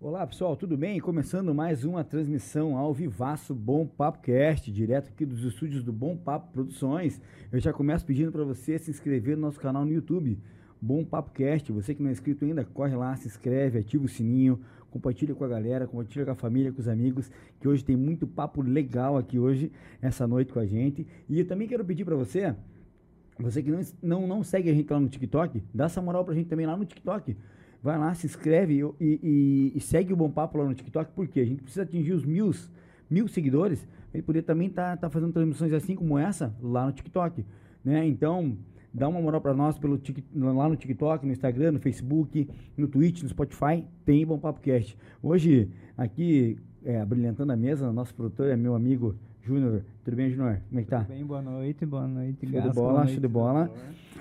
Olá pessoal, tudo bem? Começando mais uma transmissão ao Vivaço Bom Papo Cast, direto aqui dos estúdios do Bom Papo Produções. Eu já começo pedindo para você se inscrever no nosso canal no YouTube, Bom Papo Cast. Você que não é inscrito ainda, corre lá, se inscreve, ativa o sininho, compartilha com a galera, compartilha com a família, com os amigos, que hoje tem muito papo legal aqui hoje, essa noite com a gente. E eu também quero pedir para você, você que não, não, não segue a gente lá no TikTok, dá essa moral pra gente também lá no TikTok. Vai lá, se inscreve e, e, e segue o Bom Papo lá no TikTok, porque a gente precisa atingir os mil, mil seguidores, ele poder também estar tá, tá fazendo transmissões assim como essa lá no TikTok, né? Então, dá uma moral para nós pelo lá no TikTok, no Instagram, no Facebook, no Twitch, no Spotify, tem Bom Papo Cast. Hoje, aqui, é, brilhantando a mesa, nosso produtor é meu amigo Júnior. Tudo bem, Júnior? Como é que tá? Tudo bem, boa noite, boa noite. Show de bola, show de bola.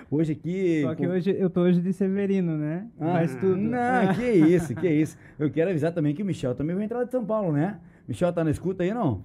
Hoje aqui. Só que com... hoje eu tô hoje de Severino, né? Ah, Faz tudo. Não, que isso, que isso. Eu quero avisar também que o Michel também vai entrar de São Paulo, né? Michel tá na escuta aí, não?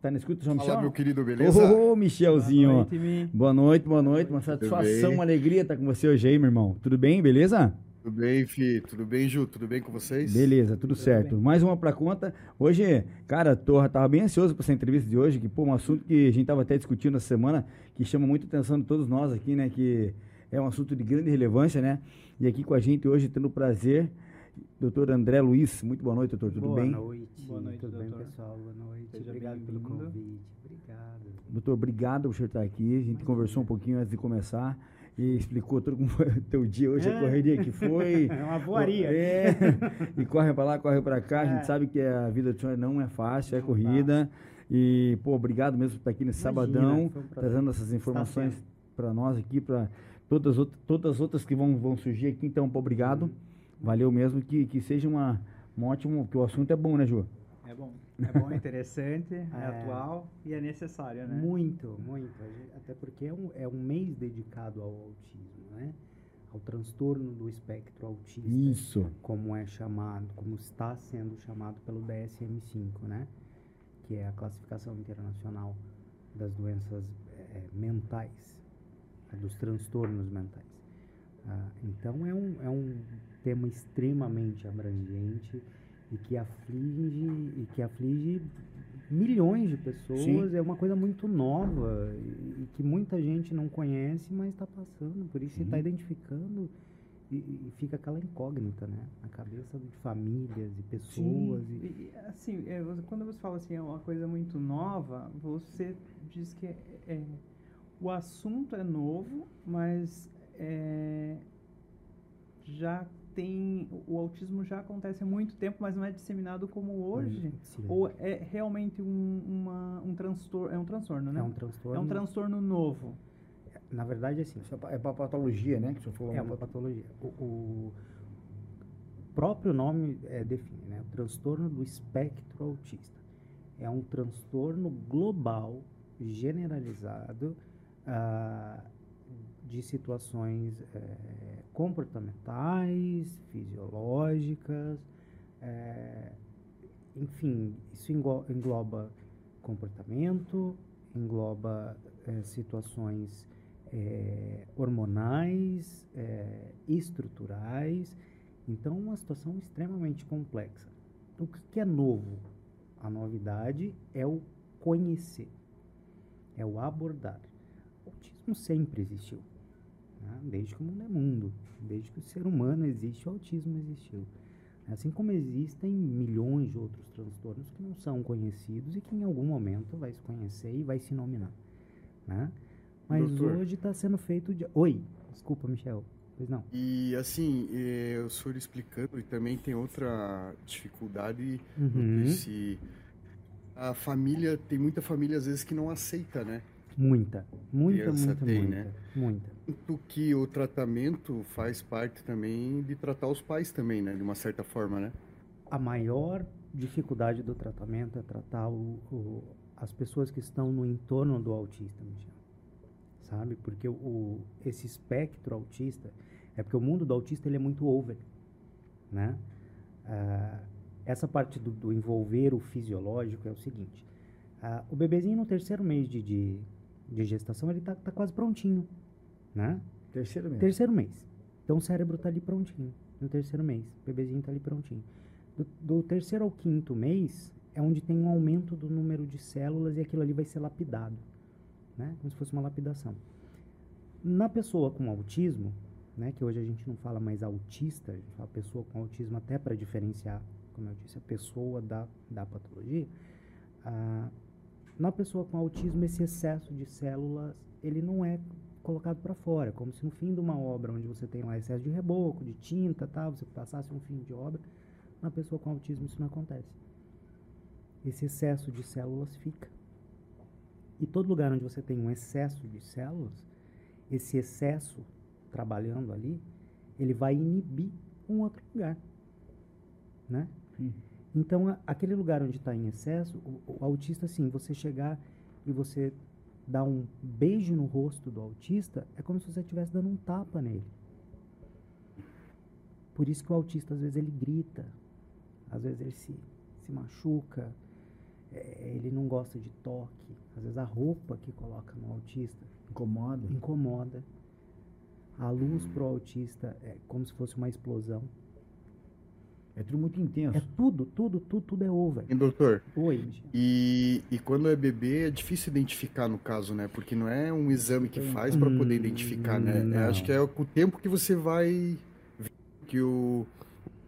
Tá na escuta, João Michel? Fala, meu querido, beleza? Ô, oh, Michelzinho. Boa noite, boa noite, boa noite. Uma satisfação, uma alegria estar com você hoje aí, meu irmão. Tudo bem, beleza? Tudo bem, Fi? Tudo bem, Ju? Tudo bem com vocês? Beleza, tudo, tudo certo. Bem. Mais uma pra conta. Hoje, cara, tô, tava bem ansioso pra essa entrevista de hoje, que, pô, um assunto que a gente tava até discutindo essa semana, que chama muito atenção de todos nós aqui, né? Que é um assunto de grande relevância, né? E aqui com a gente hoje, tendo o prazer, doutor André Luiz. Muito boa noite, doutor. Tudo boa bem? Noite. Boa noite. Tudo doutor. bem, pessoal? Boa noite. Seja obrigado pelo convite. Obrigado. Doutor, obrigado por estar aqui. A gente Mas conversou é. um pouquinho antes de começar e explicou tudo como foi o teu dia hoje, é. a correria que foi. É uma voaria. É, e corre para lá, corre para cá. É. A gente é. sabe que a vida do senhor não é fácil, é não corrida. E, pô, obrigado mesmo por estar aqui nesse Imagina, sabadão, um trazendo essas informações para nós aqui, para todas, todas as outras que vão, vão surgir aqui. Então, pô, obrigado. Valeu mesmo. Que, que seja uma, uma ótima. que o assunto é bom, né, Ju? É bom. É bom, é interessante, é, é, atual e é necessário, né? Muito, muito. Até porque é um, é um mês dedicado ao autismo, né? Ao transtorno do espectro autista. Isso. Como é chamado, como está sendo chamado pelo DSM-5, né? Que é a classificação internacional das doenças é, mentais, é, dos transtornos mentais. Ah, então é um, é um tema extremamente abrangente e que aflige e que aflige milhões de pessoas Sim. é uma coisa muito nova e, que muita gente não conhece mas está passando por isso está identificando e, e, fica aquela incógnita né? Na cabeça de famílias e pessoas e... e assim é, quando você fala assim é uma coisa muito nova você diz que é, é o assunto é novo mas é, já tem o autismo já acontece há muito tempo, mas não é disseminado como hoje. Sim. Ou é realmente um, uma, um transtorno, é um transtorno, né? É um transtorno. É um transtorno novo. Na verdade, assim. É para patologia, né? Que você falou. É uma patologia. O, o próprio nome é, define, né? O transtorno do espectro autista. É um transtorno global, generalizado, uh, de situações é, comportamentais, fisiológicas, é, enfim, isso engloba comportamento, engloba é, situações hormonais, estruturais, então uma situação extremamente complexa. O que é novo? A novidade é o conhecer, é o abordar. O autismo sempre existiu? Desde que o mundo é mundo, desde que o ser humano existe, o autismo existiu. Assim como existem milhões de outros transtornos que não são conhecidos e que em algum momento vai se conhecer e vai se nominar. Né? Mas Doutor. hoje está sendo feito de. Oi, desculpa, Michel. Pois não. E assim, eh, o senhor explicando, e também tem outra dificuldade uhum. se a família, tem muita família às vezes que não aceita, né? Muita, muita, muita, tem, muita, né? muita. Tanto que o tratamento faz parte também de tratar os pais também, né? De uma certa forma, né? A maior dificuldade do tratamento é tratar o, o as pessoas que estão no entorno do autista, Michel. Sabe? Porque o, esse espectro autista, é porque o mundo do autista ele é muito over, né? Ah, essa parte do, do envolver o fisiológico é o seguinte. Ah, o bebezinho no terceiro mês de, de, de gestação, ele está tá quase prontinho, né? Terceiro mês. Terceiro mês. Então o cérebro está ali prontinho. no terceiro mês. O bebezinho está ali prontinho. Do, do terceiro ao quinto mês é onde tem um aumento do número de células e aquilo ali vai ser lapidado, né? Como se fosse uma lapidação. Na pessoa com autismo, né, que hoje a gente não fala mais autista, a gente fala pessoa com autismo até para diferenciar, como eu disse, a pessoa da, da patologia. Ah, na pessoa com autismo, esse excesso de células, ele não é colocado para fora, como se no fim de uma obra onde você tem lá excesso de reboco, de tinta, tal, você passasse um fim de obra, na pessoa com autismo isso não acontece. Esse excesso de células fica. E todo lugar onde você tem um excesso de células, esse excesso trabalhando ali, ele vai inibir um outro lugar, né? Sim. Então, a, aquele lugar onde está em excesso, o, o, autista, assim, você chegar e você dar um beijo no rosto do autista, é como se você estivesse dando um tapa nele. Por isso que o autista, às vezes, ele grita, às vezes ele se, se machuca, é, ele não gosta de toque, às vezes a roupa que coloca no autista Incomoda. incomoda. A luz pro autista é como se fosse uma explosão. É tudo muito intenso. É tudo, tudo, tudo, tudo é over. E, doutor, Oi, Michel. e, e quando é bebê é difícil identificar no caso, né? Porque não é um exame que faz para poder identificar, né? Hum, É, não. acho que é o tempo que você vai ver que o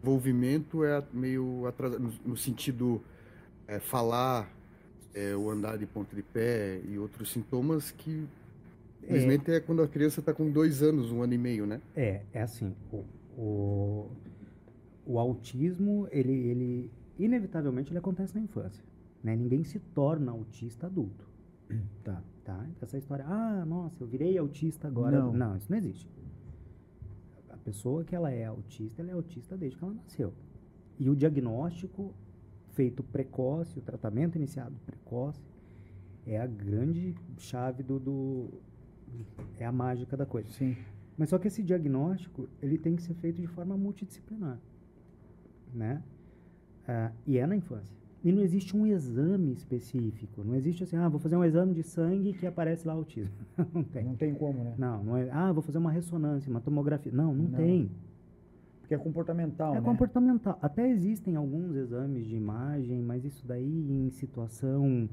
envolvimento é meio atrasado, no, no sentido é, falar, é, o andar de ponta de pé e outros sintomas que infelizmente é quando a criança está com dois anos, um ano e meio, né? É, é assim, o, o, o autismo, ele, ele, inevitavelmente, ele acontece na infância. Né? Ninguém se torna autista adulto. Tá. Tá? Essa história, ah, nossa, eu virei autista agora. Não. isso não existe. A pessoa que ela é autista, ela é autista desde que ela nasceu. E o diagnóstico feito precoce, o tratamento iniciado precoce, é a grande chave do, do é a mágica da coisa. Sim. Mas só que esse diagnóstico, ele tem que ser feito de forma multidisciplinar, né? Ah, e é na infância. E não existe um exame específico. Não existe assim, ah, vou fazer um exame de sangue que aparece lá autismo. não tem. Não tem como, né? Não, não é, ah, vou fazer uma ressonância, uma tomografia. Não, não, Não. tem. Porque é comportamental, É né? comportamental. Até existem alguns exames de imagem, mas isso daí em situação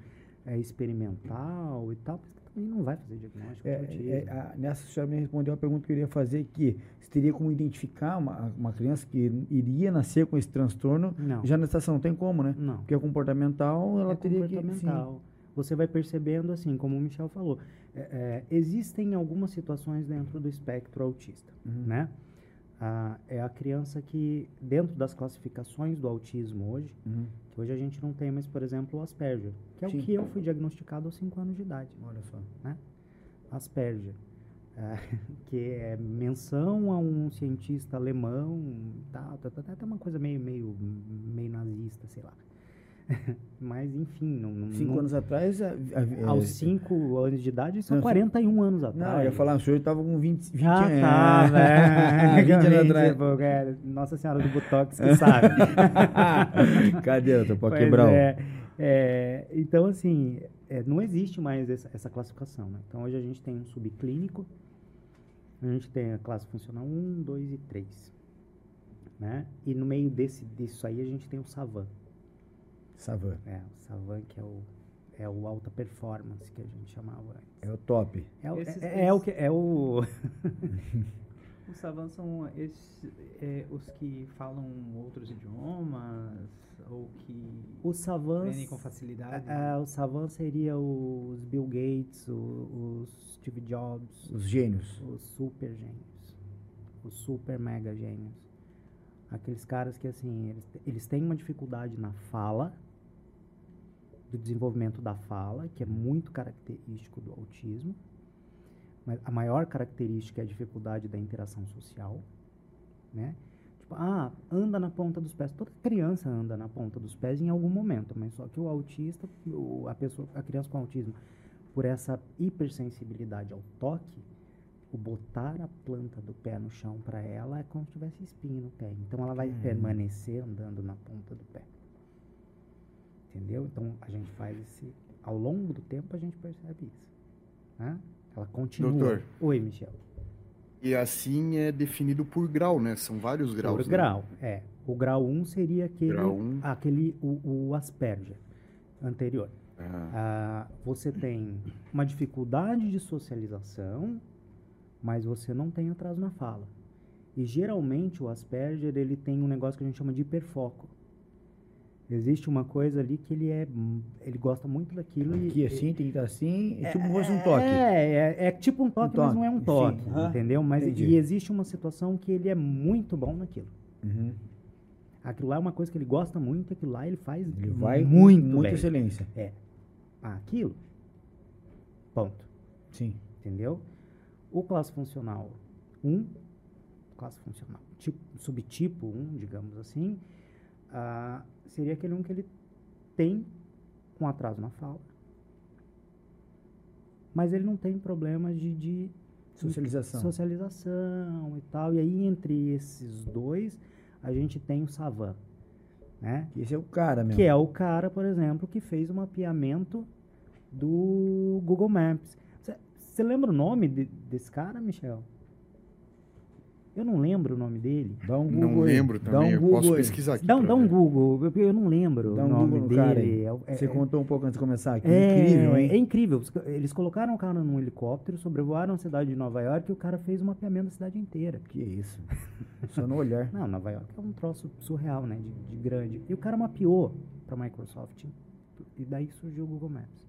é, experimental e tal, você também não vai fazer diagnóstico É, de autismo. é, a- nessa senhora me respondeu uma pergunta que eu iria fazer que se teria como identificar uma, uma criança que iria nascer com esse transtorno Não. já na estação não tem como, né? Não. Porque é comportamental, ela é teria que comportamental. Você vai percebendo, assim, como o Michel falou, é, é, existem algumas situações dentro do espectro autista, Uhum. né? Ah, é a criança que, dentro das classificações do autismo hoje. Uhum. que hoje a gente não tem mais, por exemplo, o Asperger, que é Sim. o que eu fui diagnosticado aos 5 anos de idade, Olha só. né? Asperger, ah, que é menção a um cientista alemão, tal, tal, tal, até uma coisa meio, meio, meio nazista, sei lá. Mas, enfim, não, não, Cinco não- anos atrás. a- a- aos é, 5 anos de idade, são Não, 41 anos atrás. Não, eu ia falar, o senhor estava com 20, 20 Já anos. tá, velho. 20 anos atrás. Pô, cara, Nossa Senhora do Botox que sabe. Cadê? Eu tô pra quebrar. o- é, é, então, assim, é, não existe mais essa, essa classificação. Né? Então, hoje a gente tem um subclínico, a gente tem a classe funcional 1, 2 e 3. Né? E no meio desse, disso aí, a gente tem o Savan. Savan. É, o Savan, que é o, é o alta performance que a gente chamava antes. É o top. É, o- Esses- é, é o que é o Os savants são esses, é, os que falam outros idiomas ou que os savans aprendem com facilidade. Ah, ah, o Savan seria os Bill Gates, o- os Steve Jobs, Os gênios. os super gênios, os super mega gênios. Aqueles caras que, assim, eles, eles têm uma dificuldade na fala, do desenvolvimento da fala, que é muito característico do autismo. Mas a maior característica é a dificuldade da interação social, né? Tipo, ah, anda na ponta dos pés. Toda criança anda na ponta dos pés em algum momento, mas só que o autista, a pessoa, a criança com autismo, por essa hipersensibilidade ao toque, o botar a planta do pé no chão para ela é como se tivesse espinho no pé. Então ela vai Hum. permanecer andando na ponta do pé. Entendeu? Então a gente faz esse. Ao longo do tempo a gente percebe isso. Né? Ela continua. Doutor. Oi, Michel. E assim é definido por grau, né? São vários graus. Por né? grau, é. O grau 1 seria aquele, Grau um. aquele o, o Asperger anterior. Ah, Ah, você tem uma dificuldade de socialização, mas você não tem atraso na fala. E geralmente o Asperger ele tem um negócio que a gente chama de hiperfoco. Existe uma coisa ali que ele é, ele gosta muito daquilo e Aqui assim, tem que estar assim, é tipo fosse um toque. é, é, é tipo um toque, mas não é um Sim, toque, aham, entendeu? Mas entendi. e existe uma situação que ele é muito bom naquilo. Uhum. Aquilo lá é uma coisa que ele gosta muito, e aquilo lá ele faz Ele vai muito muita bem. excelência. Ah, aquilo. Ponto. Sim. Entendeu? O classe funcional 1, classe funcional, tipo, subtipo 1, digamos assim, ah, seria aquele um que ele tem um atraso na fala, mas ele não tem problemas de, de Socialização. socialização e tal. E aí, entre esses dois, a gente tem o Savan, né? Esse é o cara mesmo. Que é o cara, por exemplo, que fez o mapeamento do Google Maps. Você lembra o nome de- desse cara, Michel? Eu não lembro o nome dele. Dá um Google não aí. lembro Dá também. um eu Google posso aí. pesquisar aqui. Dá, um- dá um. Google, eu, eu não lembro Dá o um nome Google no cara aí. dele. É o- é- Você é- contou um pouco antes de começar aqui. é, Incrível, hein? É incrível. Eles colocaram o cara num helicóptero, sobrevoaram a cidade de Nova York e o cara fez o mapeamento da cidade inteira. Que isso. Só no olhar. Não, Nova York é um troço surreal, né? De, de grande. E o cara mapeou para Microsoft. E daí surgiu o Google Maps.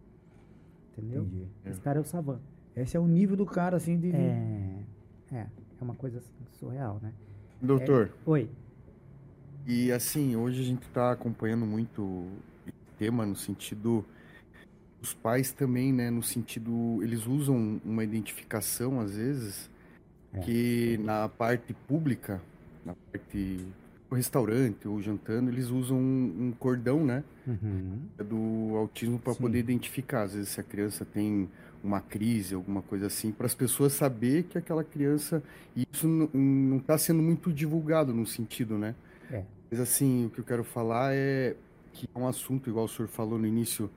Entendeu? Entendi. Esse cara é o Savan. Esse é o nível do cara, assim, de... de- É, é, é uma coisa surreal, né? Doutor, Oi. e assim, hoje a gente está acompanhando muito esse tema no sentido. Os pais também, né? No sentido. Eles usam uma identificação, às vezes, É. que na parte pública, na parte do restaurante ou jantando, eles usam um, um cordão, né? Uhum. do autismo para poder identificar, às vezes se a criança tem uma crise, alguma coisa assim, para as pessoas saber que aquela criança e isso não está sendo muito divulgado no sentido, né? É. Mas assim, o que eu quero falar é que é um assunto, igual o senhor falou no início,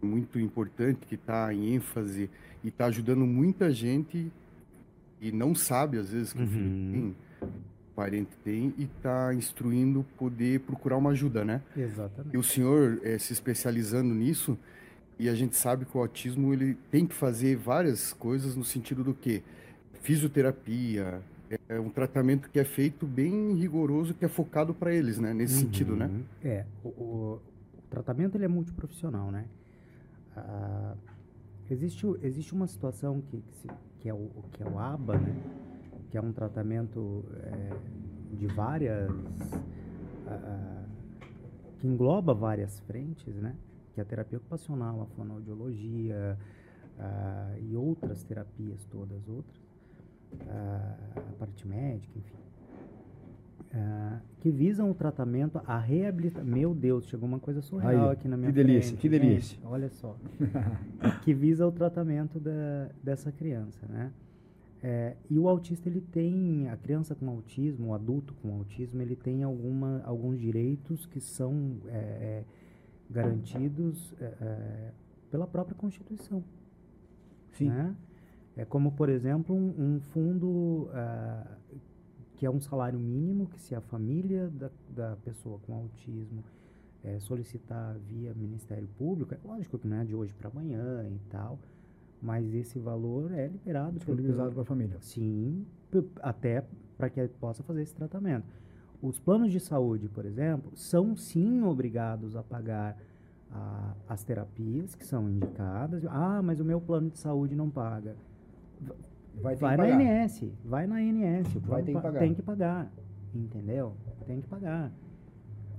muito importante, que está em ênfase e está ajudando muita gente e não sabe às vezes que o filho Uhum. tem, o parente tem e está instruindo poder procurar uma ajuda, né? Exatamente. E o senhor eh, se especializando nisso, e a gente sabe que o autismo ele tem que fazer várias coisas no sentido do que fisioterapia, é um tratamento que é feito bem rigoroso, que é focado para eles, né? Nesse sentido, né? Uhum. É, o, o- o tratamento ele é multiprofissional, né? Ah, existe, existe uma situação que, que, se- que é o, que é o ABA, né? Que é um tratamento é, de várias... ah, que engloba várias frentes, né? Que é a terapia ocupacional, a fonoaudiologia ah, e outras terapias, todas outras. ah, a parte médica, enfim. Ah, que visam o tratamento, a reabilitação. Meu Deus, chegou uma coisa surreal Aí, aqui na minha que delícia, frente, que gente. delícia. olha só. que visa o tratamento da, dessa criança, né? É, e o autista, ele tem, a criança com autismo, o adulto com autismo, ele tem alguma, alguns direitos que são é, é, garantidos é, é, pela própria Constituição. Sim. Né? É como, por exemplo, um, um fundo ah, que é um salário mínimo que se a família da, da pessoa com autismo eh, solicitar via Ministério Público, é lógico que não é de hoje para amanhã e tal, mas esse valor é liberado Disponibilizado para a família. Sim, até para que possa fazer esse tratamento. Os planos de saúde, por exemplo, são sim obrigados a pagar ah, as terapias que são indicadas. Ah, mas o meu plano de saúde não paga. Vai Vai na. INS, vai na INS. O Vai plano ter que pa- pagar. Tem que pagar, entendeu? Tem que pagar.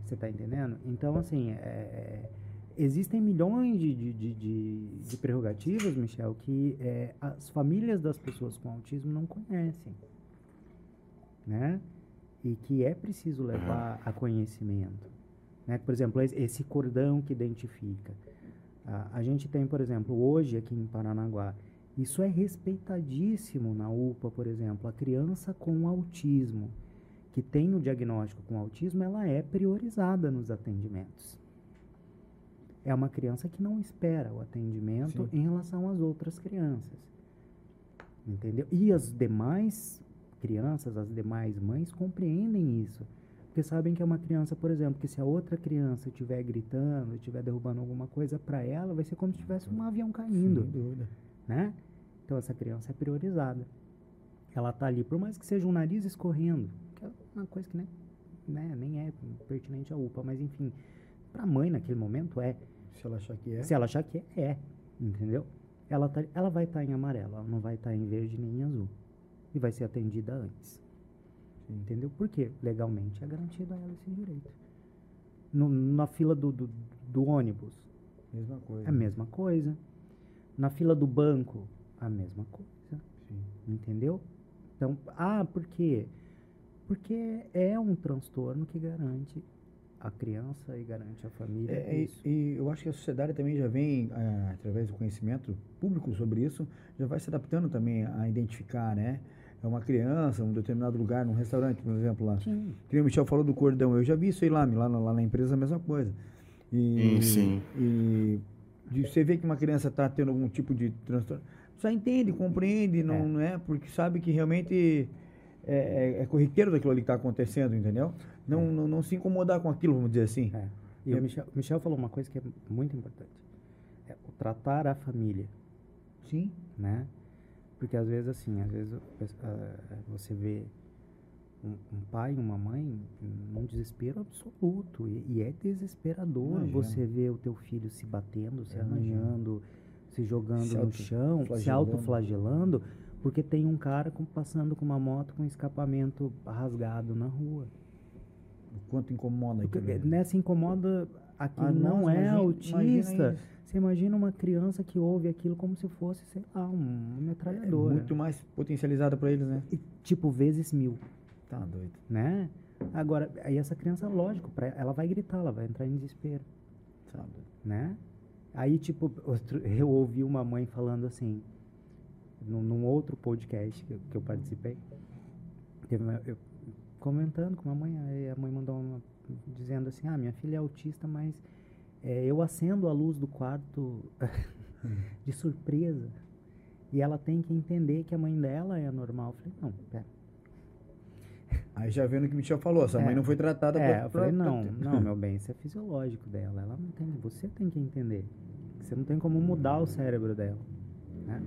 Você está entendendo? Então, assim, é, é, existem milhões de, de, de, de, de prerrogativas, Michel, que é, as famílias das pessoas com autismo não conhecem, né? E que é preciso levar a conhecimento. Né? Por exemplo, esse- esse cordão que identifica. A, a gente tem, por exemplo, hoje aqui em Paranaguá, isso é respeitadíssimo na UPA, por exemplo. A criança com autismo, que tem o diagnóstico com autismo, ela é priorizada nos atendimentos. É uma criança que não espera o atendimento Sim. em relação às outras crianças. Entendeu? E as demais crianças, as demais mães, compreendem isso. Porque sabem que é uma criança, por exemplo, que se a outra criança estiver gritando, estiver derrubando alguma coisa para ela, vai ser como se tivesse um avião caindo. Sem dúvida. Né? Então essa criança é priorizada. Ela tá ali, por mais que seja um nariz escorrendo, que é uma coisa que nem, né, nem é pertinente à UPA, mas enfim, para a mãe naquele momento é. Se ela achar que é. Se ela achar que é, é. Entendeu? Ela, tá, ela vai estar tá em amarelo, ela não vai estar tá em verde nem em azul. E vai ser atendida antes. Entendeu? Por quê? Legalmente é garantido a ela esse direito. No, na fila do, do, do, ônibus. Mesma coisa. É a mesma coisa. Na fila do banco, a mesma coisa. Sim. Entendeu? Então, ah, por quê? Porque é um transtorno que garante a criança e garante a família. É, e, e, eu acho que a sociedade também já vem, é, através do conhecimento público sobre isso, já vai se adaptando também a identificar, né? É uma criança, um determinado lugar, num restaurante, por exemplo, lá. Sim. Que o Michel falou do cordão, eu já vi isso aí lá, lá, lá na empresa a mesma coisa. E, sim. E de você vê que uma criança está tendo algum tipo de transtorno, só entende, compreende, não é, não é porque sabe que realmente é, é, é corriqueiro daquilo ali que está acontecendo, entendeu? Não, é. não, não, se incomodar com aquilo, vamos dizer assim. É. E o Michel, Michel falou uma coisa que é muito importante. É o tratar a família. Sim. Né? Porque às vezes assim, às vezes uh, você vê um, um, pai e uma mãe num desespero absoluto. E, e é desesperador Imagina. você ver o teu filho se batendo, se arranhando, se jogando se no chão, se autoflagelando porque tem um cara com, passando com uma moto com escapamento rasgado na rua. O quanto incomoda aquilo? Porque, nessa incomoda, aquilo ah, não, é imagina, autista. Imagina você imagina uma criança que ouve aquilo como se fosse, sei lá, uma metralhadora. É muito mais potencializada para eles, né? E, tipo, vezes mil. Tá doido. Né? Agora, aí essa criança, lógico, pra, ela vai gritar, ela vai entrar em desespero. Tá doido. Né? Aí, tipo, eu ouvi uma mãe falando assim, num, num outro podcast que, que eu participei, uma, eu, comentando com a mãe, aí a mãe mandou uma, dizendo assim, ah, minha filha é autista, mas é, eu acendo a luz do quarto de surpresa e ela tem que entender que a mãe dela é normal. Eu falei, não, pera. Aí já vendo o que o Michel falou, essa é, mãe não foi tratada é, pra, eu falei, não, não, meu bem, isso é fisiológico dela. Ela não tem, você tem que entender. Você não tem como mudar o cérebro dela. Né?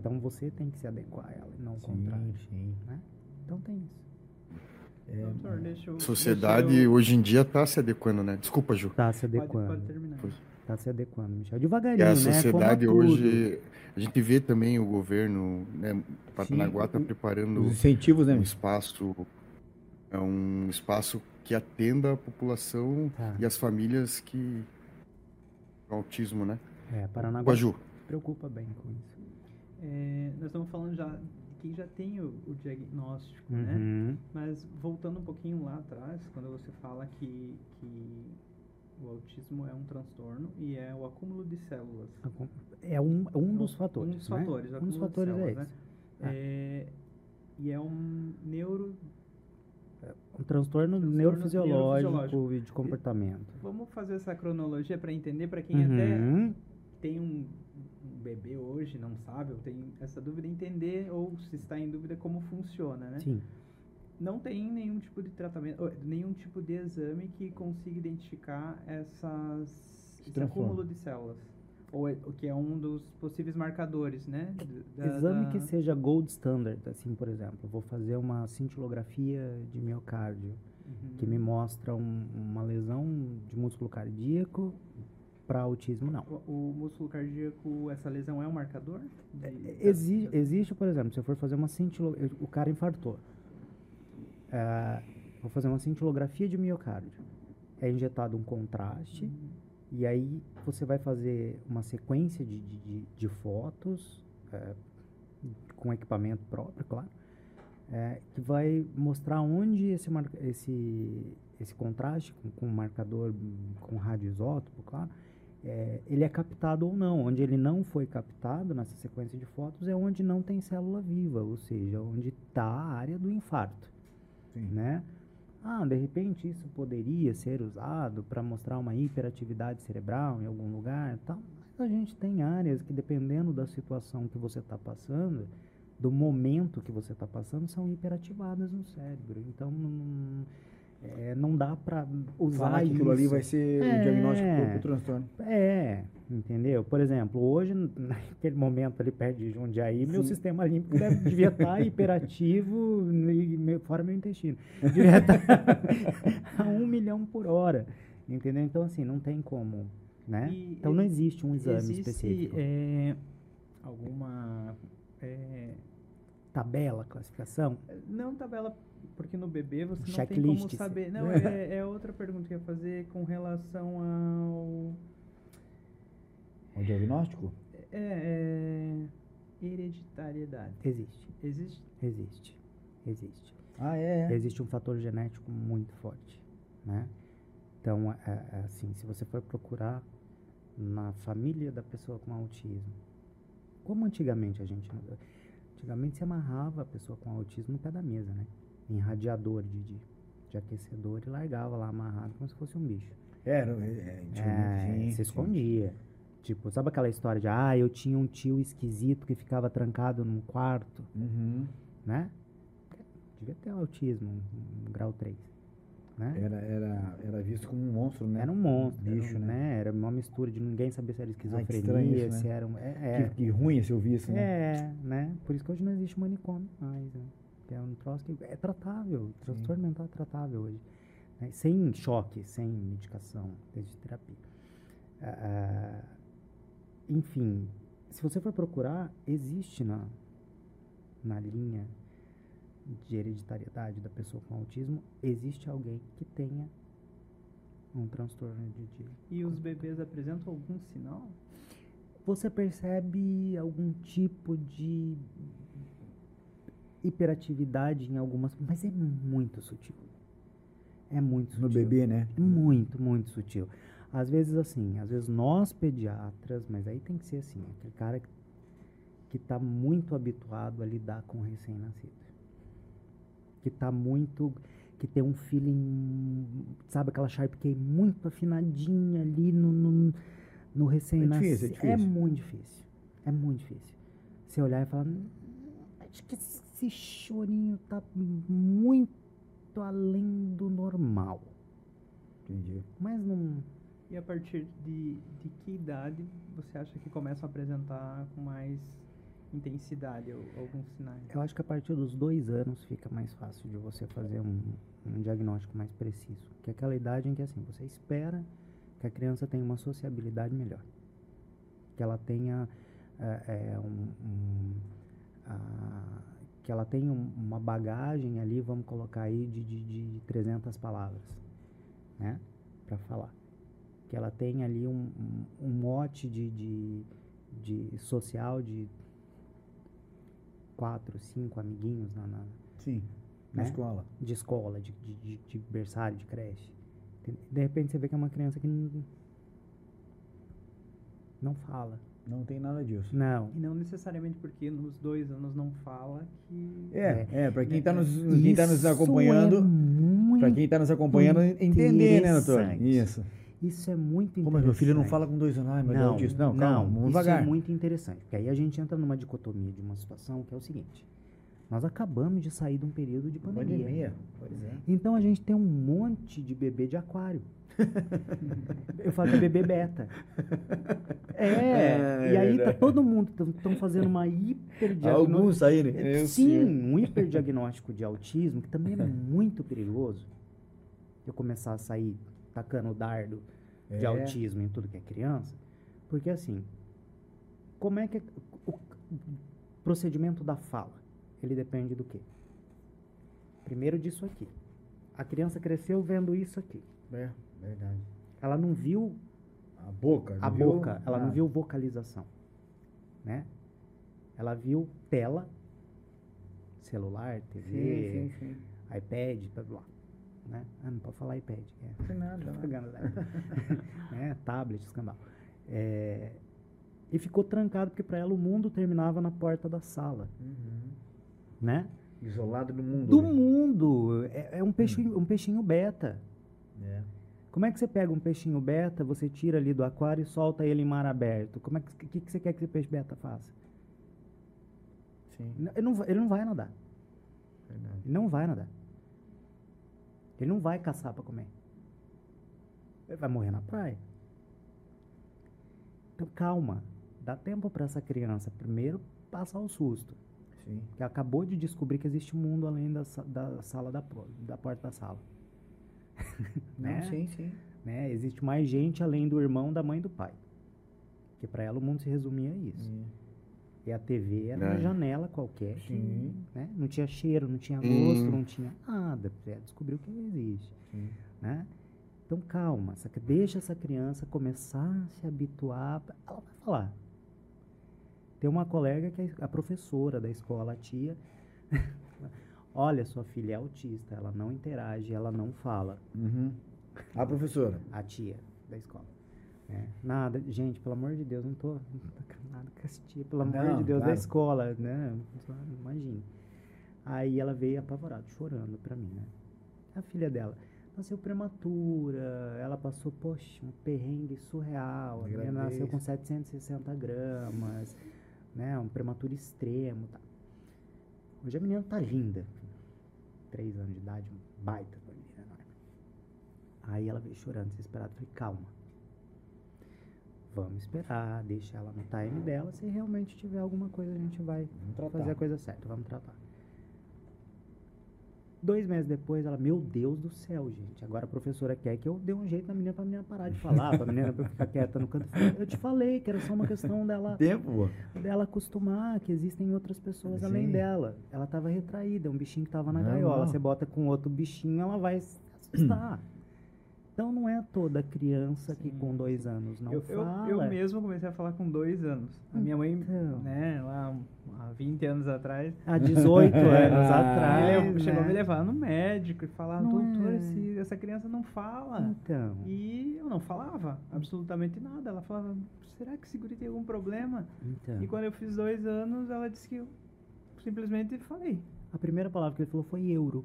Então você tem que se adequar a ela e não o contrário. Sim. Né? Então tem isso. É, Doutor, deixa eu, a sociedade deixa eu... hoje em dia está se adequando, né? Desculpa, Ju. Está se adequando. Pode, pode terminar. Está se adequando, Michel. Devagarinho, e a sociedade né? hoje, a gente vê também o governo, né? Paranaguá está preparando os incentivos, né? um espaço, é um espaço que atenda a população tá. e as famílias que o autismo, né? É, Paranaguá. Ju. preocupa bem com isso. É, nós estamos falando já quem já tem o, o diagnóstico, né? uhum. né? Mas voltando um pouquinho lá atrás, quando você fala que, que o autismo é um transtorno e é o acúmulo de células. É um, um dos fatores. Um dos né? fatores. Um dos fatores é células, é esse. Né? É, e é um neuro é um transtorno, transtorno neurofisiológico, neurofisiológico, de comportamento. E vamos fazer essa cronologia para entender para quem uhum. até tem um bebê hoje não sabe, ou tem essa dúvida, entender ou se está em dúvida como funciona, né? Sim. Não tem nenhum tipo de tratamento, nenhum tipo de exame que consiga identificar essas, esse acúmulo de células. Ou é, o que é um dos possíveis marcadores, né? Da, exame da... que seja gold standard, assim, por exemplo. Vou fazer uma cintilografia de miocárdio, uhum. que me mostra um, uma lesão de músculo cardíaco para autismo, não. O, o, músculo cardíaco, essa lesão é um marcador? De, é, exi existe, por exemplo, se eu for fazer uma cintilografia, o cara infartou. É, vou fazer uma cintilografia de miocárdio. É injetado um contraste uhum. e aí você vai fazer uma sequência de, de, de fotos é, com equipamento próprio, claro, é, que vai mostrar onde esse, esse, esse contraste com, com marcador com radioisótopo, claro, é, ele é captado ou não. Onde ele não foi captado nessa sequência de fotos é onde não tem célula viva, ou seja, onde está a área do infarto. Sim. Né? Ah, de repente isso poderia ser usado para mostrar uma hiperatividade cerebral em algum lugar, tal. Mas a gente tem áreas que dependendo da situação que você está passando, do momento que você está passando são hiperativadas no cérebro. Então, não, é, não dá para usar Falar que isso. aquilo ali vai ser É. o diagnóstico pro, pro transtorno. É, entendeu? Por exemplo, hoje, naquele momento ali perto de Jundiaí, meu Sim. sistema límbico deve, devia estar hiperativo e meu- fora meu intestino. Devia estar a um milhão por hora, entendeu? Então, assim, não tem como, né? E então, não existe um exame Existe específico. é, alguma. é, Tabela, classificação? não tabela, porque no bebê você não tem Checklist, como sim. saber. Não, é, é outra pergunta que eu ia fazer com relação ao. O diagnóstico? É, é, hereditariedade. Existe, Existe? existe, existe. Ah, é. é. existe um fator genético muito forte, né? Então, é- é assim, se você for procurar na família da pessoa com autismo, como antigamente a gente, antigamente se amarrava a pessoa com autismo no pé da mesa, né? Em radiador de, de, de aquecedor e largava lá amarrado como se fosse um bicho. Era, é, é, antigamente, É, sim, se escondia. Tipo, sabe aquela história de, ah, eu tinha um tio esquisito que ficava trancado num quarto, Uhum. né? Devia ter autismo, um, um grau 3, né? Era, era, era visto como um monstro, né? Era um monstro, bicho, era, um- né? Era uma mistura de ninguém saber se era que esquizofrenia, estranho isso, né? se era um... É, é, Que, que ruim se eu vi isso, né? é, né? Por isso que hoje não existe manicômio mais, né? Que é um troço que é tratável, transtorno mental é tratável hoje. né? Sem choque, sem medicação, desde terapia. Ah, ah, enfim, se você for procurar, existe na, na linha de hereditariedade da pessoa com autismo, existe alguém que tenha um transtorno de, de E os bebês apresentam algum sinal? você percebe algum tipo de hiperatividade em algumas, mas é muito sutil. É muito sutil. No bebê, né? Muito, muito sutil. Às vezes assim, às vezes nós pediatras, mas aí tem que ser assim, aquele cara que, que tá muito habituado a lidar com o recém-nascido. Que tá muito que tem um feeling, sabe aquela Sharp Key muito afinadinha ali no, no, no recém-nascido. difícil, é difícil. muito difícil. É muito difícil. Você olhar e falar, "Hum, acho que esse chorinho tá muito além do normal. Entendi. Mas não. E a partir de, de que idade você acha que começam a apresentar com mais intensidade ou alguns sinais? Eu acho que a partir dos dois anos fica mais fácil de você fazer um, um diagnóstico mais preciso. Que é aquela idade em que assim, você espera que a criança tenha uma sociabilidade melhor. Que ela tenha é, é, um, um, ah, que ela tenha um- uma bagagem ali, vamos colocar aí, de, de, de 300 palavras, né? Para falar. Que ela tenha ali um, um, um mote de, de, de social de quatro, cinco amiguinhos na, na- Sim. Na Né? escola. de escola, de, de, de, berçário, de creche. Tem- De repente você vê que é uma criança que não, não fala. Não tem nada disso. Não. E não necessariamente porque nos dois anos não fala que. É, é, pra quem É, tá nos, quem tá nos Isso acompanhando, é muito, pra quem tá nos acompanhando entender, né, doutor? Isso. Isso é muito interessante. mas meu filho não fala com dois anos. Ai, meu Deus, disso. Não, calma, vamos isso devagar. é muito interessante. Porque aí a gente entra numa dicotomia de uma situação que é o seguinte. Nós acabamos de sair de um período de pandemia. Pandemia. Pois é. Então a gente tem um monte de bebê de aquário. Eu falo que é bebê beta. É, É, e aí tá verdade. todo mundo estão fazendo uma hiperdiagnóstico. Alguns aí, né? É, Sim, um hiperdiagnóstico de autismo, que também é muito perigoso. Eu começar a sair tacando dardo de É. autismo em tudo que é criança. Porque assim, como é que é o procedimento da fala? Ele depende do quê? Primeiro disso aqui. A criança cresceu vendo isso aqui. É, verdade. Ela não viu A boca. a viu boca, ela não nada. viu vocalização, né? Ela viu tela, celular, TV, Sim, sim, sim. iPad, blá blá, né? Ah, não pode falar iPad, é. Tem nada. né? Tablet, escambau. É, e ficou trancado porque para ela o mundo terminava na porta da sala, Uhum. né? Isolado do mundo. Do né? mundo, é, é um peixinho, um peixinho beta. É. Como é que você pega um peixinho beta, você tira ali do aquário e solta ele em mar aberto? Como é que, que, que você quer que esse peixe beta faça? Sim, Ele não, vai- ele não vai nadar. verdade. Ele não vai nadar. Ele não vai caçar para comer. Ele vai morrer na praia. Então calma, dá tempo para essa criança primeiro passar o susto, Sim. que acabou de descobrir que existe um mundo além da, da sala da, da porta da sala. Não, Né? sim, sim. Né? Existe mais gente além do irmão, da mãe e do pai. Porque para ela o mundo se resumia a isso. Sim. E a TV era uma É. janela qualquer. que, né? Não tinha cheiro, não tinha Hum. gosto, não tinha nada. Você descobriu que existe. Sim. Né? Então calma, essa, deixa essa criança começar a se habituar. Ela vai falar. Tem uma colega que é a professora da escola, a tia. Olha, sua filha é autista, ela não interage, ela não fala. Uhum. A professora. A tia da escola. né? Nada, gente, pelo amor de Deus, não tô, não tô com nada com essa tia, pelo amor Não, de Deus, da claro. escola, né? Imagina. Aí ela veio apavorada, chorando pra mim, né? A filha dela nasceu prematura, ela passou, poxa, um perrengue surreal. A menina nasceu com 760 gramas, né? Um prematuro extremo, tá? Hoje a menina tá linda. Três anos de idade, um baita de uma menina enorme. Aí ela veio chorando, desesperada. Falei, calma. Vamos esperar, deixa ela no time dela. Se realmente tiver alguma coisa, a gente vai fazer a coisa certa, vamos tratar. Dois meses depois, ela, meu Deus do céu, gente. Agora a professora quer que eu dê um jeito na menina pra menina parar de falar, pra menina ficar quieta no canto. Eu te falei que era só uma questão dela Tempo, dela acostumar que existem outras pessoas além Sim. dela. Ela tava retraída, é um bichinho que tava na Não, gaiola. não. Você bota com outro bichinho, ela vai se assustar. Então não é toda criança que com dois anos não Eu, eu, fala. eu mesmo comecei a falar com dois anos. A minha mãe, Então. né, lá há 20 anos atrás, Há 18 anos Ah, atrás. ele chegou a me né? levar no médico e falar, Não doutor, é. esse- essa criança não fala. Então. E eu não falava absolutamente nada. Ela falava, será que esse guri tem algum problema? então. E quando eu fiz dois anos, ela disse que eu simplesmente falei. A primeira palavra que ele falou foi euro.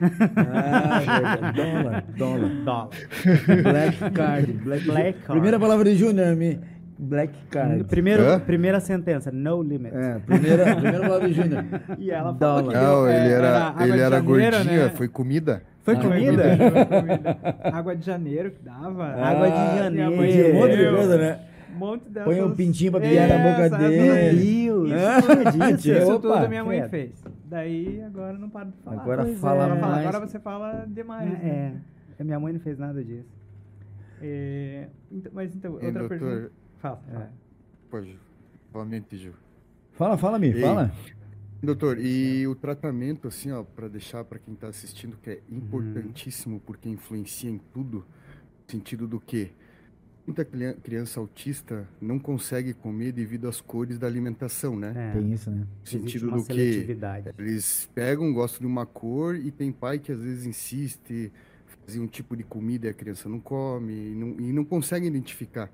Ah, verdade. dólar, dólar. Dólar. Black card. Black, Black card. Primeira palavra de Júnior, me. Black card. Primeiro, Hã? primeira sentença, no limit. É, primeira, primeira palavra de Júnior. E ela falou que Dólar. Não, eu- é, ele era, água ele era janeiro, gordinha, né? foi comida. Foi Ah, comida? Foi comida. Água de janeiro que dava. Água de Ah, janeiro. um monte de coisa, né? Um monte dessas. Põe um pintinho pra brilhar na boca dele. Meu Deus, Ah, isso é tinha- Isso Opa, tudo minha mãe fez. Daí agora não para de falar. Agora Pois fala é. Fala, mais. agora você fala demais. É, né? é. Minha mãe não fez nada disso. É, então- mas então, E, outra doutor, pergunta. Fala. É. fala. Pode, somente, Gil. Fala, fala, me Ei. fala. Doutor, e o tratamento, assim, ó, para deixar para quem está assistindo, que é importantíssimo porque influencia em tudo, no sentido do que muita criança autista não consegue comer devido às cores da alimentação, né? É, Tem isso, né? No sentido uma do que eles pegam, gostam de uma cor e tem pai que às vezes insiste fazer um tipo de comida e a criança não come e não, e não consegue identificar.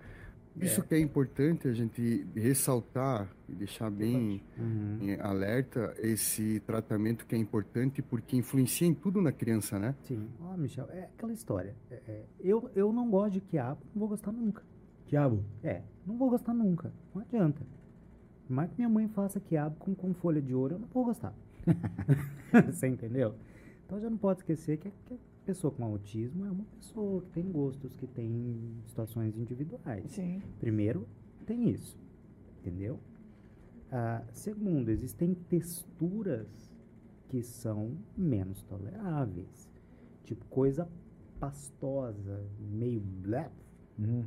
Isso que é importante a gente ressaltar e deixar bem Uhum. em alerta esse tratamento que é importante porque influencia em tudo na criança, né? Sim. Ó, Michel, é aquela história. É, é, eu, eu não gosto de quiabo, não vou gostar nunca. Quiabo. É, não vou gostar nunca. Não adianta. Por mais que minha mãe faça quiabo com, com folha de ouro, eu não vou gostar. Você entendeu? Então já não pode esquecer que, que a pessoa com autismo é uma pessoa que tem gostos, que tem situações individuais. Sim. Primeiro, tem isso. Entendeu? Ah, segundo, existem texturas que são menos toleráveis. Tipo, coisa pastosa, meio blé, Uhum.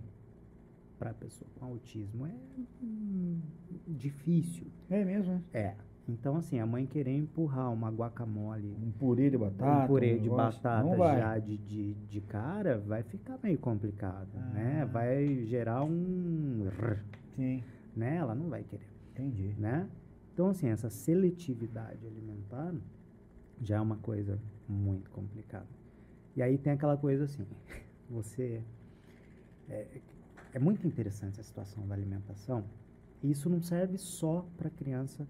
para pessoa com autismo é hum, difícil. É mesmo? É. Então, assim, a mãe querer empurrar uma guacamole, Um purê de batata. um purê de negócio, batata já de, de, de cara, vai ficar meio complicado, Ah. né? Vai gerar um... Sim, né? Ela não vai querer, entendi. né? Então, assim, essa seletividade alimentar já é uma coisa muito complicada. E aí tem aquela coisa assim, você... É, é muito interessante a situação da alimentação. E isso não serve só para criança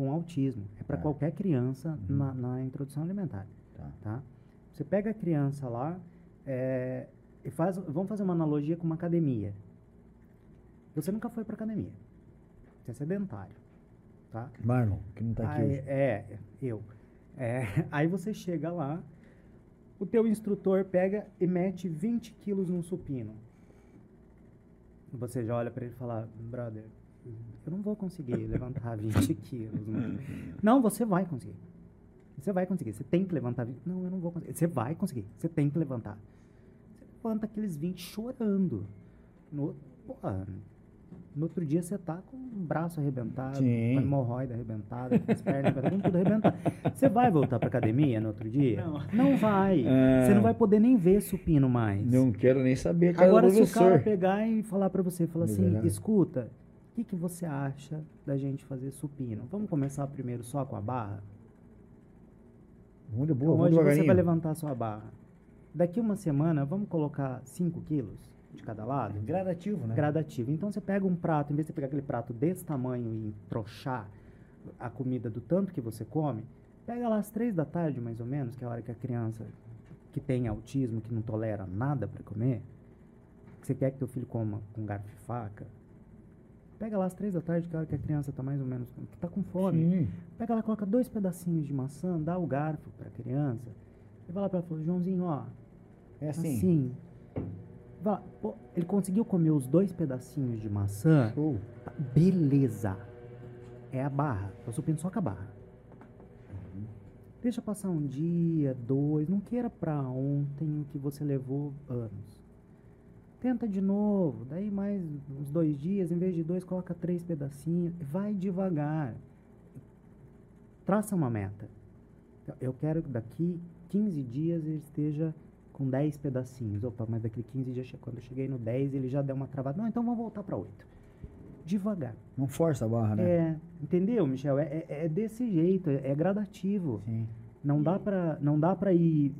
com autismo. É para É. qualquer criança Uhum. na, na introdução alimentar. Tá. Tá? Você pega a criança lá é, e faz... Vamos fazer uma analogia com uma academia. Você nunca foi para academia. Você é sedentário. tá? Marlon, que não tá aqui Aí, hoje. é, eu. É, aí você chega lá, o teu instrutor pega e mete 20 quilos num supino. Você já olha pra ele e fala, brother, eu não vou conseguir levantar 20 quilos. mano." Não, você vai conseguir. Você vai conseguir. Você tem que levantar 20. Não, eu não vou conseguir. Você vai conseguir. Você tem que levantar. Você levanta aqueles 20 chorando. No, porra, no outro dia você tá com o braço arrebentado, Sim. com a hemorroida arrebentada, com as pernas arrebentadas, com tudo arrebentado. Você vai voltar pra academia no outro dia? Não. vai. É. Você não vai poder nem ver supino mais. Não quero nem saber, cara Agora, se o cara professor. pegar e falar pra você, falar assim, escuta, o que, que você acha da gente fazer supino? Vamos começar primeiro só com a barra? Vamos de boa, Então, vamos hoje você vai levantar a sua barra. Daqui uma semana, vamos colocar 5 quilos de cada lado? Gradativo, né? Gradativo. Então você pega um prato, em vez de pegar aquele prato desse tamanho e entrochar a comida do tanto que você come, pega lá às três da tarde, mais ou menos, que é a hora que a criança que tem autismo, que não tolera nada para comer, que você quer que teu filho coma com garfo e faca, pega lá às três da tarde, que é a hora que a criança tá mais ou menos, que tá com fome. Sim. Pega lá, coloca dois pedacinhos de maçã, dá o garfo pra criança, e vai lá pra ela e fala, Joãozinho, ó, É assim. assim. Vai lá, pô, ele conseguiu comer os dois pedacinhos de maçã, Show. tá, beleza. É a barra, eu supino só com a barra. Deixa passar um dia, dois, não queira pra ontem o que você levou anos. Tenta de novo, daí mais uns dois dias, em vez de dois, coloca três pedacinhos, vai devagar. Traça uma meta. Eu quero que daqui 15 dias ele esteja com 10 pedacinhos. Opa, mas daqui 15 dias, quando eu cheguei no 10, ele já deu uma travada. Não, então vamos voltar para 8. Devagar. Não força a barra, né? É, entendeu, Michel? É, é- é desse jeito, é, é gradativo. Sim. Não dá pra, não dá pra ir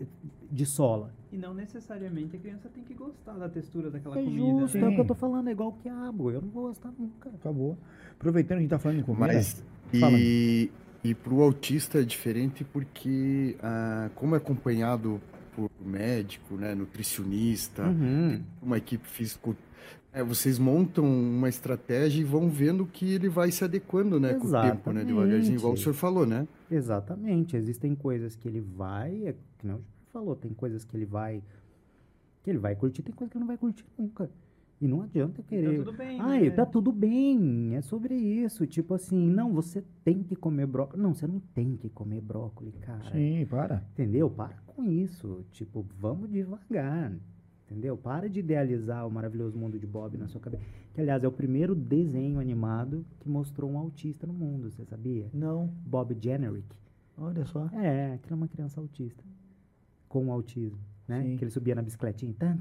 de sola. E não necessariamente a criança tem que gostar da textura daquela É comida. justo, né? é o que eu tô falando, é igual o quiabo. Eu não vou gostar nunca. Acabou. Aproveitando que a gente tá falando em comida. Mas e, e para o autista é diferente porque ah, como é acompanhado por médico, né, nutricionista, Uhum. uma equipe físico, é, vocês montam uma estratégia e vão vendo que ele vai se adequando, né, com o tempo, né, devagarzinho, igual o senhor falou, né? Exatamente. Existem coisas que ele vai, é, que não falou, tem coisas que ele vai que ele vai curtir, tem coisas que ele não vai curtir nunca. E não adianta E querer. Tá tudo bem. Ai, né? tá tudo bem. É sobre isso. Tipo assim, não, você tem que comer brócolis. Não, você não tem que comer brócolis, cara. Sim, para. Entendeu? Para com isso. Tipo, vamos devagar. Entendeu? Para de idealizar o maravilhoso mundo de Bob na sua cabeça. Que, aliás, é o primeiro desenho animado que mostrou um autista no mundo, você sabia? Não. Bob Generick. Olha só. É, aquilo é uma criança autista. Com autismo, né? Sim. Que ele subia na bicicletinha. Ah.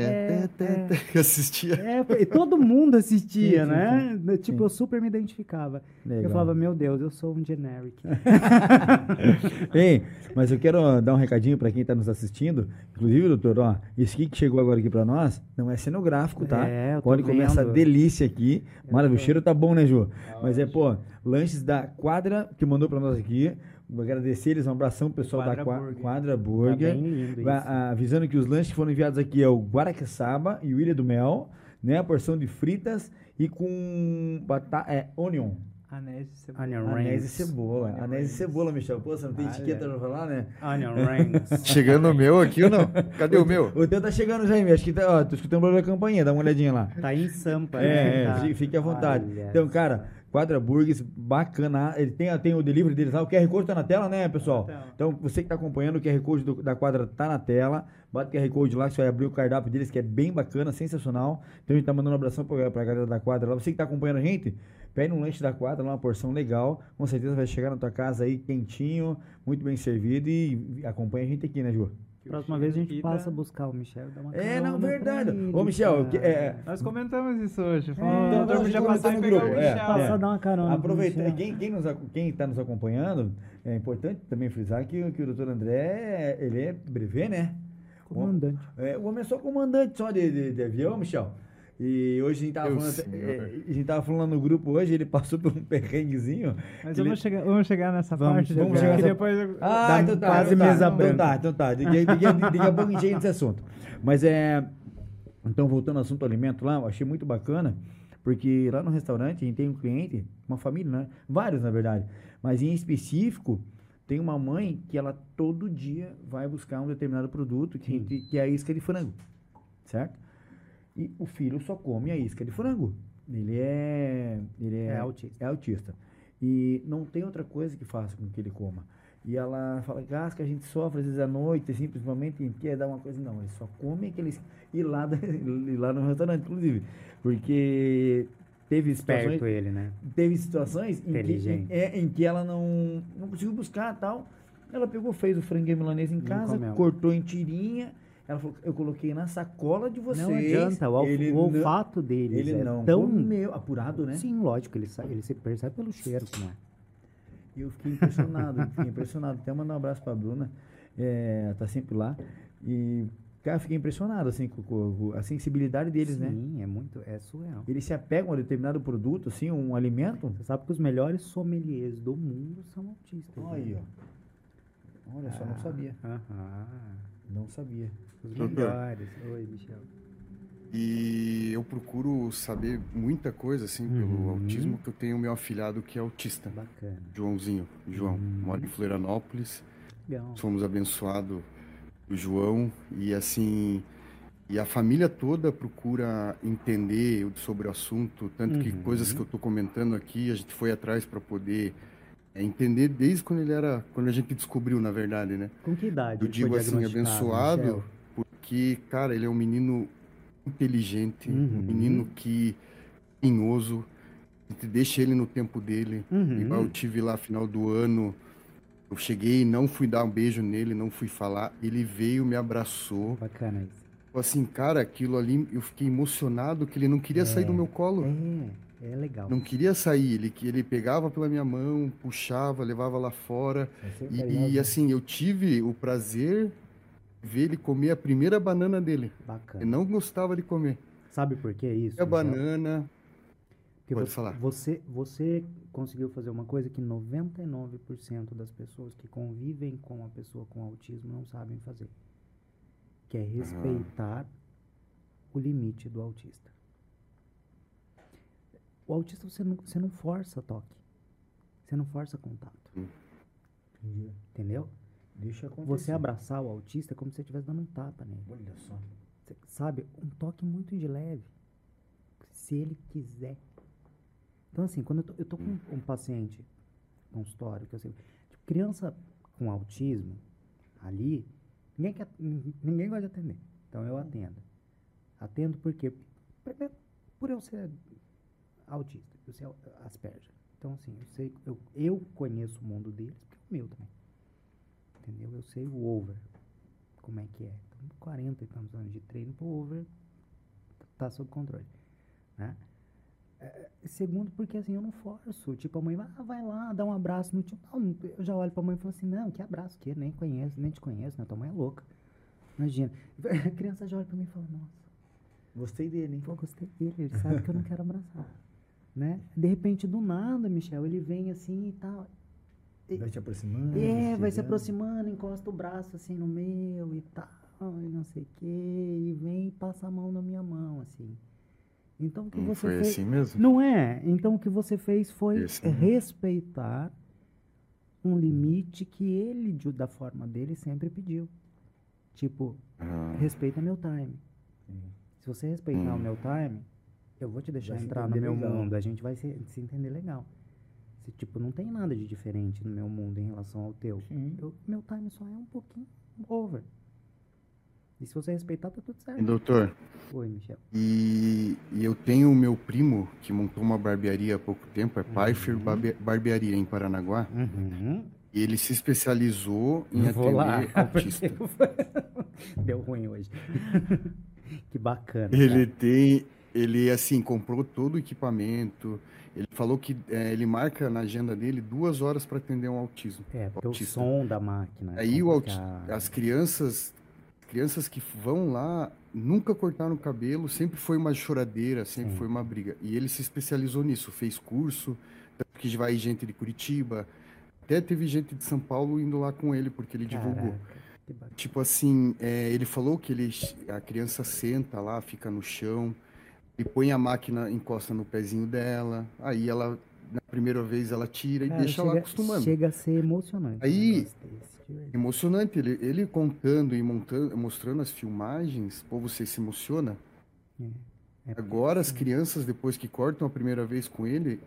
é. Assistia. É, e todo mundo assistia, Sim, sim, né? Tipo, Sim. eu super me identificava. Legal. Eu falava, meu Deus, eu sou um generic. Ei, mas eu quero ó, dar um recadinho para quem está nos assistindo. Inclusive, doutor, ó, esse aqui que chegou agora aqui para nós não é cenográfico, tá? É, eu Pode comer essa vendo. delícia aqui. Maravilha, o cheiro tá bom, né, Ju? Mas é, pô, lanches da Quadra que mandou para nós aqui. Vou agradecer eles, um abração pro pessoal da Quadra Qua- Burger. Quadra Tá Burger. bem lindo ah, avisando que os lanches que foram enviados aqui é o Guaraqueçaba e o Ilha do Mel, né? A porção de fritas e com batata, é, onion. Anéis de cebola. Onion Anéis e rings. cebola. Onion Anéis e cebola, Michel. Pô, você não tem etiqueta pra falar, né? Onion rings. Chegando o meu aqui ou não? Cadê o meu? O teu tá chegando já, hein? Acho que tá, ó, tô escutando o barulho da campainha, dá uma olhadinha lá. Tá em Sampa, É, né? é, Tá. fique- à vontade. Olha Então, cara, Quadra Burgers, bacana. Ele tem, tem o delivery deles lá. O QR Code tá na tela, né, pessoal? Tá. Então, você que tá acompanhando, o QR Code do- da Quadra tá na tela. Bate o QR Code lá, que você vai abrir o cardápio deles, que é bem bacana, sensacional. Então, a gente tá mandando um abração pra, pra galera da Quadra lá. Você que tá acompanhando a gente, pede um lanche da Quadra lá, uma porção legal. Com certeza vai chegar na tua casa aí quentinho, muito bem servido. E acompanha a gente aqui, né, Ju? O Próxima vez a gente passa tá- a buscar o Michel e dar uma É, não, verdade. ele, Ô, Michel, que- cara. é, Nós comentamos isso hoje. É, Falou, o nós doutor podia comentamos passar e no o grupo, é. A dar uma carona pro Aproveita, Michel. quem, quem, nos, quem está nos acompanhando, é importante também frisar que, o- que o doutor André, ele é brevet, né? Comandante. É, o homem é só comandante só de, de, de avião, Michel. E hoje a gente tava falando, senhor. é, a gente tava falando no grupo hoje, ele passou por um perrenguezinho. Mas Ele- vamos, chegar, vamos chegar nessa Vamos- parte. vamos chegar nessa- depois eu- Ah, então tá. quase então tá, mesa então tá, então tá. Daqui, a pouco a gente entra nesse assunto. Mas é. Então, voltando ao assunto do alimento lá, eu achei muito bacana, Porque lá no restaurante a gente tem um cliente, uma família, né? Vários, na verdade. Mas em específico, tem uma mãe que ela todo dia vai buscar um determinado produto, que, que é a isca de frango. Certo? E o filho só come a isca de frango. Ele é. Ele é, É autista. é autista. E não tem outra coisa que faça com que ele coma. E ela fala, gás que a gente sofre às vezes à noite, assim, principalmente quer dar uma coisa. Não, ele só come aqueles. E lá, e lá no restaurante, inclusive. Porque teve situações, Esperto ele, né? teve situações em que, Inteligente. em, é, em que ela não, não conseguiu buscar tal. Ela pegou, fez o franguinho milanês em casa, cortou em tirinha. Ela falou, eu coloquei na sacola de vocês. Não adianta, o, ele o não- olfato deles Ele é não tão... comeu, apurado, né? Sim, lógico, ele, ele se percebe pelo cheiro, né? E eu fiquei impressionado, fiquei impressionado. Até mandar um abraço pra Bruna, é, tá sempre lá. E, cara, fiquei impressionado, assim, com, com- a sensibilidade deles, né? Sim, é muito, é surreal. Eles se apegam a determinado produto, assim, um alimento. Você sabe que os melhores sommeliers do mundo são autistas. Olha aí, né? ó. Olha só, não sabia. Aham. Não sabia. Os Doutor. melhores. Oi, Michel. E eu procuro saber muita coisa, assim, pelo Uhum. autismo, que eu tenho meu afilhado que é autista, Bacana. Joãozinho. João, Uhum. mora em Florianópolis. Legal. Fomos abençoados do João e assim e a família toda procura entender sobre o assunto, tanto que Uhum. coisas que eu estou comentando aqui a gente foi atrás para poder é, entender desde quando ele era, quando a gente descobriu na verdade, né? Com que idade? Eu digo assim abençoado Michel? Porque cara ele é um menino inteligente, Uhum. um menino que gente deixa ele no tempo dele. Uhum. Eu tive lá final do ano, eu cheguei, não fui dar um beijo nele, não fui falar, ele veio, me abraçou. Bacana isso. Assim, cara, aquilo ali, eu fiquei emocionado que ele não queria sair do meu colo. É, é legal. Não queria sair, ele, que ele pegava pela minha mão, puxava, levava lá fora. E, e, assim, eu tive o prazer ver ele comer a primeira banana dele. Bacana. Ele não gostava de comer. Sabe por que isso? A Michel? banana, Porque Pode você, falar. Você, você conseguiu fazer uma coisa que 99% das pessoas que convivem com a pessoa com autismo não sabem fazer. Que é respeitar o limite do autista. O autista você não, você não força toque. Você não força contato. Entendi. Entendeu? Deixa acontecer. Você abraçar o autista é como se você estivesse dando um tapa nele. Olha só. Cê- Sabe? Um toque muito de leve. Se ele quiser. Então, assim, quando eu tô, eu tô com um paciente, consultório, que eu sei. Tipo, criança com autismo, ali, ninguém, quer, nin- ninguém gosta de atender. Então, eu atendo. Atendo porque, primeiro, por eu ser autista, eu ser Asperger. Então, assim, eu sei, eu, eu conheço o mundo deles, porque é o meu também. Entendeu? Eu sei o over, como é que é. Então, 40 e tantos anos de treino pro over tá sob controle, né? É, segundo, porque assim, eu não forço. Tipo, a mãe vai, ah, vai lá, dá um abraço no tio. Não, eu já olho pra mãe e falo assim, não, que abraço, que nem conheço, nem te conheço, né? Tua mãe é louca. Imagina. A criança já olha pra mim e fala, nossa, Gostei dele, hein? pô, gostei dele, ele sabe que eu não quero abraçar. Né? De repente, do nada, Michel, ele vem assim e tal. Vai te aproximando. é, vai se aproximando, encosta o braço assim no meu e tal, e não sei o que, e vem e passa a mão na minha mão, assim. Então o que Não você foi fez. assim mesmo? Não é? Então o que você fez foi assim mesmo. respeitar um limite que ele, da forma dele, sempre pediu. Tipo, Ah, respeita meu time. Se você respeitar Hum. o meu time, eu vou te deixar Vai entrar no meu legal. mundo. A gente vai se, se entender legal. Se, tipo, não tem nada de diferente no meu mundo em relação ao teu. Eu- meu time só é um pouquinho over. E se você respeitar, tá tudo e certo. doutor, Oi, Michel. E, e eu tenho o meu primo que montou uma barbearia há pouco tempo, é Pfeiffer Uhum. Barbe- Barbearia em Paranaguá. Uhum. E ele se especializou em Vou lá. atender autista. Deu ruim hoje. que bacana. Ele tem, ele assim comprou todo o equipamento. Ele falou que é, ele marca na agenda dele duas horas para atender um autismo. É, porque autista. o som da máquina. é Aí o as crianças, crianças que vão lá nunca cortaram o cabelo, sempre foi uma choradeira, sempre Sim. foi uma briga. E ele se especializou nisso, fez curso, que vai gente de Curitiba, até teve gente de São Paulo indo lá com ele porque ele divulgou. Caraca, bacana. Tipo assim, é, ele falou que ele, a criança senta lá, fica no chão, Ele põe a máquina, encosta no pezinho dela, aí ela, na primeira vez, ela tira e Cara, deixa chega, lá acostumando. Chega a ser emocionante. Aí- de verdade. Emocionante, ele, ele contando e montando, mostrando as filmagens, pô, você se emociona. É Agora as crianças, depois que cortam a primeira vez com ele,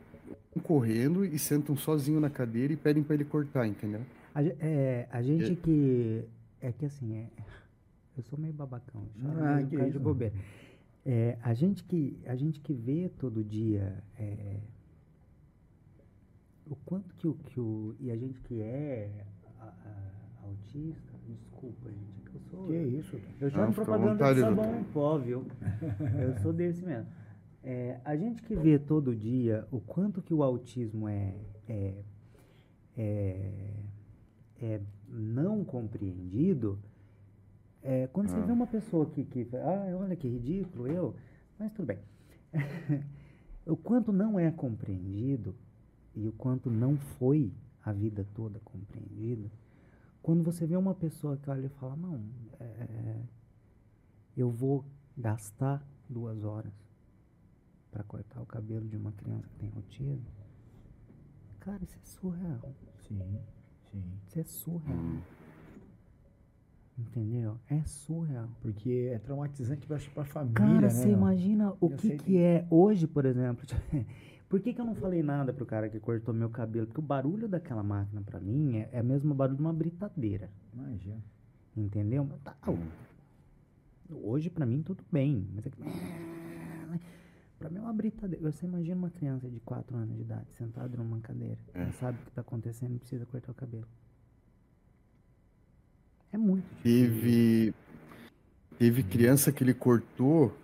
vão correndo e sentam sozinho na cadeira e pedem para ele cortar, entendeu? A, é, a gente que. É que assim, é, eu sou meio babacão, Ah, que de bobeira. É, a, gente que, a gente que vê todo dia é, o quanto que o, que o. E a gente que é a- a- autista, desculpa, gente, é que eu sou. Que isso? Eu Não, chamo fica à propaganda de sabão em pó, viu? Eu sou desse mesmo. É, a gente que vê todo dia o quanto que o autismo é, é, é, é não compreendido, é, quando você Ah. vê uma pessoa que, que ah, olha que ridículo, eu, mas tudo bem. o quanto não é compreendido e o quanto não foi a vida toda compreendido, quando você vê uma pessoa que olha e fala, não, é, eu vou gastar duas horas para cortar o cabelo de uma criança que tem autismo, cara, isso é surreal. Sim, sim. Isso é surreal. Entendeu? É surreal. Porque é traumatizante pra, pra família, Cara, né? você meu? imagina o Eu que, que que- é hoje, por exemplo. Por que, que eu não falei nada pro cara que cortou meu cabelo? Porque o barulho daquela máquina pra mim é, é o mesmo barulho de uma britadeira. Imagina. Entendeu? Mas tá, hoje pra mim tudo bem. Mas é que... Pra mim é uma britadeira. Você imagina uma criança de 4 anos de idade sentada numa cadeira. É. Não sabe o que tá acontecendo e precisa cortar o cabelo. É muito difícil. Teve, teve criança que ele cortou,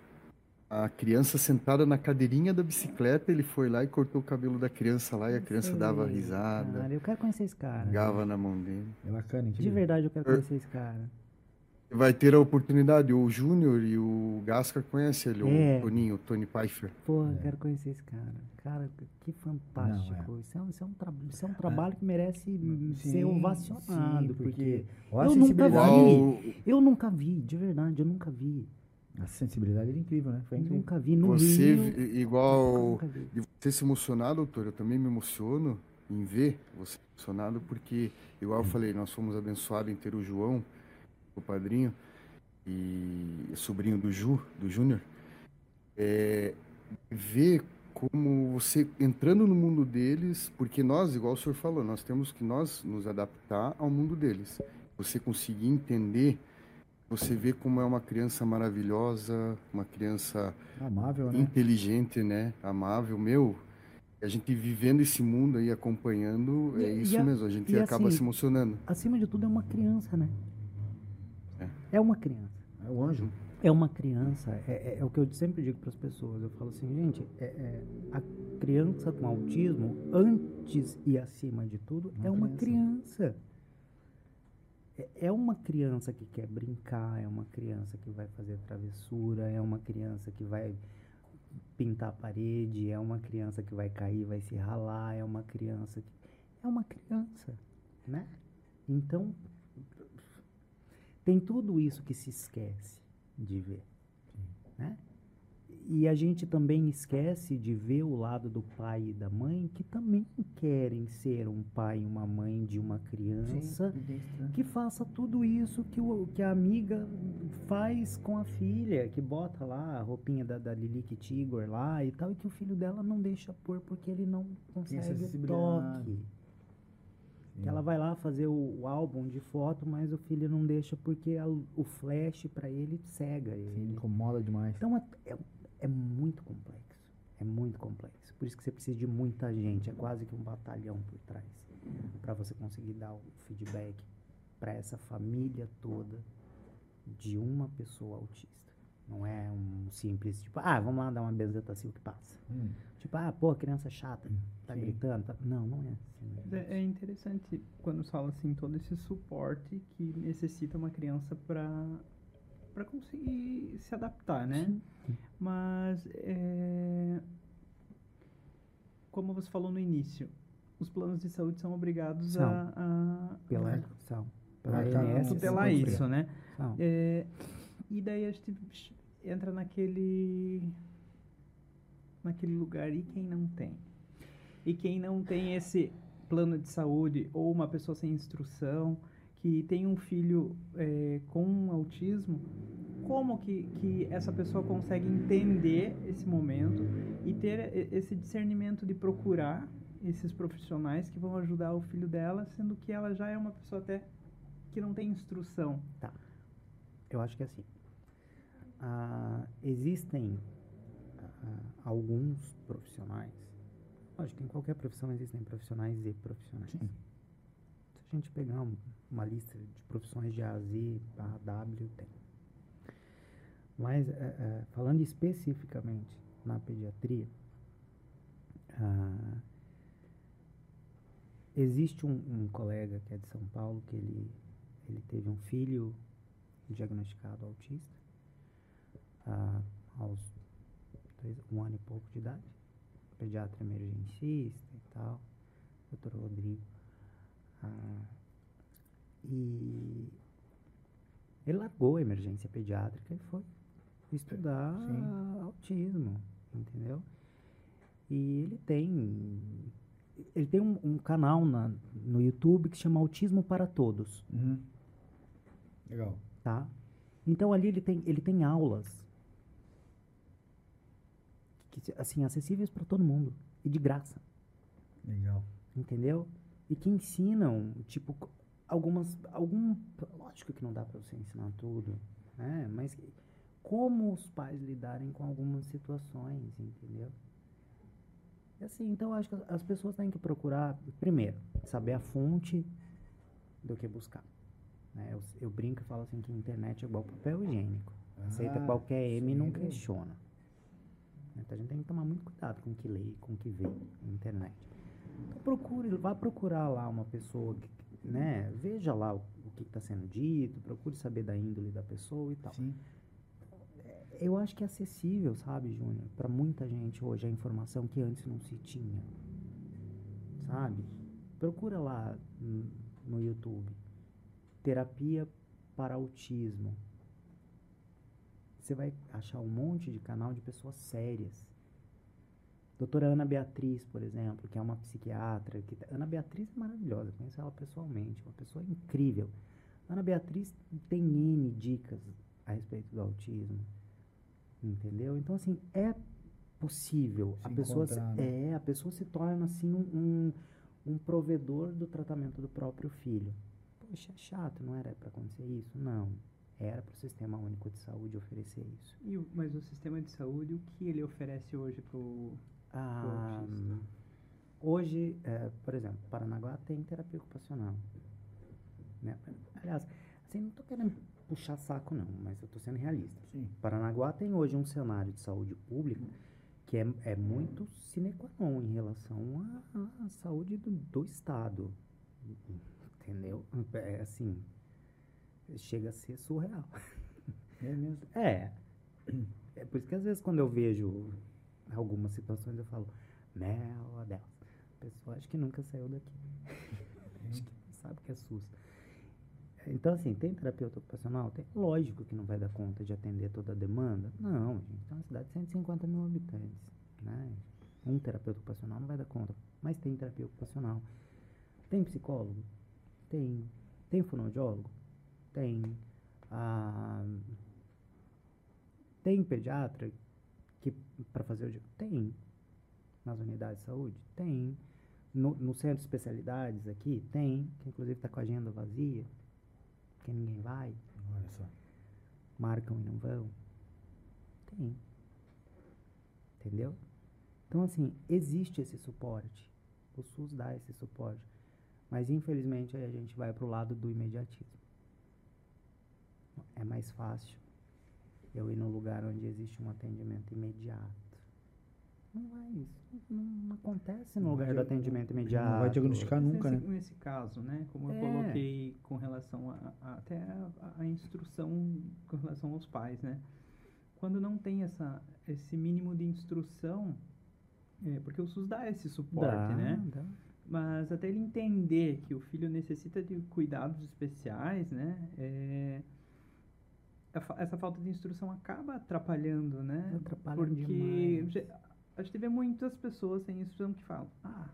a criança sentada na cadeirinha da bicicleta, ele foi lá e cortou o cabelo da criança lá e a criança dava Sei, risada, Cara, eu quero conhecer esse cara. pegava na mão dele. É bacana, De verdade, eu quero Er- conhecer esse cara. Vai ter a oportunidade, o Júnior e o Gascar conhecem ele, É. o Toninho, o Tony Pfeiffer. Porra, eu quero conhecer esse cara. Cara, que fantástico. Isso, é, um- isso, é um tra- isso é um trabalho que merece hum, ser Sim, ovacionado. sim, porque Olha a Eu nunca vi. Eu nunca vi, de verdade, eu nunca vi. A sensibilidade é incrível, né? Foi incrível. Nunca vi no você, Rio. vi- igual Nunca vi. você se emocionar, doutor, eu também me emociono em ver você emocionado, porque, igual eu falei, nós fomos abençoados em ter o João, o padrinho, e sobrinho do Ju, do Júnior, é, ver como você entrando no mundo deles, porque nós, igual o senhor falou, nós temos que nós nos adaptar ao mundo deles. Você conseguir entender, você vê como é uma criança maravilhosa, uma criança Amável, né? inteligente, né? Amável, meu. A gente vivendo esse mundo aí, acompanhando, E- é isso a- mesmo, a gente acaba assim, se emocionando. Acima de tudo, é uma criança, né? É. É uma criança. É o anjo. É uma criança, é, é- é o que eu sempre digo para as pessoas. Eu falo assim, gente, é- é, a criança com autismo, antes e acima de tudo, Uma é uma criança. criança. É, é uma criança que quer brincar, é uma criança que vai fazer travessura, é uma criança que vai pintar a parede, é uma criança que vai cair, vai se ralar, é uma criança que. É uma criança, né? Então, tem tudo isso que se esquece de ver, né? E a gente também esquece de ver o lado do pai e da mãe que também querem ser um pai e uma mãe de uma criança que faça tudo isso que, o, que a amiga faz com a filha, que bota lá a roupinha da, da Lilique Tigor lá e tal, e que o filho dela não deixa pôr porque ele não consegue o toque. Que ela vai lá fazer o, o álbum de foto, mas o filho não deixa porque a- o flash pra ele cega Sim, ele. incomoda demais. Então é, é, é muito complexo. É muito complexo. Por isso que você precisa de muita gente. É quase que um batalhão por trás. Para você conseguir dar o feedback para essa família toda de uma pessoa autista. Não é um simples, tipo, ah, vamos lá dar uma benzetacil que passa. Hum. Tipo, ah, pô, criança chata, tá Sim. gritando. tá- Não, não é assim. Mas É, é interessante quando fala assim todo esse suporte que necessita uma criança para para conseguir se adaptar, né? Sim. Mas é, como você falou no início, os planos de saúde são obrigados São. a, a Pela, são, pela Ah, tá. ANS, tutelar isso, né? É, e daí a gente entra naquele naquele lugar e quem não tem. E quem não tem esse plano de saúde ou uma pessoa sem instrução que tem um filho é, com autismo, como que, que essa pessoa consegue entender esse momento e ter esse discernimento de procurar esses profissionais que vão ajudar o filho dela, sendo que ela já é uma pessoa até que não tem instrução. Tá. Eu acho que é assim. Ah, existem ah, alguns profissionais. Lógico em qualquer profissão existem profissionais e profissionais. Sim. Se a gente pegar um, uma lista de profissões de A a Z, A a W, tem. Mas, é, falando especificamente na pediatria, ah, existe um, um, colega que é de São Paulo que ele, ele teve um filho diagnosticado autista ah, aos dois, um ano e pouco de idade, pediatra emergencista e tal, doutor Rodrigo. Ah, e ele largou a emergência pediátrica e foi estudar Sim. autismo, entendeu? E ele tem ele tem um, um, canal na, no YouTube que chama Autismo para Todos. Uhum. Legal. Tá? Então ali ele tem, ele tem aulas que, assim, acessíveis para todo mundo e de graça. Legal. Entendeu? E que ensinam, tipo, algumas. Algum, lógico que não dá para você ensinar tudo, né? Mas como os pais lidarem com algumas situações, entendeu? E assim, então eu acho que as pessoas têm que procurar, primeiro, saber a fonte do que buscar. Né? Eu, eu, brinco e falo assim que a internet é igual papel higiênico. Ah, Aceita qualquer M e não questiona. Então a gente tem que tomar muito cuidado com o que lê, com o que vê na internet. Então procure, vá procurar lá uma pessoa que, né, veja lá o, o que está sendo dito, procure saber da índole da pessoa e tal. Sim eu acho que é acessível, sabe, Júnior, para muita gente hoje a informação que antes não se tinha. Sabe? Procura lá no YouTube. Terapia para autismo. Você vai achar um monte de canal de pessoas sérias. Doutora Ana Beatriz, por exemplo, que é uma psiquiatra. Que, tá, Ana Beatriz é maravilhosa, conheço ela pessoalmente, uma pessoa incrível. Ana Beatriz tem N dicas a respeito do autismo. Entendeu? Então, assim, é possível. Se a pessoa se, né? é, a pessoa se torna assim um, um, um, provedor do tratamento do próprio filho. Poxa, é chato, não era para acontecer isso? Não. Era para o Sistema Único de Saúde oferecer isso. E o, mas o sistema de saúde, o que ele oferece hoje para o ah, Hoje, é, por exemplo, Paranaguá tem terapia ocupacional. Né? Aliás, assim, não estou querendo puxar saco, não, mas eu estou sendo realista. Sim. Paranaguá tem hoje um cenário de saúde pública que é, é muito sine qua non em relação à, à saúde do, do Estado. Entendeu? É assim, chega a ser surreal. É mesmo? É. É por isso que às vezes quando eu vejo algumas situações eu falo, meu Deus, a pessoa acho que nunca saiu daqui. acho que não sabe que é susto. Então, assim, tem terapeuta ocupacional? Tem. Lógico que não vai dar conta de atender toda a demanda. Não, gente tem uma cidade de 150 mil habitantes. Né? Um terapeuta ocupacional não vai dar conta. Mas tem terapia ocupacional. Tem psicólogo? Tem. Tem fonoaudiólogo? Tem. Ah, tem pediatra que para fazer o tem nas unidades de saúde tem no, no centro de especialidades aqui tem que inclusive está com a agenda vazia porque ninguém vai. Olha só. Marcam e não vão. Tem. Entendeu? Então, assim, existe esse suporte. O SUS dá esse suporte. Mas, infelizmente, aí a gente vai para o lado do imediatismo. É mais fácil eu ir no lugar onde existe um atendimento imediato. Não vai, não, não acontece no não lugar do atendimento imediato. Não vai diagnosticar nunca, nesse, né? Nesse caso, né? Como eu é. coloquei com relação a, a até a, a, instrução com relação aos pais, né? Quando não tem essa, esse mínimo de instrução, é, porque o SUS dá esse suporte, dá, né? Dá. Mas até ele entender que o filho necessita de cuidados especiais, né? É, essa falta de instrução acaba atrapalhando, né? Atrapalha porque demais a gente vê muitas pessoas sem instrução que falam, ah,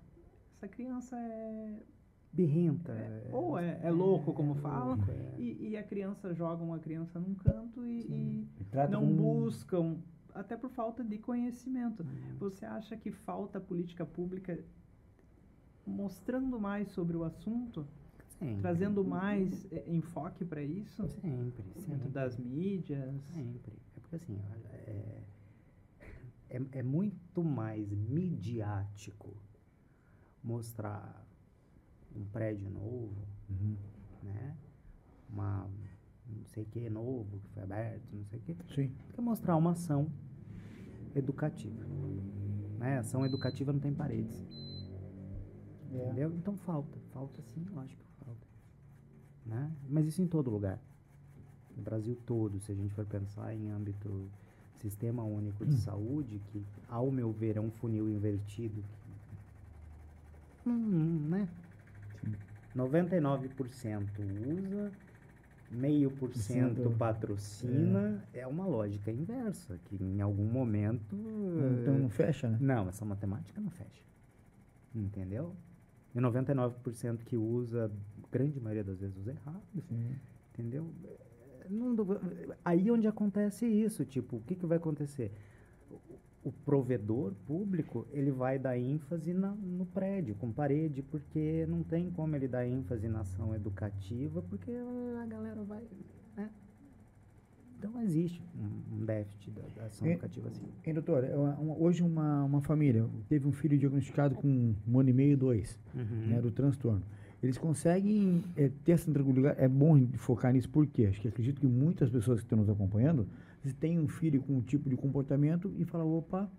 essa criança é Birrenta. É, ou é, é louco, como falam, louco, é. e, e a criança joga uma criança num canto e, e não como- buscam, até por falta de conhecimento. Você acha que falta política pública mostrando mais sobre o assunto, Sempre. trazendo mais eh, enfoque para isso Sempre, dentro sempre. das mídias? Sempre. É porque assim, é, é, é muito mais midiático mostrar um prédio novo, Uhum. né? Uma não sei o que novo que foi aberto, não sei o que, Sim. do que mostrar uma ação educativa. Né? Ação educativa não tem paredes. É. Entendeu? Então falta. Falta sim, lógico que falta. Né? Mas isso em todo lugar. No Brasil todo, se a gente for pensar em âmbito sistema único de saúde, que ao meu ver é um funil invertido. Hum, né? Sim. 99% usa, meio por cento patrocina, é. uma lógica inversa, que em algum momento. Então não fecha, né? Não, essa matemática não fecha. Entendeu? E 99% que usa, grande maioria das vezes usa errado, Sim. entendeu? É, não aí onde acontece isso, tipo, o que, que vai acontecer? O- provedor público, ele vai dar ênfase na- no prédio, com parede, porque não tem como ele dar ênfase na ação educativa, porque a galera vai, né? Então existe um, um déficit da, da ação É- educativa assim. Hein, doutor, é hoje uma, uma família teve um filho diagnosticado com um ano e meio, dois, Uhum. né, do transtorno. Eles conseguem é, ter essa tranquilidade, é bom focar nisso, por quê? Acho que acredito que muitas pessoas que estão nos acompanhando, tem um filho com um tipo de comportamento e fala, opa,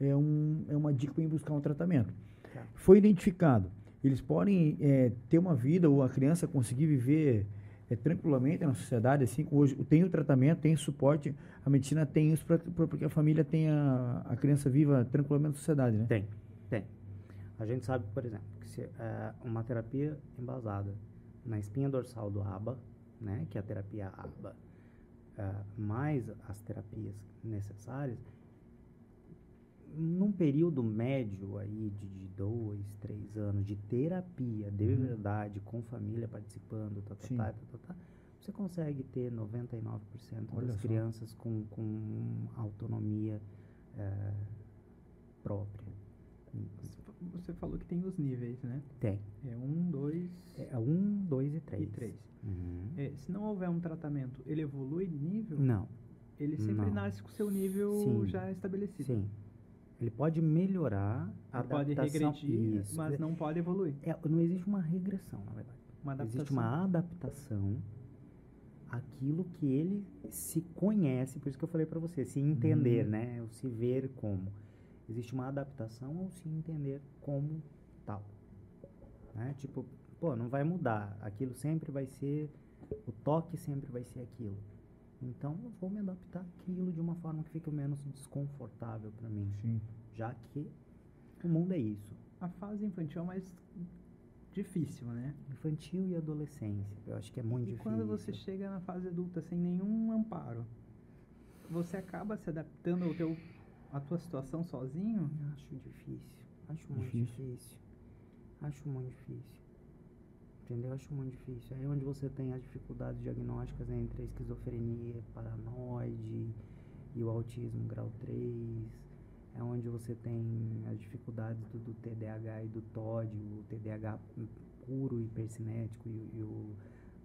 é, um, é uma dica para ir buscar um tratamento. Tá. Foi identificado. Eles podem é, ter uma vida ou a criança conseguir viver é, tranquilamente na sociedade, assim, com hoje tem o tratamento, tem o suporte, a medicina tem isso para que a família tenha, a criança viva tranquilamente na sociedade, né? Tem, tem. A gente sabe, por exemplo, que se, é, uma terapia embasada na espinha dorsal do ABA, né, que é a terapia ABA, é, mais as terapias necessárias, num período médio aí de, de dois, três anos de terapia de Uhum. verdade, com família participando, tá, tá, tá, tá, tá, tá, você consegue ter 99% Olha das só. crianças com, com autonomia é, própria. Você falou que tem os níveis, né? Tem. É um, dois É um, dois e três. e três. Uhum. É, se não houver um tratamento, ele evolui de nível? Não, Ele sempre Não. nasce com o seu nível Sim. já estabelecido. sim. Ele pode melhorar a Ele pode regredir, Isso. mas não pode evoluir. É, não existe uma regressão, na verdade. Uma adaptação. Existe uma adaptação àquilo que ele se conhece, por isso que eu falei para você, se entender, Uhum. né? O se ver como. Existe uma adaptação ao se entender como tal. Né? Tipo, pô, não vai mudar. Aquilo sempre vai ser. O toque sempre vai ser aquilo. Então eu vou me adaptar àquilo de uma forma que fique menos desconfortável para mim. Sim. Já que o mundo é isso. A fase infantil é mais difícil, né? Infantil e adolescência. Eu acho que é muito e difícil. quando você chega na fase adulta sem nenhum amparo, você acaba se adaptando ao teu, à tua situação sozinho? Acho difícil. Acho muito Difícil. difícil. Acho muito difícil. Entendeu? Acho muito difícil. Aí é onde você tem as dificuldades diagnósticas entre a esquizofrenia, paranoide e o autismo grau 3. É onde você tem as dificuldades do, do TDAH e do TOD, o TDAH puro hipercinético e, e o,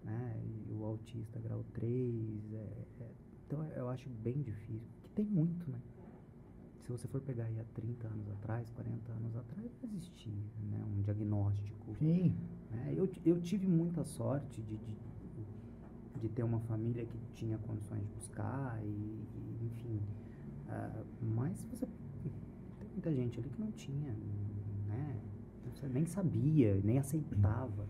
né, e o autista grau 3. é- é- então eu acho bem difícil. Que tem muito, né? Se você for pegar aí há 30 anos atrás, 40 anos atrás, não existia né, um diagnóstico. Sim. né? Eu, eu tive muita sorte de, de, de ter uma família que tinha condições de buscar, e, e, enfim. ah, mas você, tem muita gente ali que não tinha, né? Você nem sabia, nem aceitava.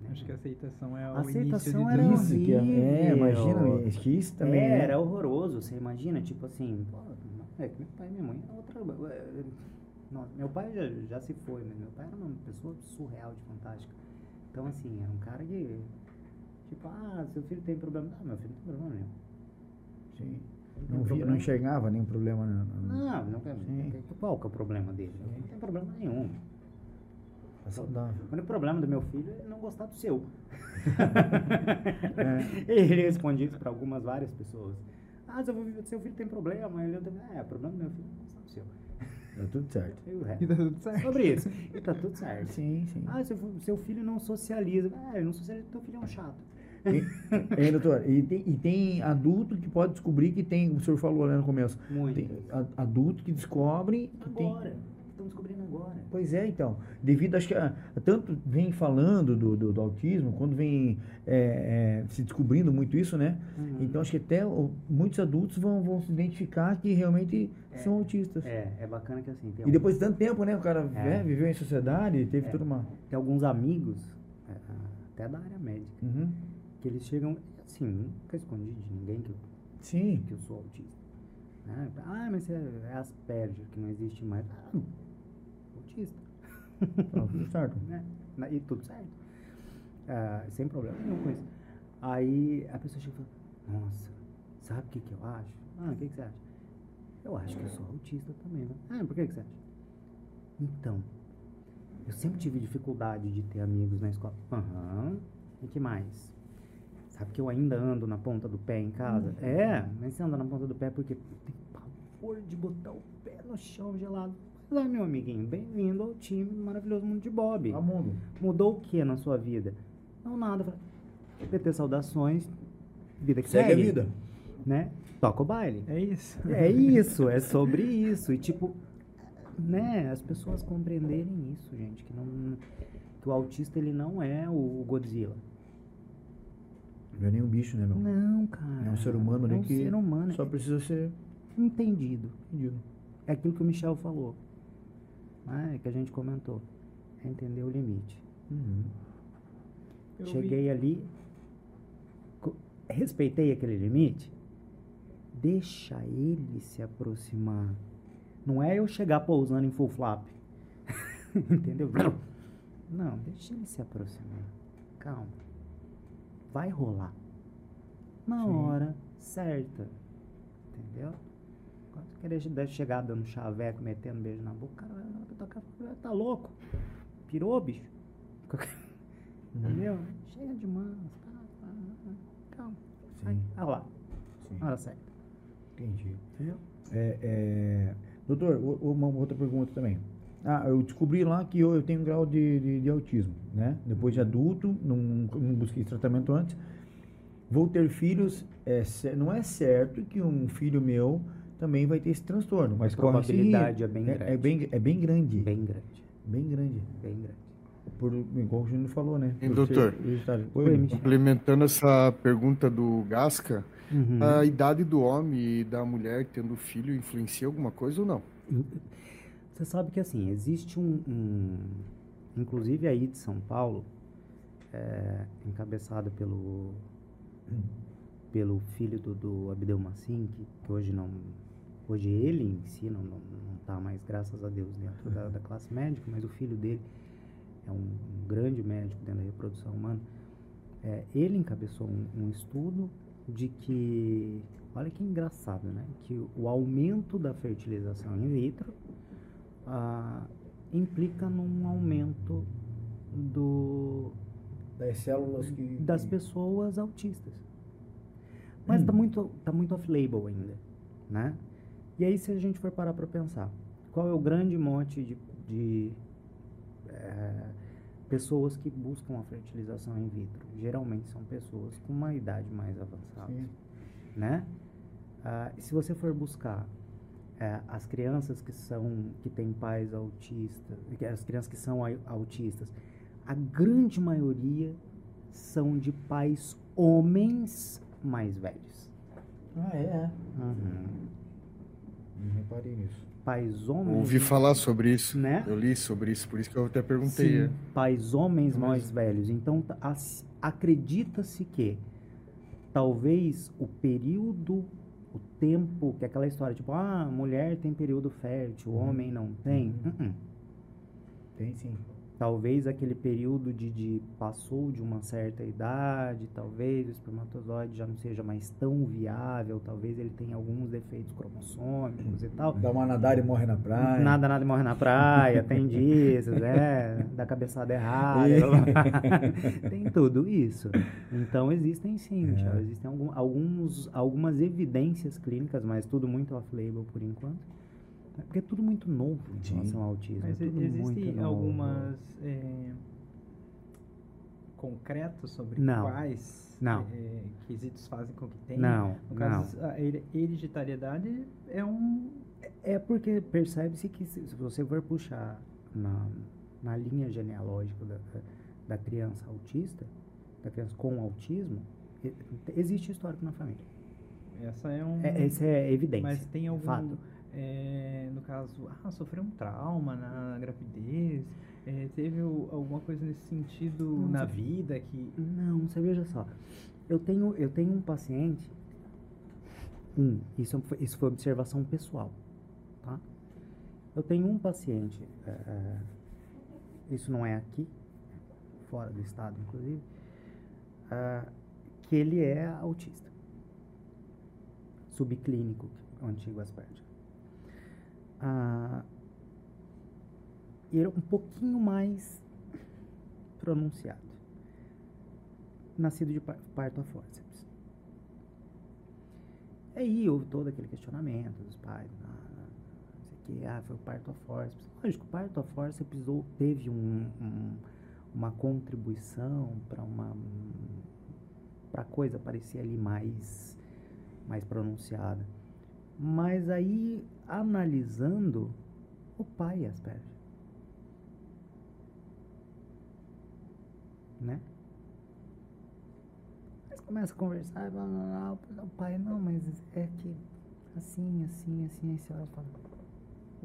né? Acho que a aceitação é o A aceitação início de era que é, é, horrível. imagina, acho que isso também É, é. era horroroso, você imagina, tipo assim, pô, é que meu pai e minha mãe é outra. é, Nossa, meu pai já, já se foi, mas meu pai era uma pessoa surreal de fantástica. Então, assim, era um cara que, tipo, ah, seu filho tem problema. Ah, meu filho não tem problema nenhum. Sim. Não, via, não enxergava nenhum problema. Não, não tem- Sim. qual que é o problema dele? Não tem problema nenhum. É saudável. O único problema do meu filho é não gostar do seu. É. Ele responde isso para algumas, várias pessoas. Ah, seu filho, seu filho tem problema. Ele não tem... É, problema do meu filho é não gostar do seu. Dá tudo certo. E o resto? E tá tudo certo. Sobre isso. E tá tudo certo. Sim, sim. Ah, seu, seu filho não socializa. Ah, ele não socializa, teu filho é um chato. E, doutor? E tem, e tem adulto que pode descobrir que tem, o senhor falou lá no começo, Muito. tem a- adulto que descobre que tem. Agora. Descobrindo agora. Pois é, então. Devido, acho que a, a tanto vem falando do, do, do autismo, quando vem é, é, se descobrindo muito isso, né? Uhum. Então acho que até o- muitos adultos vão, vão se identificar que realmente são autistas. É, é bacana que assim, tem, E depois de tanto tempo, né? O cara É. né, viveu em sociedade, teve É. toda uma. tem alguns amigos, é, até da área médica, Uhum. que eles chegam, assim, nunca escondi de ninguém que eu, Sim. que eu sou autista. né? Ah, mas é Asperger, que não existe mais. Ah, autista. Tá tudo certo. né? Na- E tudo certo. Ah, sem problema nenhum com isso. Aí a pessoa chega e fala, nossa, sabe o que, que eu acho? Ah, o que, que você acha? Eu acho que eu sou autista também, né? Ah, por que, que você acha? Então, eu sempre tive dificuldade de ter amigos na escola. Aham. E que mais? Sabe que eu ainda ando na ponta do pé em casa? É, mas você anda na ponta do pé porque tem pavor de botar o pé no chão gelado. Ah, meu amiguinho, bem-vindo ao time do maravilhoso mundo de Bob. Ao mundo. Mudou o que na sua vida? Não, nada. PT Saudações, vida que Segue segue. a vida. Né? Toca o baile. É isso. É isso, é sobre isso. E tipo, né, as pessoas compreenderem isso, gente, que não que o autista ele não é o Godzilla. Não é nem um bicho, né, meu? Não, cara. É um ser humano, né? É um que ser humano. Só precisa ser entendido. entendido. É aquilo que o Michel falou. Né, que a gente comentou. É entender o limite. Uhum. Eu vi- Cheguei ali, respeitei aquele limite, deixa ele se aproximar. Não é eu chegar pousando em full flap. Entendeu? Não, deixa ele se aproximar. Calma. Vai rolar. Na Sim. hora certa. Entendeu? Querer chegar dando chaveco, metendo beijo na boca, cara e fala, tá louco? Pirou, bicho? Entendeu? Chega de mãos. Calma. Sim. vai lá. Sim. Hora certa. Entendi. Entendeu? É, é, Doutor, uma outra pergunta também. Ah, eu descobri lá que eu, eu tenho um grau de, de, de autismo, né? Depois de adulto, não, não busquei tratamento antes. Vou ter filhos, é, não é certo que um filho meu também vai ter esse transtorno, mas A corre esse probabilidade risco. é bem É, grande. bem, é bem grande. Bem grande. Bem grande. Bem grande. Por, igual o Júnior falou, né? Por doutor? Oi. Complementando essa pergunta do Gasca, Uhum. a idade do homem e da mulher tendo filho influencia alguma coisa ou não? Você sabe que assim, existe um, um- inclusive aí de São Paulo, é, encabeçado pelo pelo filho do, do Abdel Massin, que, que hoje não hoje ele em si não não não tá mais graças a Deus dentro da, da classe médica, mas o filho dele é um, um grande médico dentro da reprodução humana. É, ele encabeçou um, um estudo de que, olha que engraçado, né? Que o aumento da fertilização in vitro ah, implica num aumento do, Das células que. das pessoas autistas. Mas tá muito, tá muito off-label ainda, né? E aí, se a gente for parar para pensar, qual é o grande mote de, de eh, pessoas que buscam a fertilização in vitro? Geralmente são pessoas com uma idade mais avançada, Sim. né? Ah, se você for buscar eh, as crianças que são que têm pais autistas, as crianças que são autistas, a grande maioria são de pais homens mais velhos. Ah, é, é. Uhum. Não reparei nisso. Pais homens. Ouvi falar sobre isso. Né? Eu li sobre isso, por isso que eu até perguntei. é. Sim, pais homens Mas- mais velhos. Então, as- acredita-se que talvez o período, o tempo, que é aquela história, tipo, ah, mulher tem período fértil, Uhum. homem não tem. Uhum. Uh-uh. Tem sim. Talvez aquele período de, de passou de uma certa idade, talvez o espermatozoide já não seja mais tão viável, talvez ele tenha alguns defeitos cromossômicos e tal. Dá uma nadada e morre na praia. Nada, nada e morre na praia, tem disso, né? Da cabeçada errada. tem tudo isso. Então existem sim, É. Existem algum, alguns, algumas evidências clínicas, mas tudo muito off-label por enquanto. Porque é tudo muito novo em Sim. relação ao autismo. Mas é tudo existem muito novo. algumas é, concretos sobre Não. quais Não. é, quesitos fazem com que tenha? Não, No não. caso, a her- hereditariedade é um É porque percebe-se que se, se você for puxar na, na linha genealógica da, da criança autista, da criança com autismo, existe histórico na família. essa é um É, essa é evidência. mas tem algum fato. É, no caso ah sofreu um trauma na gravidez é, teve alguma coisa nesse sentido Não, na vida que Não, você veja só. Eu tenho, eu tenho um paciente. Um, isso, foi- isso foi observação pessoal. Tá? Eu tenho um paciente. é, isso não é aqui, fora do estado, inclusive. é, que ele é autista. Subclínico, antigo Asperger. Ah, e ele um pouquinho mais pronunciado nascido de par- parto a fórceps. Aí houve todo aquele questionamento dos pais, ah, não sei o que, ah, foi o parto a fórceps. Lógico, o parto a fórceps ou- teve um, um- uma contribuição para uma para a coisa parecer ali mais mais pronunciada. Mas aí analisando o pai Asperger, né? Mas começa a conversar, e blá, blá, blá, o pai, não, mas é que assim, assim, assim, aí você olha e fala,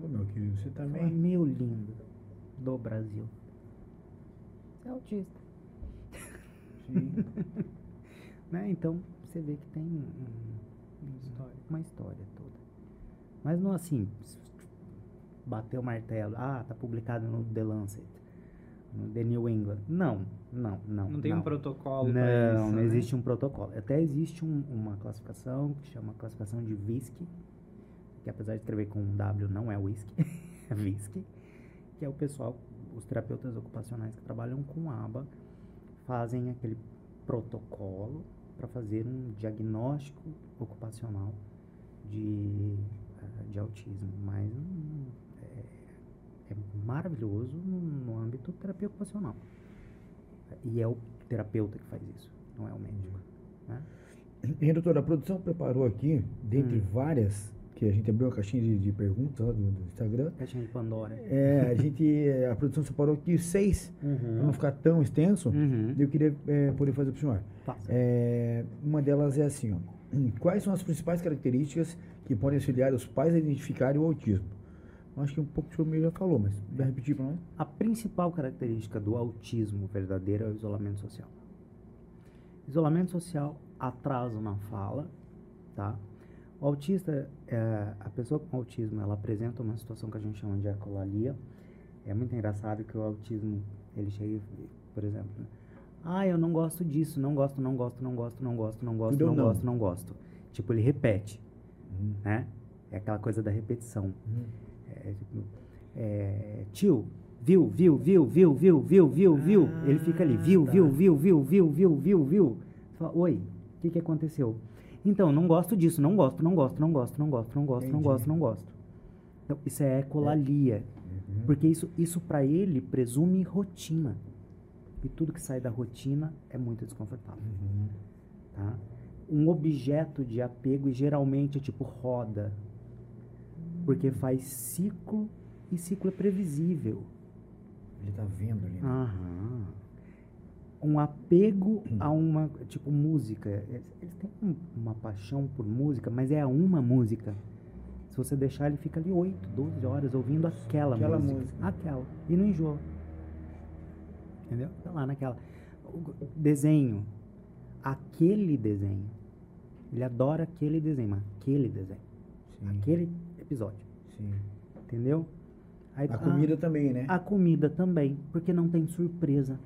Ô, meu querido, você tá fala, bem? meu lindo do Brasil. Você é autista. Sim. né? Então, você vê que tem um- um- História. uma história. Mas não assim, bater o martelo, ah, tá publicado no The Lancet, no The New England. Não, não, não. não tem um protocolo Não, isso, não né? existe um protocolo. Até existe um- uma classificação que chama classificação de whisky, que apesar de escrever com um W não é whisky, é whisky, que é o pessoal, os terapeutas ocupacionais que trabalham com aba, fazem aquele protocolo para fazer um diagnóstico ocupacional de, de autismo. Mas hum, é, é maravilhoso no, âmbito terapia ocupacional. E é o terapeuta que faz isso, não é o médico. Né? E, doutora, a produção preparou aqui, dentre Hum. várias, que a gente abriu a caixinha de, de perguntas do, do Instagram. Caixinha de Pandora. É, a gente, a produção separou aqui seis, para não ficar tão extenso. Uhum. Eu queria é, poder fazer para o senhor. Tá. É, uma delas é assim, ó. Quais são as principais características que podem auxiliar os pais a identificarem o autismo? Acho que um pouco o senhor já falou, mas vai repetir para nós? A principal característica do autismo verdadeiro é o isolamento social. Isolamento social, atraso na fala, tá? O autista, é, a pessoa com autismo, ela apresenta uma situação que a gente chama de ecolalia. É muito engraçado que o autismo, ele chega, por exemplo? Ah, eu não gosto disso, não gosto, não gosto, não gosto, não gosto, não gosto, não, não. gosto, não gosto. Tipo, ele repete, né? É aquela coisa da repetição. É, tipo, é, tio, viu, viu, viu, viu, viu, viu, viu, viu. Ele fica ali, viu, tá. viu, viu, viu, viu, viu, viu, viu. Você fala, Oi, o que, que aconteceu? Então, não gosto disso, não gosto, não gosto, não gosto, não gosto, não gosto, não gosto, não gosto. Então, isso é ecolalia. Porque isso, isso para ele presume rotina. E tudo que sai da rotina é muito desconfortável. Tá? Um objeto de apego geralmente é tipo roda. Porque faz ciclo e ciclo é previsível. Ele tá vendo ali. né? Aham. Um apego a uma, tipo, música. Eles, têm um- uma paixão por música, mas é a uma música. Se você deixar, ele fica ali 8, 12 horas ouvindo aquela, Aquela música. música. Aquela. E não enjoa. Entendeu? Tá lá naquela. O desenho. Aquele desenho. Ele adora aquele desenho, mas aquele desenho. Sim, Aquele episódio. sim. Entendeu? Aí, A ah, comida também, né? A comida também, porque não tem surpresa.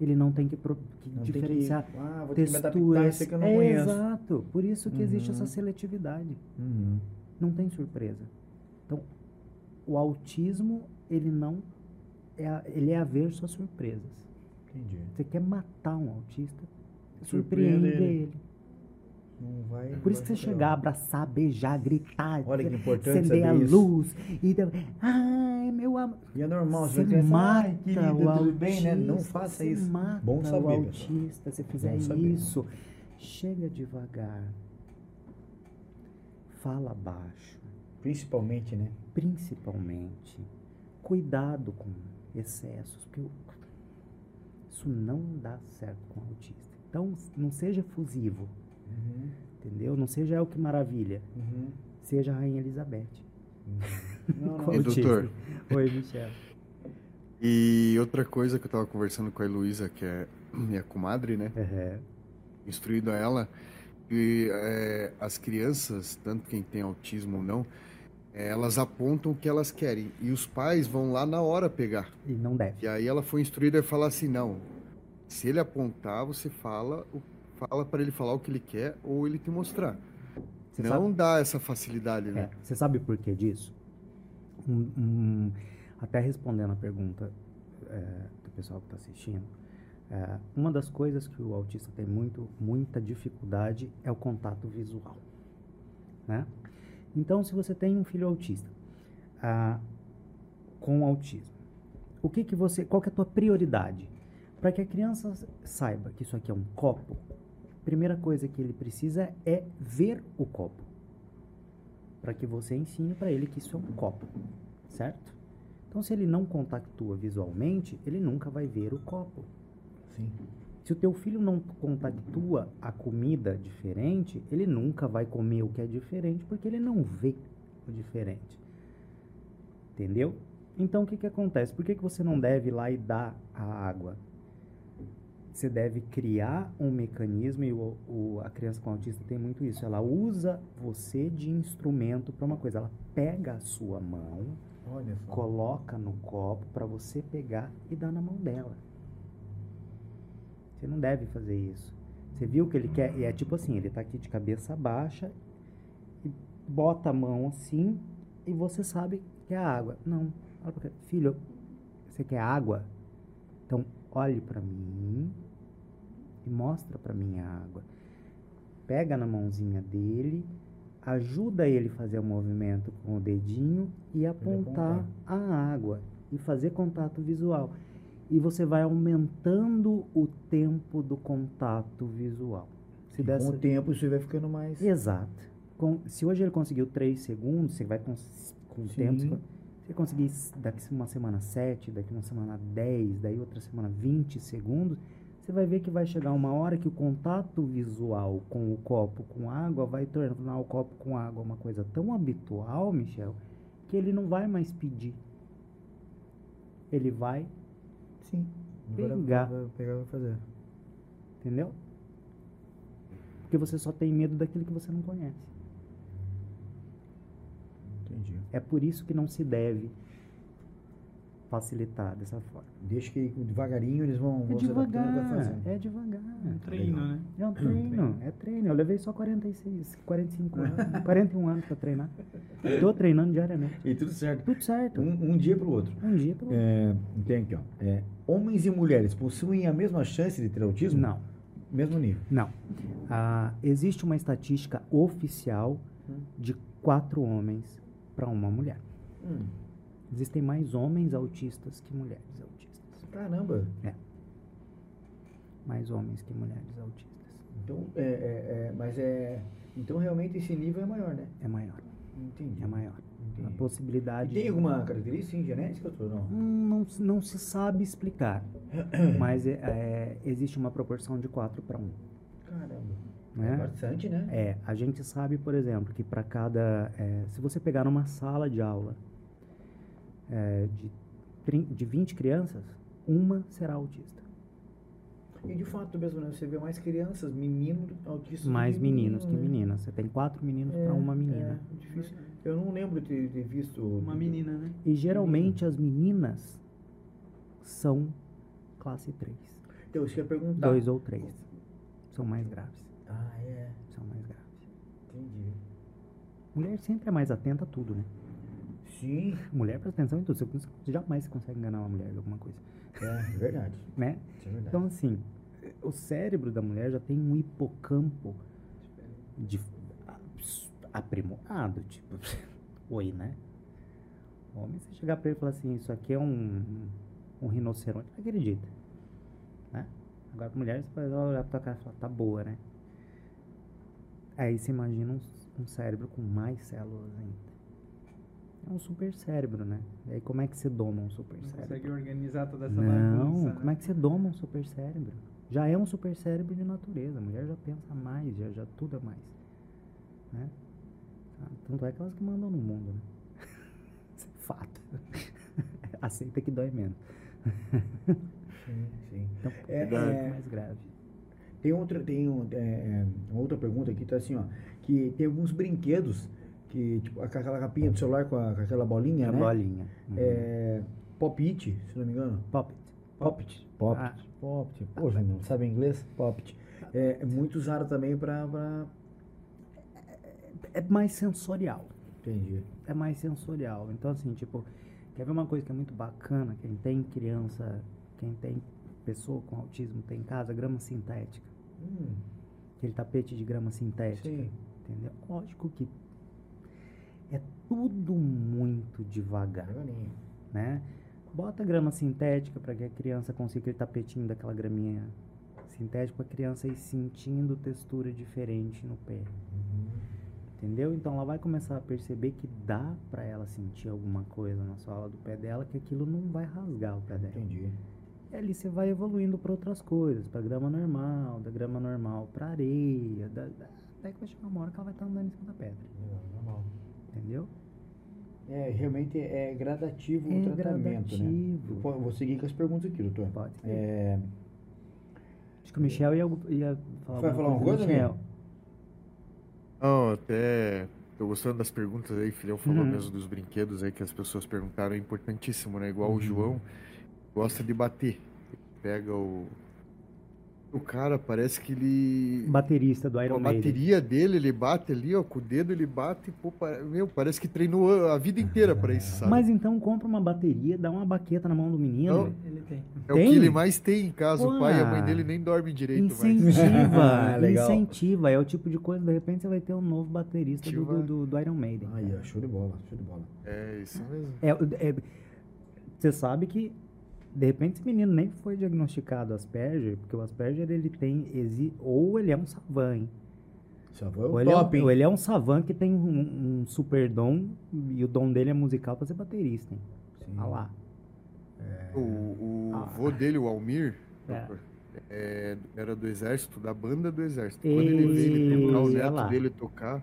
Ele não tem que, pro- que Não tem que- diferenciar ah, vou a texturas. isso que eu não É, conheço. Exato. Por isso que existe essa Uhum. seletividade. Uhum. Não tem surpresa. Então, o autismo, ele não é, a- ele é averso a surpresas. Entendi. Você quer matar um autista, Surpreende surpreende ele. ele. Não vai, Por isso que você chegar, abraçar, beijar, gritar, Olha que importante acender a isso. luz e ai, meu amor. E é normal, Você vai mata ai, querida, o tudo bem, né? Não autista, faça você isso. Mata Bom o saber, pessoal. autista, se fizer saber. isso. Chega devagar. Fala baixo. Principalmente, né? Principalmente, cuidado com excessos, porque o- isso não dá certo com o autista. Então, não seja fusivo, Uhum. entendeu? Não seja o que maravilha. Uhum. Seja a Rainha Elizabeth. Não, não. Com E, doutor? Oi, Michel. E outra coisa que eu tava conversando com a Heloísa, que é minha comadre, né? Uhum. Instruído a ela, que é, as crianças, tanto quem tem autismo ou não, elas apontam o que elas querem. E os pais vão lá na hora pegar. E não deve. E aí ela foi instruída a falar assim, não, se ele apontar, você fala, fala para ele falar o que ele quer ou ele te mostrar. Você não sabe- dá essa facilidade, né? É, você sabe por que disso? Um- um- até respondendo a pergunta é, do pessoal que está assistindo, é, uma das coisas que o autista tem muito, muita dificuldade é o contato visual, né? Então, se você tem um filho autista ah, com autismo, o que que você, qual que é a tua prioridade? Para que a criança saiba que isso aqui é um copo, a primeira coisa que ele precisa é ver o copo para que você ensine para ele que isso é um copo, certo? Então, se ele não contactua visualmente, ele nunca vai ver o copo. Sim. Se o teu filho não contactua a comida diferente, ele nunca vai comer o que é diferente, porque ele não vê o diferente. Entendeu? Então, o que, que acontece? Por que, que você não deve ir lá e dar a água? Você deve criar um mecanismo, e o, o- a criança com autismo tem muito isso. Ela usa você de instrumento para uma coisa. Ela pega a sua mão, coloca no copo para você pegar e dar na mão dela. Você não deve fazer isso. Você viu que ele quer? E é tipo assim, ele tá aqui de cabeça baixa e bota a mão assim e você sabe que é água. Não. Filho, você quer água? Então olhe para mim e mostra para mim a água. Pega na mãozinha dele, ajuda ele a fazer o movimento com o dedinho e apontar a água e fazer contato visual. E você vai aumentando o tempo do contato visual. Se dessa... Com o tempo isso vai ficando mais. Exato. Com- se hoje ele conseguiu 3 segundos, você vai cons- com o tempo. Se você conseguir daqui uma semana 7, daqui uma semana 10, daí outra semana 20 segundos, você vai ver que vai chegar uma hora que o contato visual com o copo com água vai tornar o copo com água uma coisa tão habitual, Michel, que ele não vai mais pedir. Ele vai, Sim. Pegar. Vai, vai pegar e vai fazer. entendeu? Porque você só tem medo daquilo que você não conhece. Entendi. É por isso que não se deve facilitar dessa forma. Deixa que devagarinho eles vão, É e vai devagar, é devagar. Um treino, né? É um treino, é treino. Eu levei só 46, 45 anos, 41 anos pra treinar. Tô treinando diariamente. E tudo certo. Tudo certo. Um, um dia pro outro. Um dia pelo É, tem aqui, ó. É, homens e mulheres possuem a mesma chance de ter autismo? Não, Mesmo nível. não. Ah, existe uma estatística oficial de quatro homens para uma mulher. Hum, Existem mais homens autistas que mulheres autistas. caramba. Mais homens que mulheres autistas. Então, é, é, é, mas é. Então realmente esse nível é maior, né? É maior, Entendi. é maior. A Entendi. possibilidade. E tem de- alguma característica sim, genética ou não? Hum, Não, se- não se sabe explicar, mas é- é, existe uma proporção de 4 para 1. Caramba. É Né? bastante, né? É, a gente sabe, por exemplo, que para cada. é, se você pegar numa sala de aula é, de, de 20 crianças, uma será autista. E de fato mesmo, né? Você vê mais crianças, meninos autistas. Mais que meninos que menino, né? meninas. Você tem quatro meninos É, para uma menina. É, difícil. Eu não lembro de ter, visto. Uma menina, né? E geralmente as meninas são classe 3. Então, isso que eu ia perguntar. 2 ou 3. São mais graves. Ah, é. São mais graves. Entendi. Mulher sempre é mais atenta a tudo, né? Sim, Mulher presta atenção em tudo. Você jamais você consegue enganar uma mulher de alguma coisa. é verdade. Né? É verdade. Então, assim, o cérebro da mulher já tem um hipocampo de aprimorado, tipo, oi, né? O homem, você chegar pra ele e falar assim, isso aqui é um, um rinoceronte, acredita, né? Agora, pra mulher, você vai olhar pra tua cara e falar, tá boa, né? Aí você imagina um, um cérebro com mais células ainda. É um super cérebro, né? E aí como é que você doma um super Não cérebro? consegue organizar toda essa Não, bagunça. como é que você doma um super cérebro? Já é um super cérebro de natureza. A mulher já pensa mais, já, já tudo é mais. Né? Ah, Tanto é que elas que mandam no mundo, né? Isso é fato. Aceita que dói menos. Sim, sim. Então, É, é, é, mais grave. Tem outra, tem um, é, é, uma outra pergunta aqui, tá assim, ó, que tem alguns brinquedos que, tipo, aquela capinha do celular com, a- com aquela bolinha, a né? bolinha. Uhum. É, Pop-it, se não me engano. Pop it. Pop-it. Pop-it. Ah. Pop-it. Pô, já não sabe inglês? Pop-it. É, é muito usado também pra, pra... É mais sensorial. Entendi. é mais sensorial. Então, assim, tipo, quer ver uma coisa que é muito bacana? Quem tem criança, quem tem pessoa com autismo tem em casa, grama sintética. Hum, Aquele tapete de grama sintética. sim. Entendeu? Lógico que é tudo muito devagar, né? Bota grama sintética para que a criança consiga aquele tapetinho daquela graminha sintética para a criança ir sentindo textura diferente no pé. Entendeu? Então ela vai começar a perceber que dá para ela sentir alguma coisa na sola do pé dela, que aquilo não vai rasgar o pé dela. Entendi. E ali você vai evoluindo para outras coisas, para grama normal, da grama normal para areia, da, da- até que vai chegar uma hora que ela vai estar andando em cima da pedra. Legal, normal. Entendeu? É, realmente é gradativo É o tratamento, né? gradativo. Eu po- vou seguir com as perguntas aqui, doutor. Pode. É, Acho que o Michel ia, ia falar Vai alguma falar uma coisa, Michel? Não, até tô gostando das perguntas aí, filhão falou Uhum. mesmo dos brinquedos aí que as pessoas perguntaram, é importantíssimo, né? Igual Uhum. o João gosta de bater. Ele pega o. O cara parece que ele. Baterista do Iron a Maiden. bateria dele, ele bate ali, ó, com o dedo ele bate, pô, meu, parece que treinou a vida inteira pra isso, sabe? Mas então compra uma bateria, dá uma baqueta na mão do menino. Não. Ele tem. é o tem? que ele mais tem em casa, o pai e a mãe dele nem dormem direito mais. Incentiva, Legal. incentiva. É o tipo de coisa, de repente você vai ter um novo baterista do, do, do Iron Maiden. aí, ó, show de bola, show de bola. É, isso mesmo. É, é- você sabe que, de repente, esse menino nem foi diagnosticado Asperger, porque o Asperger, ele tem, exi- ou ele é um savan, hein? Só foi o Ou ele, é um, top, hein? ou ele é um savan que tem um, um super dom, e o dom dele é musical pra ser baterista, hein? Sim. Ah lá. O, o Ah. vô dele, o Almir, É. é, era do exército, da banda do exército. Quando ele vê ele tocar, o neto lá. dele tocar,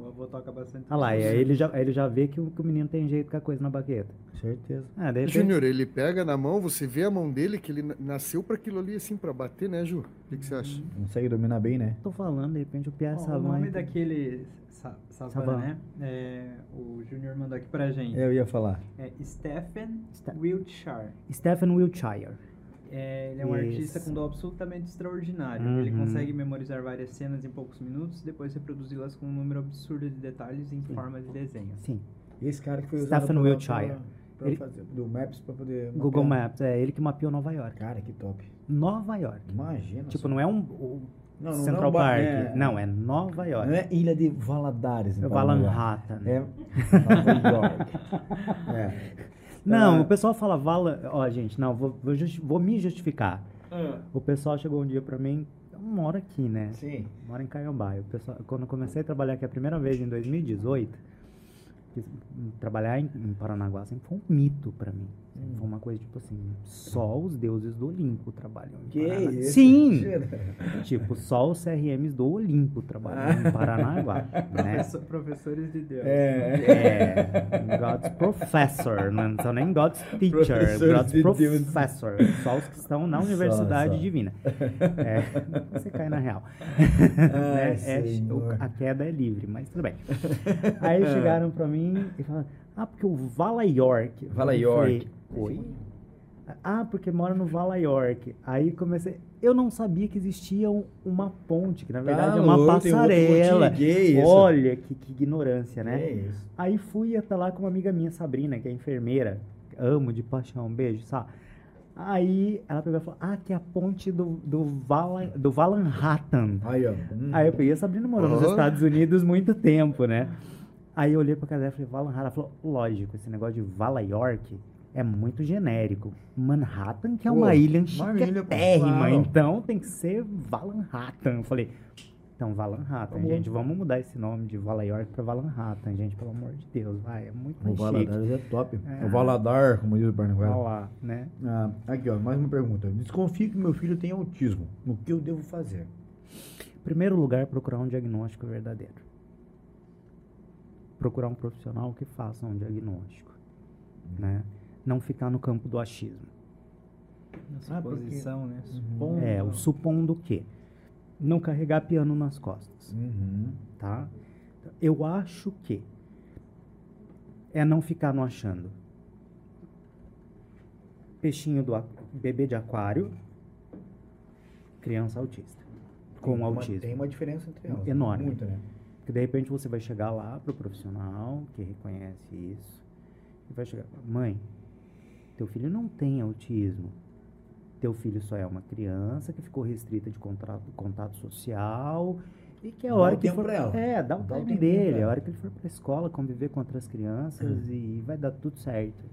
O avô toca bastante. Ah lá, e aí ele já, aí ele já vê que o, que o menino tem jeito com a coisa na baqueta. Certeza. Ah, repente, Júnior, ele pega na mão, você vê a mão dele, que ele na- nasceu pra aquilo ali, assim, pra bater, né, Ju? O que, que você acha? Consegue dominar bem, né? tô falando, de repente o Pierre Ó, o Savan... nome então- daquele sa Savan, Savan. né? É, o Júnior mandou aqui pra gente. Eu ia falar. É Stephen Ste- Wiltshire. Stephen Wiltshire. É, ele é um Isso. artista com dom absolutamente extraordinário. Uhum. Ele consegue memorizar várias cenas em poucos minutos, depois reproduzi-las com um número absurdo de detalhes em forma de desenho. Sim. Esse cara que foi usado Stephen pra- Wiltshire. pra- pra Ele- fazer, do Maps pra poder... Google mapear. Maps, é ele que mapeou Nova York. Cara, que top. Nova York. Imagina. Tipo, só. não é um o Não, não Central é um ba- Park. é- Não, é Nova York. Não é Ilha de Valadares. É. Valanhata. né? É Nova York. é. Não, Ah. o pessoal fala Vala. Ó, gente, não, vou, vou, justi- vou me justificar. O pessoal chegou um dia pra mim. Eu moro aqui, né? Sim. Moro em Caiambaia. O pessoal, quando eu comecei a trabalhar aqui a primeira vez em 2018, quis- trabalhar em, em Paranaguá sempre foi um mito pra mim. Foi uma coisa tipo assim, só os deuses do Olimpo trabalham em Que isso? Sim! Mentira. tipo, só os CRMs do Olimpo trabalham em Paranaguá, né? Professor- Professores de Deus. É. É, God's professor, não são nem God's teacher, God's de Deus. professor, só os que estão na Só, Universidade só. Divina. É, você cai na real. Ai, Né? É, o- a queda é livre, mas tudo bem. Aí chegaram pra mim e falaram, ah, porque o Vala York. Vala York. falei, Oi? Ah, porque mora no Vala York. Aí comecei. Eu não sabia que existia um- uma ponte, que na verdade Tá é uma louco, passarela. gay, isso. Olha que, que ignorância, né? É isso. Aí fui até lá com uma amiga minha, Sabrina, que é enfermeira. Amo de paixão, um beijo, sabe? Aí ela pegou e falou: Ah, que é a ponte do, do, Vala, do Vallenhattan. Aí, ó. Hum. Aí eu peguei a Sabrina morou nos Aham. Estados Unidos muito tempo, né? Aí eu olhei pra cara dela e falei, Vallenhattan. Ela falou, lógico, esse negócio de Vala York é muito genérico. Manhattan, que é uma Pô, ilha chiquetérrima, então tem que ser Vallenhattan. Eu falei, então Vallenhattan, Vamos- gente, vamos mudar esse nome de Vala York pra Vallenhattan, gente, pelo amor de Deus, vai, é muito O. Valadares é top. É. O Valadar, como diz o Barnaguá. Vai lá, né? Ah, aqui, ó, mais uma pergunta. Desconfio que meu filho tem autismo. O que eu devo fazer? Primeiro lugar, procurar um diagnóstico verdadeiro. Procurar um profissional que faça um diagnóstico, né? Não ficar no campo do achismo. Na Ah, porque- suposição, né? Uhum. Supondo. É, o supondo que não carregar piano nas costas, Uhum. tá? Eu acho que é não ficar no achando. Peixinho do bebê de aquário, criança autista com Tem uma- autismo. Tem uma diferença entre elas. Enorme. Muita, né? Porque de repente você vai chegar lá pro profissional que reconhece isso e vai chegar, mãe, teu filho não tem autismo. Teu filho só é uma criança que ficou restrita de contato, contato social e que a Dá hora o que tempo for, é, dá o Dá o tempinho dele, pra a hora que ele for pra escola conviver com outras crianças e vai dar tudo certo.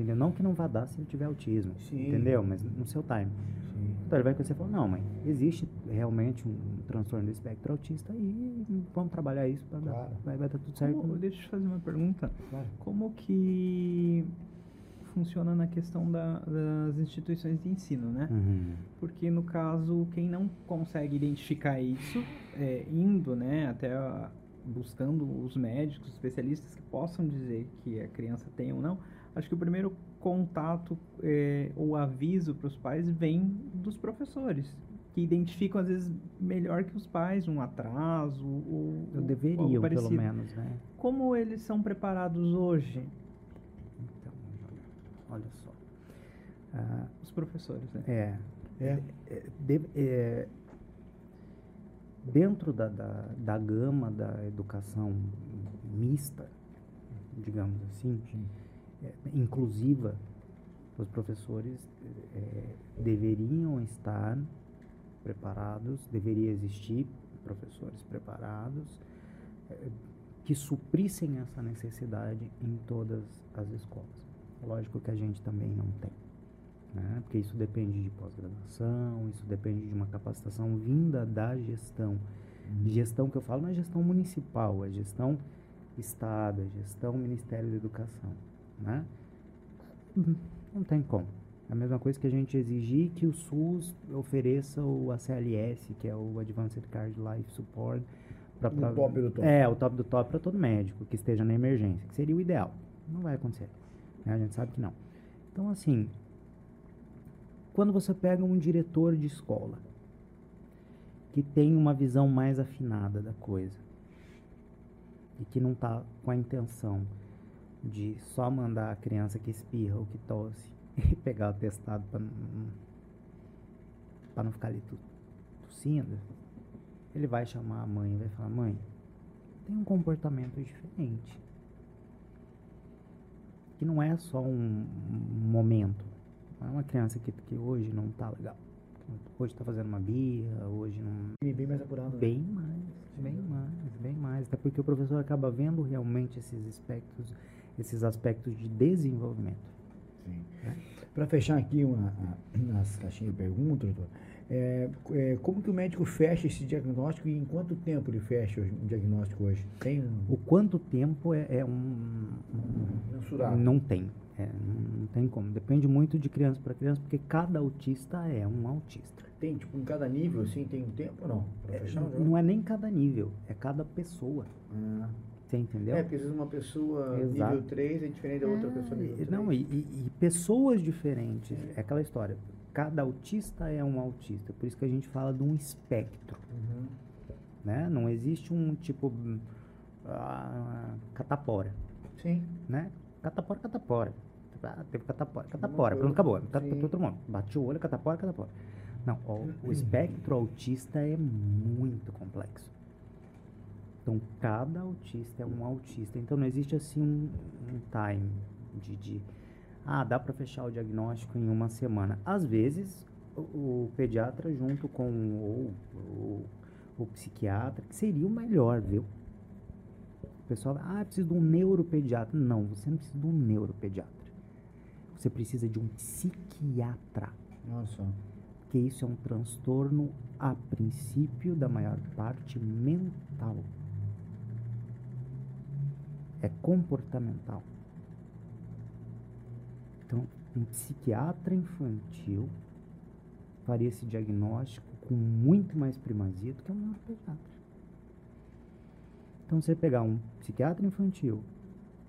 Entendeu? Não que não vá dar se ele tiver autismo, Sim. entendeu? Mas no seu time. Sim. Então ele vai com você e fala, não, mãe, existe realmente um transtorno do espectro autista e vamos trabalhar isso para dar, Claro. vai, vai dar tudo certo. Como, deixa eu te fazer uma pergunta. Claro. Como que funciona na questão da- das instituições de ensino, né? Uhum. Porque no caso, quem não consegue identificar isso, é, indo, né, até a- buscando os médicos, especialistas que possam dizer que a criança tem ou não, acho que o primeiro contato é, ou aviso para os pais vem dos professores, que identificam às vezes melhor que os pais um atraso ou Eu algo pelo menos, né? Como eles são preparados hoje, Então, olha só. Ah, os professores, né? é, É. é, de- é, dentro da, da, da gama da educação mista, digamos assim, é, inclusiva, os professores é, deveriam estar preparados, deveria existir professores preparados é, que suprissem essa necessidade em todas as escolas. Lógico que a gente também não tem, né? porque isso depende de pós-graduação, isso depende de uma capacitação vinda da gestão. Gestão que eu falo não é gestão municipal, é gestão Estado, é gestão Ministério da Educação. Né? Não tem como. É a mesma coisa que a gente exigir que o SUS ofereça o ACLS, que é o Advanced Card Life Support. Pra, O top do top. É, o top do top para todo médico que esteja na emergência, que seria o ideal. Não vai acontecer. né? A gente sabe que não. Então, assim, quando você pega um diretor de escola que tem uma visão mais afinada da coisa e que não está com a intenção de só mandar a criança que espirra ou que tosse e pegar o testado para para não ficar ali tossindo, ele vai chamar a mãe e vai falar: Mãe, tem um comportamento diferente. Que não é só um, um momento. Não é uma criança que, que hoje não tá legal. Hoje tá fazendo uma birra, hoje não. Bem, bem mais apurado. né? Bem mais, bem mais, bem mais. Até porque o professor acaba vendo realmente esses aspectos, esses aspectos de desenvolvimento. Sim. Para fechar aqui uma, a- as caixinhas de perguntas, doutor, É, é, como que o médico fecha esse diagnóstico e em quanto tempo ele fecha o diagnóstico hoje? Tem um O quanto tempo é, é um, um- mensurável? Não tem. É, não tem como. Depende muito de criança para criança, porque cada autista é um autista. Tem, tipo, em cada nível, assim, tem um tempo ou não? Pra fechar o Não é nem cada nível, é cada pessoa. Ah. Você entendeu? É, porque às vezes uma pessoa Exato. nível 3 é diferente da outra pessoa nível 3. Não, e, e- pessoas diferentes. É aquela história. Cada autista é um autista. Por isso que a gente fala de um espectro. Uhum. Né? Não existe um tipo. ah, catapora. Sim. Né? Catapora, catapora. Ah, teve catapora, catapora. Pronto, acabou. Tá pra todo mundo. Bate o olho, catapora, catapora. Não, o, o espectro autista é muito complexo. Então, cada autista é um autista. Então, não existe assim um, um time de, de. Ah, dá para fechar o diagnóstico em uma semana. Às vezes, o, o pediatra, junto com o, o, o psiquiatra, que seria o melhor, viu? O pessoal, ah, preciso de um neuropediatra. Não, você não precisa de um neuropediatra. Você precisa de um psiquiatra. Nossa. Porque isso é um transtorno, a princípio, da maior parte mental. É comportamental. Então, um psiquiatra infantil faria esse diagnóstico com muito mais primazia do que um neuropediatra. Então, você pegar um psiquiatra infantil,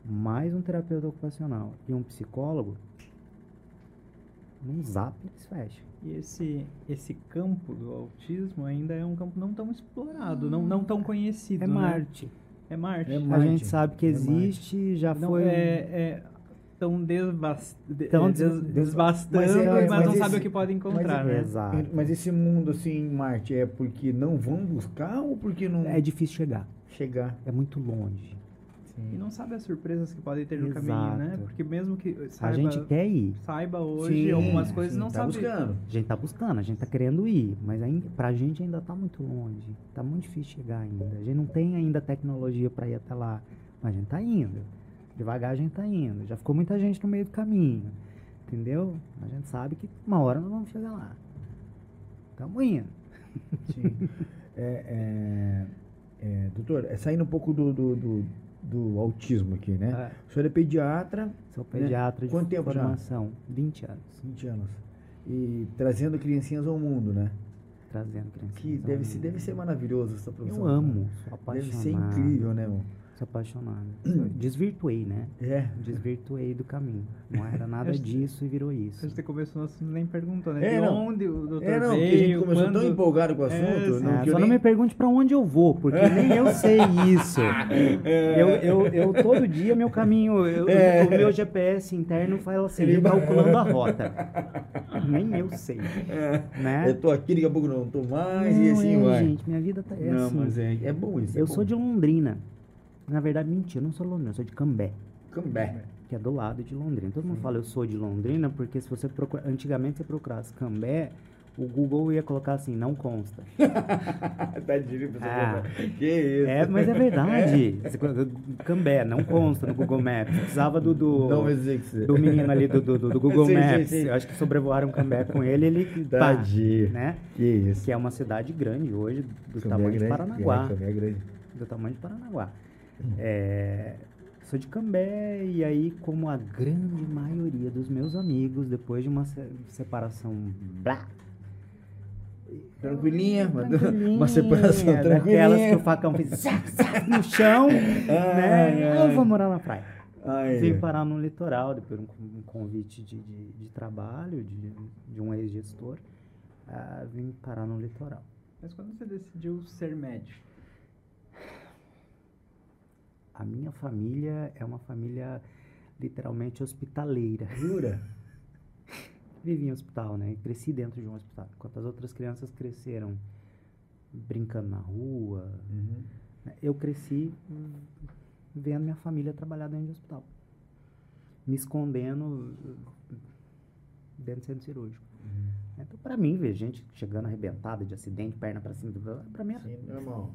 mais um terapeuta ocupacional e um psicólogo, num zap eles fecham. E esse, esse campo do autismo ainda é um campo não tão explorado, não, não tão conhecido. É né? Marte. É Marte. É A Marte. gente sabe que É existe, já Não, foi. é, é tão, desbas, de- Tão é, des- des- des- desbastando, Mas mas, é- mas não sabe esse- o que pode encontrar, mas, né? Exato. Mas esse mundo, assim, em Marte, é porque não vão buscar ou porque não É difícil chegar. chegar? É muito longe. E não sabe as surpresas que podem ter no Exato. caminho, né? Porque mesmo que A saiba, gente quer ir. saiba hoje Sim, algumas coisas, sim, não tá sabe. buscando. A gente tá buscando, a gente tá querendo ir, mas ainda, pra gente ainda tá muito longe. Tá muito difícil chegar ainda. A gente não tem ainda tecnologia pra ir até lá, mas a gente tá indo. Devagar a gente tá indo. Já ficou muita gente no meio do caminho. Entendeu? A gente sabe que uma hora nós vamos chegar lá. Tamo indo. Sim. É, é, é, doutor, é, saindo um pouco do, do, do, do autismo aqui, né? É, O senhor é pediatra, sou pediatra de Quanto tempo já? formação. 20 anos. 20 anos, e trazendo criancinhas ao mundo, né? Trazendo crianças. Que deve, ser, deve ser maravilhoso essa profissão. Eu amo, sou Deve apaixonado. ser incrível, né, irmão? Sou apaixonado. Eu Desvirtuei, né? É. Desvirtuei do caminho. Não era nada disso e virou A isso. gente começou, nosso nem perguntou, né? É, de não. onde o doutor É, não, porque veio, a gente começou quando... tão empolgado com o assunto. É, não, eu só não nem- me pergunte pra onde eu vou, porque nem eu sei isso. Eu, eu, eu todo dia meu caminho, eu- É. o meu GPS interno fala assim, ele calculando a rota. Nem eu sei, né? Eu tô aqui, daqui a pouco não tô mais, e Não, assim é, vai. gente, minha vida tá, é não, assim. mas é, é bom isso. é Eu bom. sou de Londrina. Na verdade, mentira, eu não sou de Londrina, eu sou de Cambé. Cambé. que é do lado de Londrina. Todo mundo fala eu sou de Londrina, porque se você procura, antigamente você procurasse Cambé, o Google ia colocar assim, não consta. tá dirigindo pra Ah. você Que isso. É, mas é verdade. Você coloca Cambé, não consta no Google Maps. Precisava do, do, é você... do menino ali do, do, do Google Sim, sim, Maps. sim. Eu acho que sobrevoaram Cambé com ele, ele pá, Tadinho. né? Que isso. Que é uma cidade grande hoje, do Cambé tamanho é de grande. Paranaguá. É, Cambé é grande. do tamanho de Paranaguá. É, sou de Cambé e aí, como a grande maioria dos meus amigos, depois de uma se- separação blá, Tranquilinha, uma, tranquilinha, uma separação daquelas que o facão fez zac, zac no chão, Ai, né? ai. Eu vou morar na praia. Ai, Vim parar no litoral, depois de um um convite de, de, de trabalho de, de um ex-gestor, ah, vim parar no litoral. Mas quando você decidiu ser médico? A minha família é uma família literalmente hospitaleira. Jura? Vivi em hospital, né? E Cresci dentro de um hospital. Enquanto as outras crianças cresceram brincando na rua, Uhum. né? eu cresci vendo minha família trabalhar dentro de hospital. Me escondendo dentro do centro cirúrgico. Então, pra mim, ver gente chegando arrebentada de acidente, perna pra cima, pra mim era Sim, normal.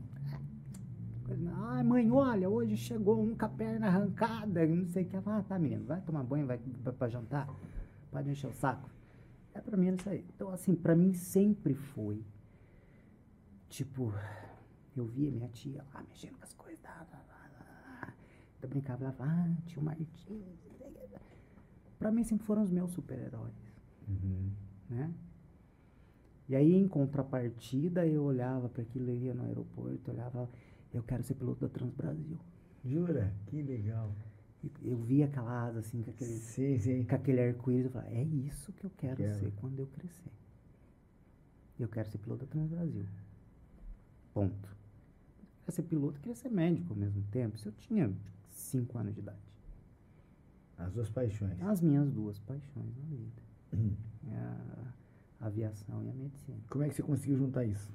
Coisa, Ai, mãe, olha, hoje chegou um com a perna arrancada, não sei o que. Ah, tá, menino, vai tomar banho, vai, pra jantar, pode encher o saco. É, pra mim isso aí. Então, assim, pra mim sempre foi. Tipo, eu via minha tia lá mexendo com as coisas. Tá, tá, tá. Eu brincava, falava, ah, tio Martins. Pra mim sempre foram os meus super-heróis, Uhum. né? E aí, em contrapartida, eu olhava para aquilo, eu ia no aeroporto, olhava, eu quero ser piloto da Transbrasil. Jura? Que legal. Eu via aquela asa assim, com aquele, Sim, sim. com aquele arco-íris, eu falava, é isso que eu quero, Quero. ser quando eu crescer. Eu quero ser piloto da Transbrasil. Ponto. Eu queria ser piloto, eu queria ser médico ao mesmo tempo. Isso eu tinha 5 anos de idade. As duas paixões. As minhas duas paixões na vida. É a aviação e a medicina. Como é que você conseguiu juntar isso?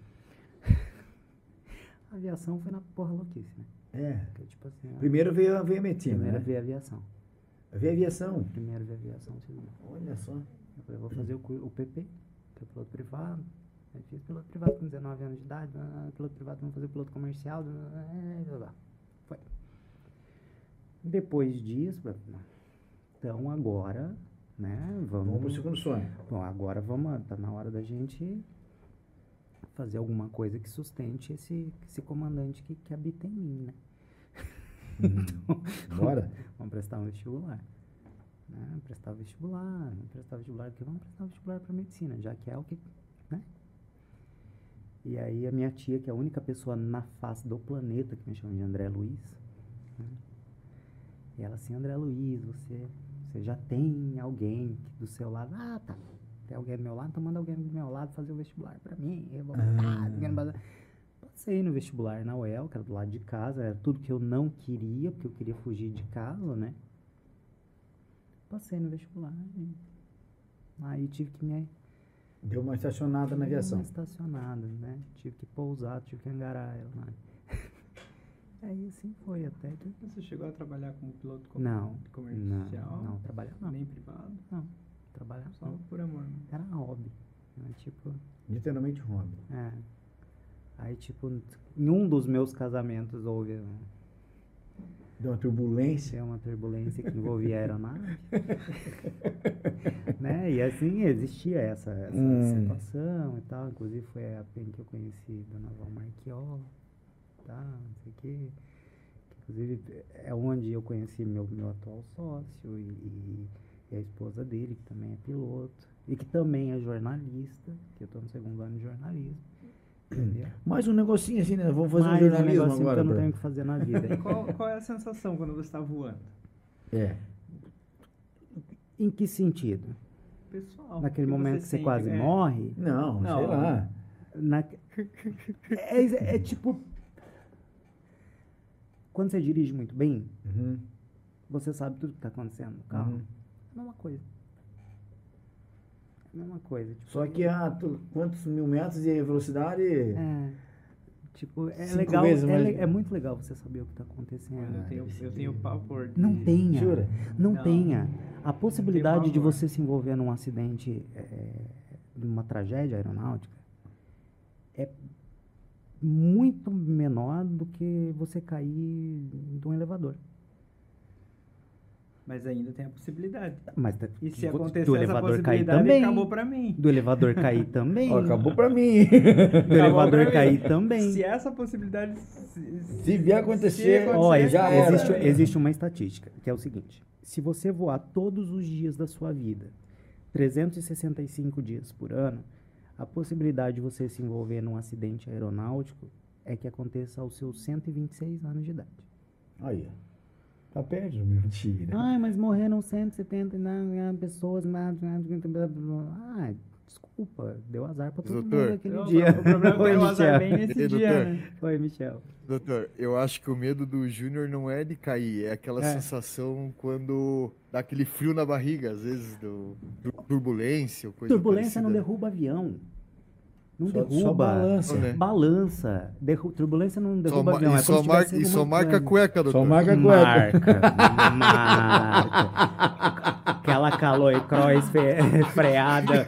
A aviação foi na porra louquice, né? É. Porque, tipo assim, a- Primeiro veio, a- veio medicina, primeiro né? veio a aviação. Veio a aviação. Primeiro veio a aviação civil. Olha só. Eu falei, eu vou fazer o, o PP, que é piloto privado. Aí fiz piloto privado com 19 anos de idade. Piloto privado, vamos fazer piloto comercial. blá, blá. Foi. Depois disso, então agora, né, Vamos pro vamos... segundo sonho. Bom, agora vamos, tá na hora da gente fazer alguma coisa que sustente esse, esse comandante que, que habita em mim, né? Bora? Vamos prestar um vestibular. Né? Prestar vestibular, prestar vestibular, porque vamos prestar vestibular para medicina, já que é o que, né? E aí a minha tia, que é a única pessoa na face do planeta que me chama de André Luiz, né? e ela assim, André Luiz, você, você já tem alguém do seu lado, ah, tá, tem alguém do meu lado, então manda alguém do meu lado fazer o vestibular para mim, eu vou Ah. Passei no vestibular na UEL, que era do lado de casa, era tudo que eu não queria, porque eu queria fugir de casa, né? Passei no vestibular. e Aí tive que me. Deu uma estacionada na aviação. Uma estacionada, né? Tive que pousar, tive que engarar ela lá. Aí assim foi até que. Você chegou a trabalhar como piloto com- Não, comercial? Não, não, trabalhar não. Nem privado? Não, trabalhar Só por amor. né? Era hobby. Era tipo. Literalmente hobby. É. Aí, tipo, em um dos meus casamentos houve um- Deu uma turbulência. Tinha uma turbulência que envolvia a aeronave. né? E assim, existia essa, essa Hum. situação e tal. Inclusive foi a época em que eu conheci Dona Val Marchiol, tá? Não sei o quê. Que, Inclusive é onde eu conheci meu, meu atual sócio e, e- e a esposa dele, que também é piloto. E que também é jornalista, que eu estou no segundo ano de jornalismo. Entendeu? Mais um negocinho assim, né? Vamos fazer Mais um jornalismo negocinho agora. que eu não tenho o que fazer na vida. Qual, qual é a sensação quando você está voando? É. em que sentido? Pessoal. Naquele que momento que você sente, quase é, morre? Não, Não. sei lá. Na... É, é tipo. Quando você dirige muito bem, Uhum. você sabe tudo que está acontecendo no carro. Uhum. É a mesma coisa. É a mesma coisa. Tipo, Só que a tu- quantos mil metros de velocidade. É. Tipo, é Cinco legal. vezes É, le- é muito legal você saber o que está acontecendo. Eu tenho, eu tenho pavor de... Não tenha. Jura? Não, Não. tenha. A possibilidade de você se envolver num acidente, é, numa tragédia aeronáutica, é muito menor do que você cair de um elevador. Mas ainda tem a possibilidade. Mas da- E se acontecer do essa elevador cair possibilidade, também. acabou pra mim. Do elevador cair também. Ó, acabou pra mim. Do elevador pra mim. cair também. Se essa possibilidade... Se, Se vier acontecer, acontecer, Ó, já acabou era. existe, existe uma estatística, que é o seguinte: se você voar todos os dias da sua vida, 365 dias por ano, a possibilidade de você se envolver num acidente aeronáutico é que aconteça aos seus 126 anos de idade. Aí, ó. Tá perto, mentira. Ai, mas morreram 170 né, pessoas. mas- Ah, desculpa, deu azar pra todo mundo Doutor. aquele Não, dia. O problema é que Oi, tem o azar Michel. bem nesse dia, doutor. né? Oi, Michel. Doutor, eu acho que o medo do Júnior não é de cair, é aquela É. sensação quando dá aquele frio na barriga, às vezes, do, do turbulência ou coisa Turbulência não parecida. derruba avião. Não Só- derruba. só balança. Né? Balança. Derru- turbulência não derruba avião. e, É só marca, e só marca a cueca, doutor. Só marca a cueca. Marca, marca. Aquela calor cross fe- freada,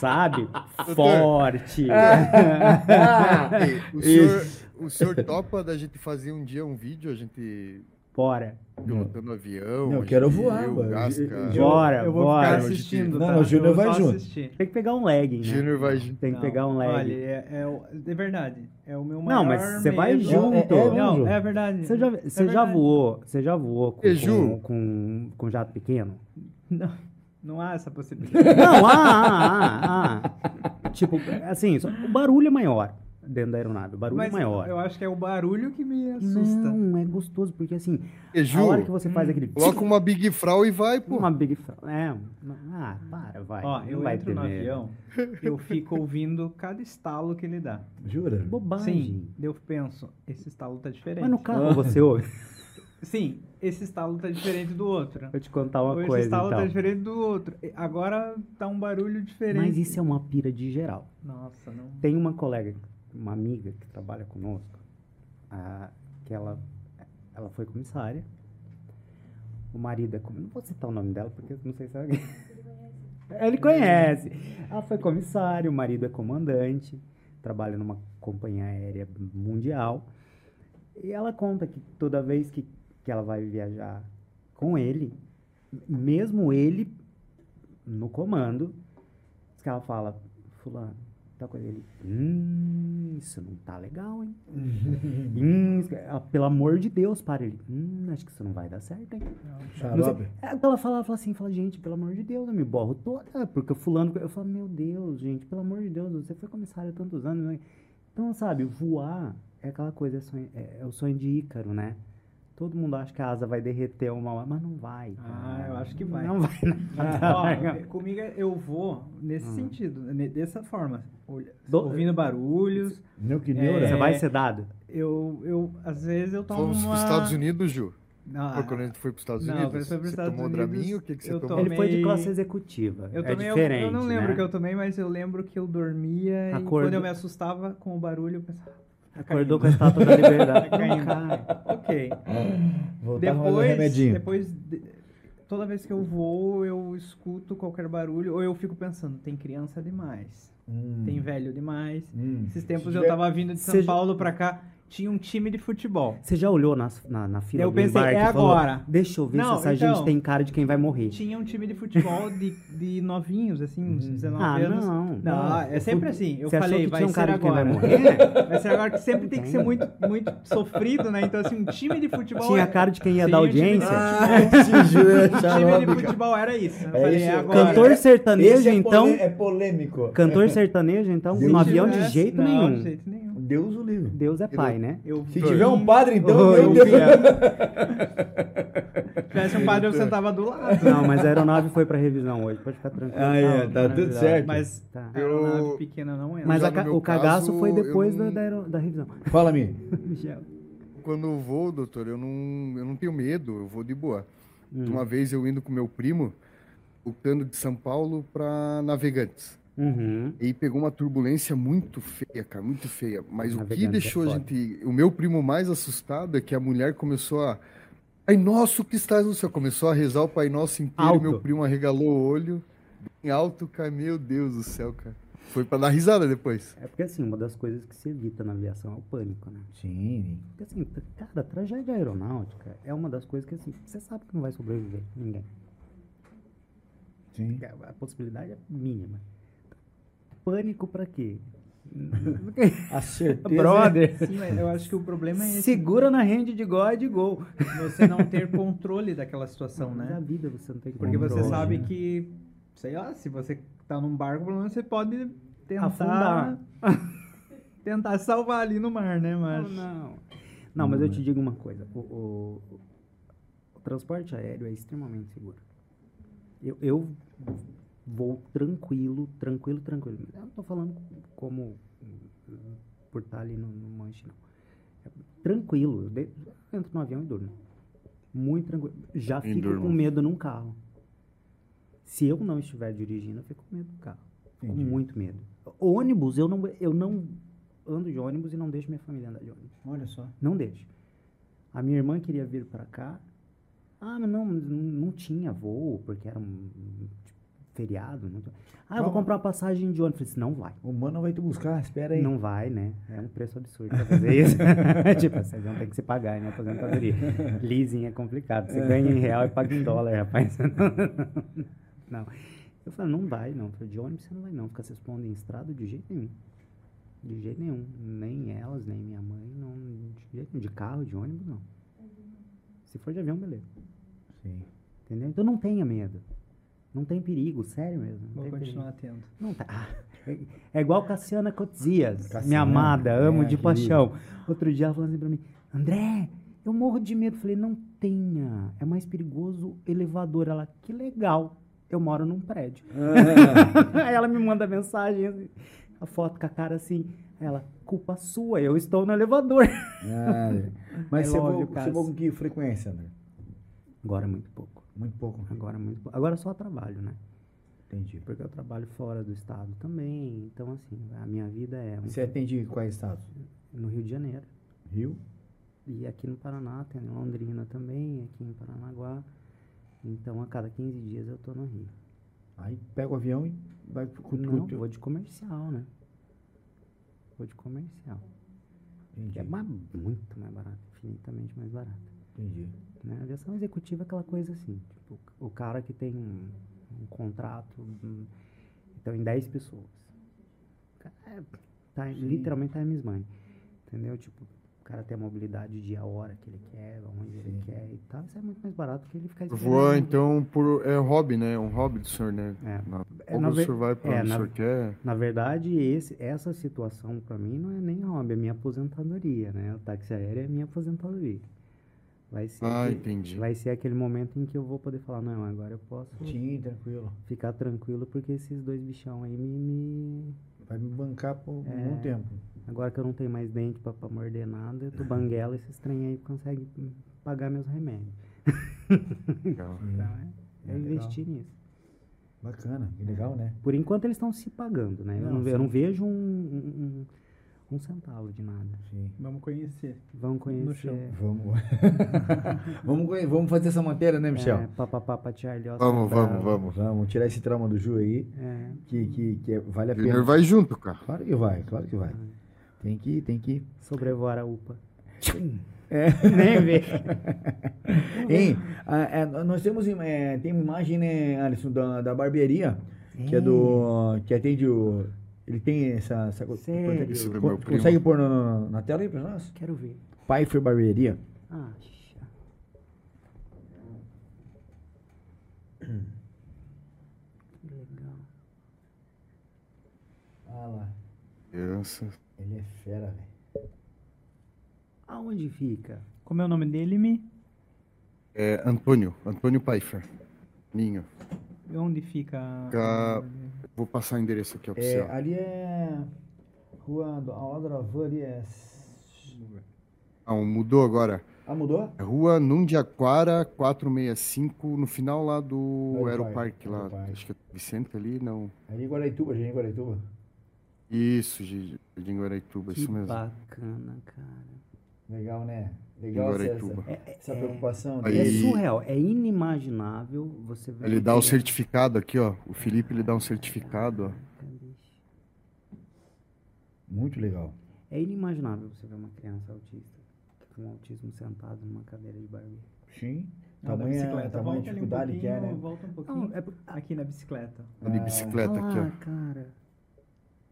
sabe? Forte. O, senhor, o senhor topa da gente fazer um dia um vídeo, a gente Bora. Pilotando avião. Não, eu quero Gil, voar, mano. Gasca. Bora, eu vou bora. ficar Não, assistindo, não, tá? o Júnior vai junto. assistir. Tem que pegar um legging, né? Júnior vai. Tem que Não, pegar um legging. Olha, é, é, é verdade. É o meu maior Não, mas você vai junto. É- é- Não, Ju? é verdade. Você já, É você já voou, você já voou com, com, com, com jato pequeno? Não, não há essa possibilidade. Não, ah, ah, ah, ah. Tipo, assim, só- o barulho é maior dentro da aeronave, o barulho Mas é maior. eu acho que é o barulho que me assusta. Não, é gostoso, porque assim, E, a hora que você faz aquele... coloca uma Big Frau e vai, pô. Uma big... fra- É, ah, para, vai. Ó, não eu vai entro no medo. avião, eu fico ouvindo cada estalo que ele dá. Jura? Bobagem. Sim, eu penso, esse estalo tá diferente. Mas no carro você ouve. Sim, esse estalo tá diferente do outro. Vou te contar uma Ou esse coisa, estalo então. tá diferente do outro. Agora tá um barulho diferente. Mas isso é uma pira de geral. Nossa, não. Tem uma colega, uma amiga que trabalha conosco, ah, que ela, ela foi comissária. O marido é Não vou citar o nome dela, porque não sei se alguém. Ele conhece. Ela foi comissária, o marido é comandante, trabalha numa companhia aérea mundial. E ela conta que toda vez que, que ela vai viajar com ele, mesmo ele no comando, que ela fala, fulano, tal coisa. Ele, hum, isso não tá legal, hein? hum, pelo amor de Deus, para ele. Hum, acho que isso não vai dar certo, hein? Não sei-. É, Ela fala, fala assim, fala, gente, pelo amor de Deus, eu me borro toda, porque o fulano, eu falo, meu Deus, gente, pelo amor de Deus, você foi comissário há tantos anos, né? Então, sabe, voar é aquela coisa, é, sonho- é- é o sonho de Ícaro, né? Todo mundo acha que a asa vai derreter uma hora, mas não vai. Ah, cara. eu acho que vai. Não vai, não. Ó, comigo eu vou nesse Hum. sentido, dessa forma. olha- Do- Ouvindo barulhos. Meu que É, neura. Você vai ser dado? Eu, eu, às vezes eu tomo Fomos uma... pros Estados Unidos, Ju. Não, Foi quando a gente foi pros Estados não, Unidos. quando foi pros você Estados tomou Unidos, Draminho? O que, que você eu tomou? tomei- Ele foi de classe executiva. Eu é tomei, eu- diferente, eu, não lembro né? que eu tomei, mas eu lembro que eu dormia e Acordou- quando eu me assustava com o barulho, eu pensava, Acordou com a estátua da liberdade. Ok. Voltar Depois, depois de- toda vez que eu vou, eu escuto qualquer barulho, ou eu fico pensando, tem criança demais, Hum. tem velho demais. Hum. Esses tempos Se eu tava vindo de São Seja- Paulo pra cá, tinha um time de futebol. Você já olhou nas- na, na fila Eu do pensei, embarque é e falou, agora. Deixa eu ver Não, se essa então- gente tem cara de quem vai morrer. Tinha um time de futebol de, de novinhos, assim, uns 19 Ah, anos. não. Não, é sempre Fute- assim. Eu falei, que vai um ser cara de quem vai agora. morrer? Vai ser agora que sempre tem que ser muito, muito sofrido, né? Então, assim, um time de futebol. Tinha é- cara de quem ia dar audiência? Ah, é O time de cara. futebol era isso. Eu É falei, isso, é agora. Cantor sertanejo, é então. É polêmico. Cantor sertanejo, então, me avião de jeito não, nenhum. de jeito nenhum. Deus o livre. Deus é pai, né? Eu Se tiver um padre, então, Oh, meu eu Deus. vi Se tivesse um padre, eu sentava do lado. Não, mas a aeronave foi pra revisão hoje, pode ficar tranquilo. Ah, é, tá tudo certo. Mas Tá. a aeronave Eu- pequena não entra. Mas ca- o cagaço caso, foi depois da, não- da, aero- da revisão. Fala-me. Michel. Quando eu vou, doutor, eu não, eu não tenho medo, eu vou de boa. Hum. Uma vez eu indo com meu primo, voltando de São Paulo para Navegantes. Uhum. E pegou uma turbulência muito feia, cara, muito feia. Mas o que é deixou a foda. gente. O meu primo mais assustado é que a mulher começou a. Pai nosso que estás no céu. Começou a rezar o Pai Nosso inteiro. Alto. Meu primo arregalou o olho. Bem alto, cara. Meu Deus do céu, cara. Foi pra dar risada depois. É porque assim, uma das coisas que se evita na aviação é o pânico, né? Sim. Porque assim, cara, tragédia aeronáutica é uma das coisas que assim, você sabe que não vai sobreviver, ninguém. Sim. A a possibilidade é mínima. Pânico pra quê? A certeza. Brother, Sim, mas eu acho que o problema é esse. segura na rede de God e gol. Você não ter controle daquela situação, Mas né? a vida você não tem Porque você controle, sabe né? que, sei lá, se você tá num barco, pelo menos você pode tentar Afundar. tentar salvar ali no mar, né? Mas Não, não. Não, mas eu te digo uma coisa. O, o- o transporte aéreo é extremamente seguro. Eu, eu vou tranquilo, tranquilo, tranquilo. Eu não tô falando como hum, por estar ali no, no manche, não. É tranquilo. Eu, de- entro no avião e durmo. Muito tranquilo. Já E fico durmo. com medo num carro. Se eu não estiver dirigindo, eu fico com medo do carro. Fico com muito medo. Ônibus, eu não, eu não ando de ônibus e não deixo minha família andar de ônibus. olha só. Não deixo. A minha irmã queria vir para cá. Ah, mas não, não, não tinha voo, porque era um, feriado. Não... Ah, eu vou comprar uma passagem de ônibus. Eu falei assim, não vai. O mano vai te buscar, espera aí. Não vai, né? É um preço absurdo pra fazer isso. tipo, vocês vão ter que se pagar, né? Aposentadoria. Leasing é complicado. Você ganha em real e paga em dólar, rapaz. não. Eu falei, não vai, não. Falei, de ônibus você não vai, não. Ficar se expondo em estrada de jeito nenhum. De jeito nenhum. Nem elas, nem minha mãe, não. De jeito nenhum. De carro, de ônibus, não. Se for de avião, beleza. Sim. Entendeu? Então não tenha medo. Não tem perigo, sério mesmo. Não Vou tem continuar perigo. atento. Não tá. Ah, é- É igual Cassiana Cotizias, Cassiana, minha amada, amo é, de paixão. Outro dia ela falou assim pra mim, André, eu morro de medo. Falei, não tenha, é mais perigoso elevador. Ela, que legal, eu moro num prédio. Aí ela me manda mensagem, assim, a foto com a cara assim, ela, culpa sua, eu estou no elevador. Ah, mas É você, óbvio, voa, você voa com que frequência, André? Agora é muito pouco, Muito pouco. agora é muito pouco. Agora só trabalho, né? Entendi. Porque eu trabalho fora do estado também, então assim, a minha vida é um- Você atende quais estados? no Rio de Janeiro. Rio? E aqui no Paraná, tem em Londrina também, aqui em Paranaguá. Então, a cada 15 dias eu tô no Rio. Aí pega o avião e vai pro Não, vou de comercial, né? Vou de comercial. Entendi. É mais, muito mais barato, infinitamente mais barato. Entendi. Né? A aviação executiva é aquela coisa assim, tipo, o cara que tem um, um contrato, um, então em 10 pessoas. O cara é, tá, literalmente time money. Entendeu? Tipo, o cara tem a mobilidade de a hora que ele quer, onde ele Sim. quer e tal. Isso é muito mais barato que ele ficar esperando. Voar, então, por, é hobby, né? Um hobby do senhor, né? É. Na, É, ou na o ver- senhor vai pra é, onde o senhor quer. Na verdade, esse, essa situação pra mim não é nem hobby, é minha aposentadoria, né? O táxi aéreo é minha aposentadoria. Vai ser, Ah, aquele- entendi. vai ser aquele momento em que eu vou poder falar, não, agora eu posso Sim, tranquilo. ficar tranquilo porque esses dois bichão aí me, me- Vai me bancar por um É. bom tempo. Agora que eu não tenho mais dente pra, pra morder nada, eu tô banguela, esses trem aí conseguem hum, pagar meus remédios. Legal. Então, é, É é legal. investir nisso. Bacana, que legal, né? Por enquanto eles estão se pagando, né? eu, Não, não, ve- eu não vejo um, um, um- um centavo de nada. Sim. Vamos conhecer. Chão. conhecer. Vamos. vamos, conhe- vamos fazer essa matéria, né, Michel? É, papapá, Charlie Oscar Vamos, Bravo. vamos, vamos. Vamos tirar esse trauma do Ju aí, É, que, que, que é- vale a O pena. Junior vai junto, cara. Claro que vai, claro que vai. Tem que, tem que. sobrevoar a UPA. É. Nem vê. Hein? É, nós temos é, tem uma imagem, né, Alisson, da, da barbearia, que é do. que atende o. Ele tem essa. essa Sério? Esse é co- meu primo. consegue pôr no- na tela aí pra nós? Quero ver. Pfeiffer Barbearia. Acha. Que legal. Ah lá. Criança. Ele é fera, velho. Aonde fica? Como é o nome dele, Mi? É Antônio. Antônio Pfeiffer. Ninho. E Onde fica? a- Fica- Vou passar o endereço aqui É, oficial. ali é. Rua. Ao lado da van ali é. Ah, mudou agora. Ah, mudou? É Rua Nundiaquara 465, no final lá do Aeroparque, Aeroparque, lá. Aeroparque. Acho que é Vicente ali, não. Ali em Guaraituba, em Guaraituba. Isso, de Guaraituba, Que isso mesmo. bacana, cara. Legal, né? Legal essa, Guaraituba. essa, essa preocupação Aí- É surreal, é inimaginável você ver. Ele dá o criança- certificado aqui, ó. O Felipe ele dá um certificado, ó. Muito legal. É inimaginável você ver uma criança autista com autismo sentado numa cadeira de barbeiro. Sim. Tamanha, bicicleta. tamanha Volta ali um dificuldade que é, né? Volta um pouquinho. Não, é Aqui na bicicleta. De bicicleta aqui, ah, ó. cara.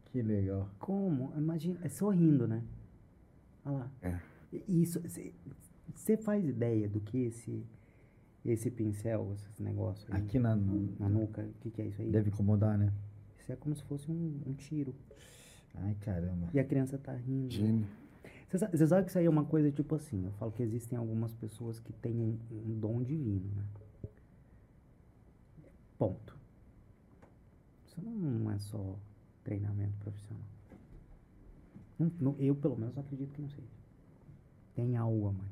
Que legal. Como? Imagina, é sorrindo, né? Olha lá. É. Isso, você faz ideia do que esse esse pincel, esses negócios aí, Aqui na, na nuca, o que, que é isso aí? deve incomodar, né? Isso é como se fosse um, um tiro. Ai, caramba. E a criança tá rindo. Gene. Você sa- você sabe que isso aí é uma coisa tipo assim, eu falo que existem algumas pessoas que têm um, um dom divino, né? Ponto. Isso não é só treinamento profissional. Não- não- eu, pelo menos, acredito que não seja. Tem algo a mais.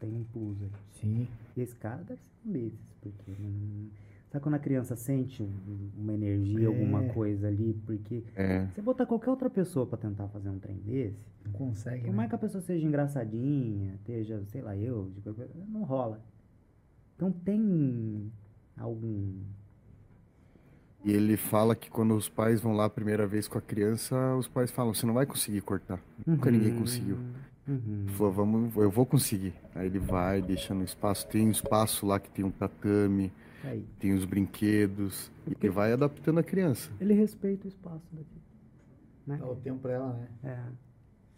Tem um plus aí. Sim. E esse cara deve ser um desses, porque não... Sabe quando a criança sente um- uma energia, É. alguma coisa ali, porque... É. Você botar qualquer outra pessoa pra tentar fazer um trem desse, Não consegue, por né? mais que a pessoa seja engraçadinha, esteja, sei lá, eu, de qualquer coisa, não rola. Então tem algum E ele fala que quando os pais vão lá a primeira vez com a criança, os pais falam: você não vai conseguir cortar. Nunca ninguém conseguiu. Uhum. Ele falou, vamos, eu vou conseguir. Aí ele vai, deixa no espaço. Tem um espaço lá que tem um tatame, Aí. tem os brinquedos. E ele vai adaptando a criança. Ele respeita o espaço daqui. Né? Dá o tempo pra ela, né? É.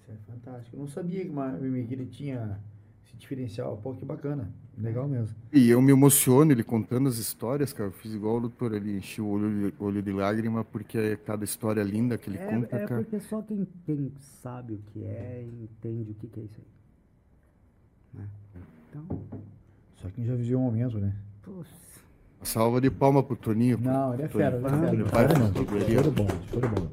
Isso é fantástico. Eu não sabia que, uma, que ele tinha esse diferencial. Pô, que bacana. Legal mesmo. E eu me emociono ele contando as histórias, cara. Eu fiz igual o doutor, ele encheu o olho, de- olho de lágrima porque é cada história linda que ele É, conta, é cara. porque só quem, quem sabe o que é entende o que, que é isso aí. Né? Então, Só quem já viveu um momento, né? putz, Salva de palma pro Toninho. Não, ele é fera, ele é fera. Ele Ele é tudo show de bola.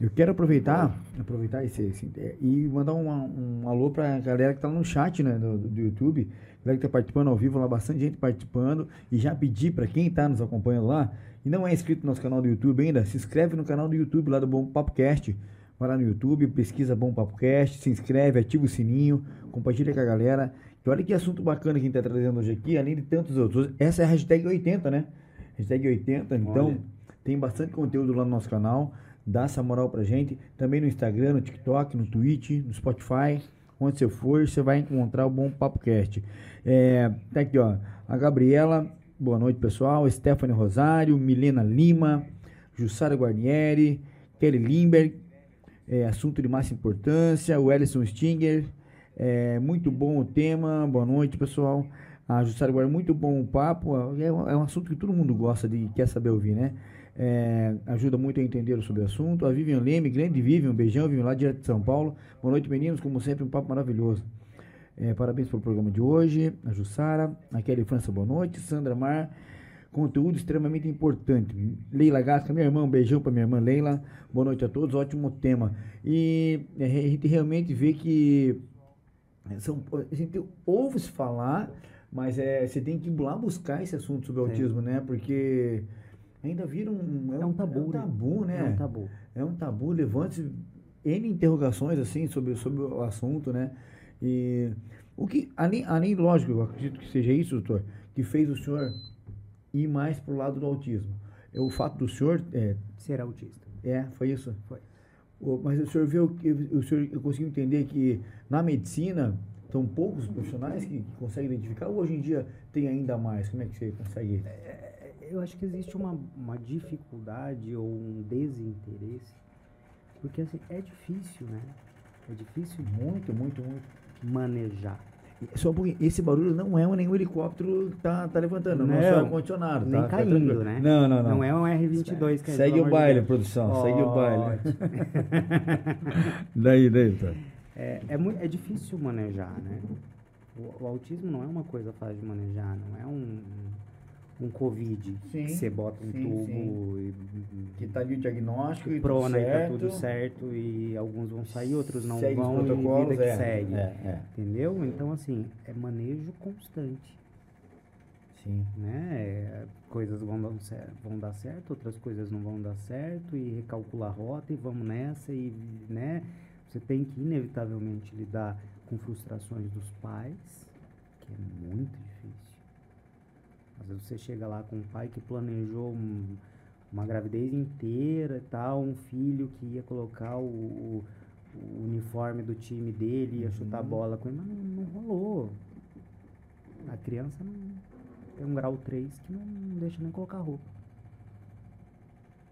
Eu quero aproveitar, aproveitar esse, esse- é, e mandar uma- um alô pra galera que tá no chat né, do, do YouTube, galera que tá participando ao vivo lá, bastante gente participando, e já pedir pra quem tá nos acompanhando lá, e não é inscrito no nosso canal do YouTube ainda, se inscreve no canal do YouTube lá do Bom Papo Cast. Vai lá no YouTube, pesquisa Bom Papo Cast, se inscreve, ativa o sininho, compartilha com a galera. E olha que assunto bacana que a gente tá trazendo hoje aqui, além de tantos outros. Essa é a hashtag 80, né? Hashtag 80, então Olha. tem bastante conteúdo lá no nosso canal. Dá essa moral pra gente. Também no Instagram, no TikTok, no Twitch, no Spotify. Onde você for, você vai encontrar o Bom Papo Cast. É, tá aqui, ó. A Gabriela, boa noite, pessoal. Stephanie Rosário, Milena Lima, Jussara Guarnieri, Kelly Limberg. É, assunto de máxima importância. O Ellison Stinger. É, muito bom o tema. Boa noite, pessoal. A Jussara Guarnieri, muito bom o papo. É, é um assunto que todo mundo gosta de quer saber ouvir, né? É, ajuda muito a entender sobre o assunto. A Vivian Leme, grande Vivian, um beijão, Vivian lá direto de São Paulo. Boa noite, meninos. Como sempre, um papo maravilhoso. É, parabéns pelo programa de hoje. A Jussara, a Kelly França, boa noite. Sandra Mar, conteúdo extremamente importante. Leila Gasca, minha irmã, um beijão para minha irmã Leila. Boa noite a todos, ótimo tema. E é, a gente realmente vê que são, a gente ouve falar, mas é, você tem que ir lá buscar esse assunto sobre Sim. autismo, né? Porque ainda vira um, É um tabu, é um né? tabu, né? É um tabu. É um tabu, levante N interrogações assim sobre, sobre o assunto, né? E o que, além, além, lógico, eu acredito que seja isso, doutor, que fez o senhor ir mais pro lado do autismo. É o fato do senhor, é, Ser autista. é foi isso? Foi. O- Mas o senhor viu que o senhor eu consigo entender que na medicina são poucos profissionais que, que conseguem identificar ou hoje em dia tem ainda mais? Como é que você consegue? É, Eu acho que existe uma, uma dificuldade ou um desinteresse, porque assim, é difícil, né? É difícil Muito, muito, muito. manejar. Só um pouquinho, esse barulho não é nenhum helicóptero que tá, tá levantando, não, é Não, o ar-condicionado. nem tá? Caindo, tranquilo. né? Não, não, não. Não é um R22 que é, Segue o de baile, produção, segue o baile. Daí, daí, tá. É, é, mui- é difícil manejar, né? O, o autismo não é uma coisa fácil de manejar, não é um, um Covid Sim, que você bota um sim, tubo sim. e, Que tá ali o diagnóstico e prona tudo e certo. tá tudo certo e alguns vão sair, outros não Segue vão e vida que é, segue. É, é. Entendeu? Então, assim, é manejo constante. Sim. né? Coisas vão dar, vão dar certo, outras coisas não vão dar certo, e recalcular a rota e vamos nessa, e né? Você tem que inevitavelmente lidar com frustrações dos pais, que é muito difícil. Você chega lá com um pai que planejou um- uma gravidez inteira e tal, um filho que ia colocar o, o- o uniforme do time dele, ia chutar a bola com ele, mas não, não rolou. A criança não tem um grau 3 que não deixa nem colocar roupa.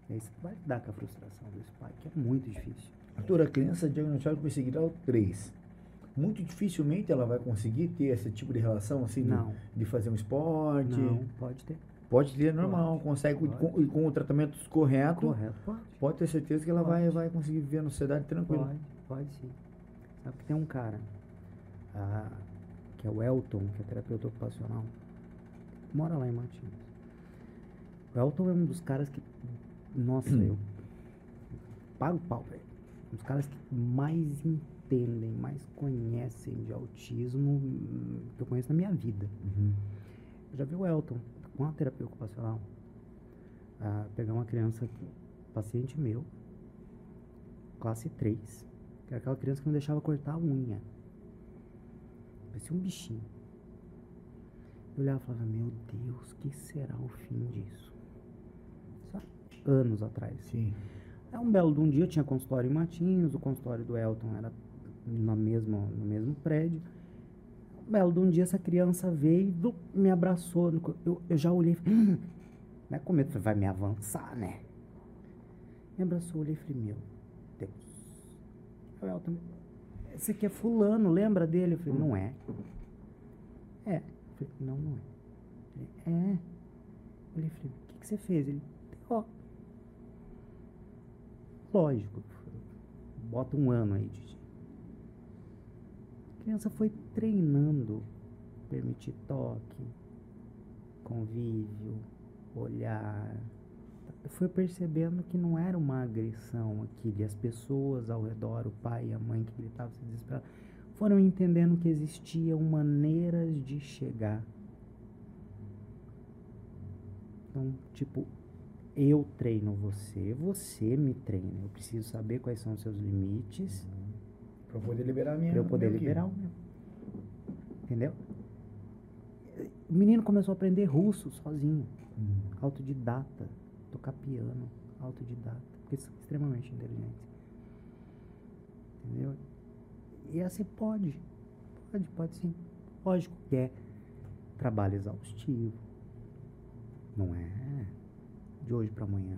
E aí você vai lidar com a frustração desse pai, que é muito difícil. Arthur, a criança diagnosticada com esse grau 3, muito dificilmente ela vai conseguir ter esse tipo de relação, assim, de- Não, de, fazer um esporte. não, pode ter. Pode ter normal, consegue pode. com, com o tratamento correto, Correto, pode. pode ter certeza que ela Pode. vai, vai conseguir viver na sociedade tranquilo. Pode, pode sim. Sabe que tem um cara, ah, que é o Elton, que é terapeuta ocupacional, mora lá em Matinhos. O Elton é um dos caras que, nossa, eu pago o pau, velho. Um dos caras que mais entendem, mais conhecem de autismo hum, que eu conheço na minha vida. Uhum. Eu já vi o Elton, com a terapia ocupacional, ah, pegar uma criança, paciente meu, classe 3, que era aquela criança que não deixava cortar a unha. Parecia um bichinho. Eu olhava e falava, meu Deus, que será o fim disso? Isso anos atrás. Sim. É um belo de um dia, eu tinha consultório em Matinhos, o consultório do Elton era na mesma, no mesmo prédio. Um belo de um dia, essa criança veio e me abraçou. Eu, eu já olhei hum, né, com medo, vai me avançar, né? Me abraçou, olhei e falei, meu Deus. O Elton, esse aqui é fulano, lembra dele? Eu falei, não é. É. Eu falei, não, não é. Ele, é. Eu falei, o que, que você fez? Ele, ó. Lógico. Bota um ano aí, Didi. A criança foi treinando. Permitir toque, convívio, olhar. Foi percebendo que não era uma agressão aquilo. E as pessoas ao redor, o pai e a mãe que estava se desesperando, foram entendendo que existiam maneiras de chegar. Então, tipo, eu treino você, você me treina. Eu preciso saber quais são os seus limites. Pra eu poder liberar a minha. Pra eu poder liberar o meu. Entendeu? O menino começou a aprender russo sozinho. Hum. Autodidata. Tocar piano. Autodidata. Porque são extremamente inteligentes. Entendeu? E assim pode. Pode, pode sim. Lógico que é trabalho exaustivo. Não é de hoje para amanhã.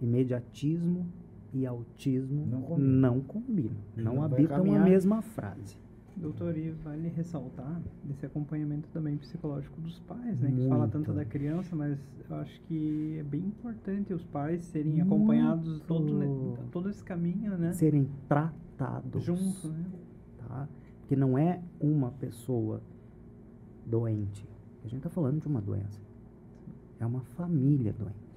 Imediatismo e autismo Não combinam. não combinam. Não, habitam a mesma frase. Doutor, e vale ressaltar desse acompanhamento também psicológico dos pais, né? Que Muito. fala tanto da criança, mas eu acho que é bem importante os pais serem acompanhados todo, Muito. todo esse caminho, né? Serem tratados. Junto, né? Tá? Porque não é uma pessoa doente. A gente está falando de uma doença. É uma família doente.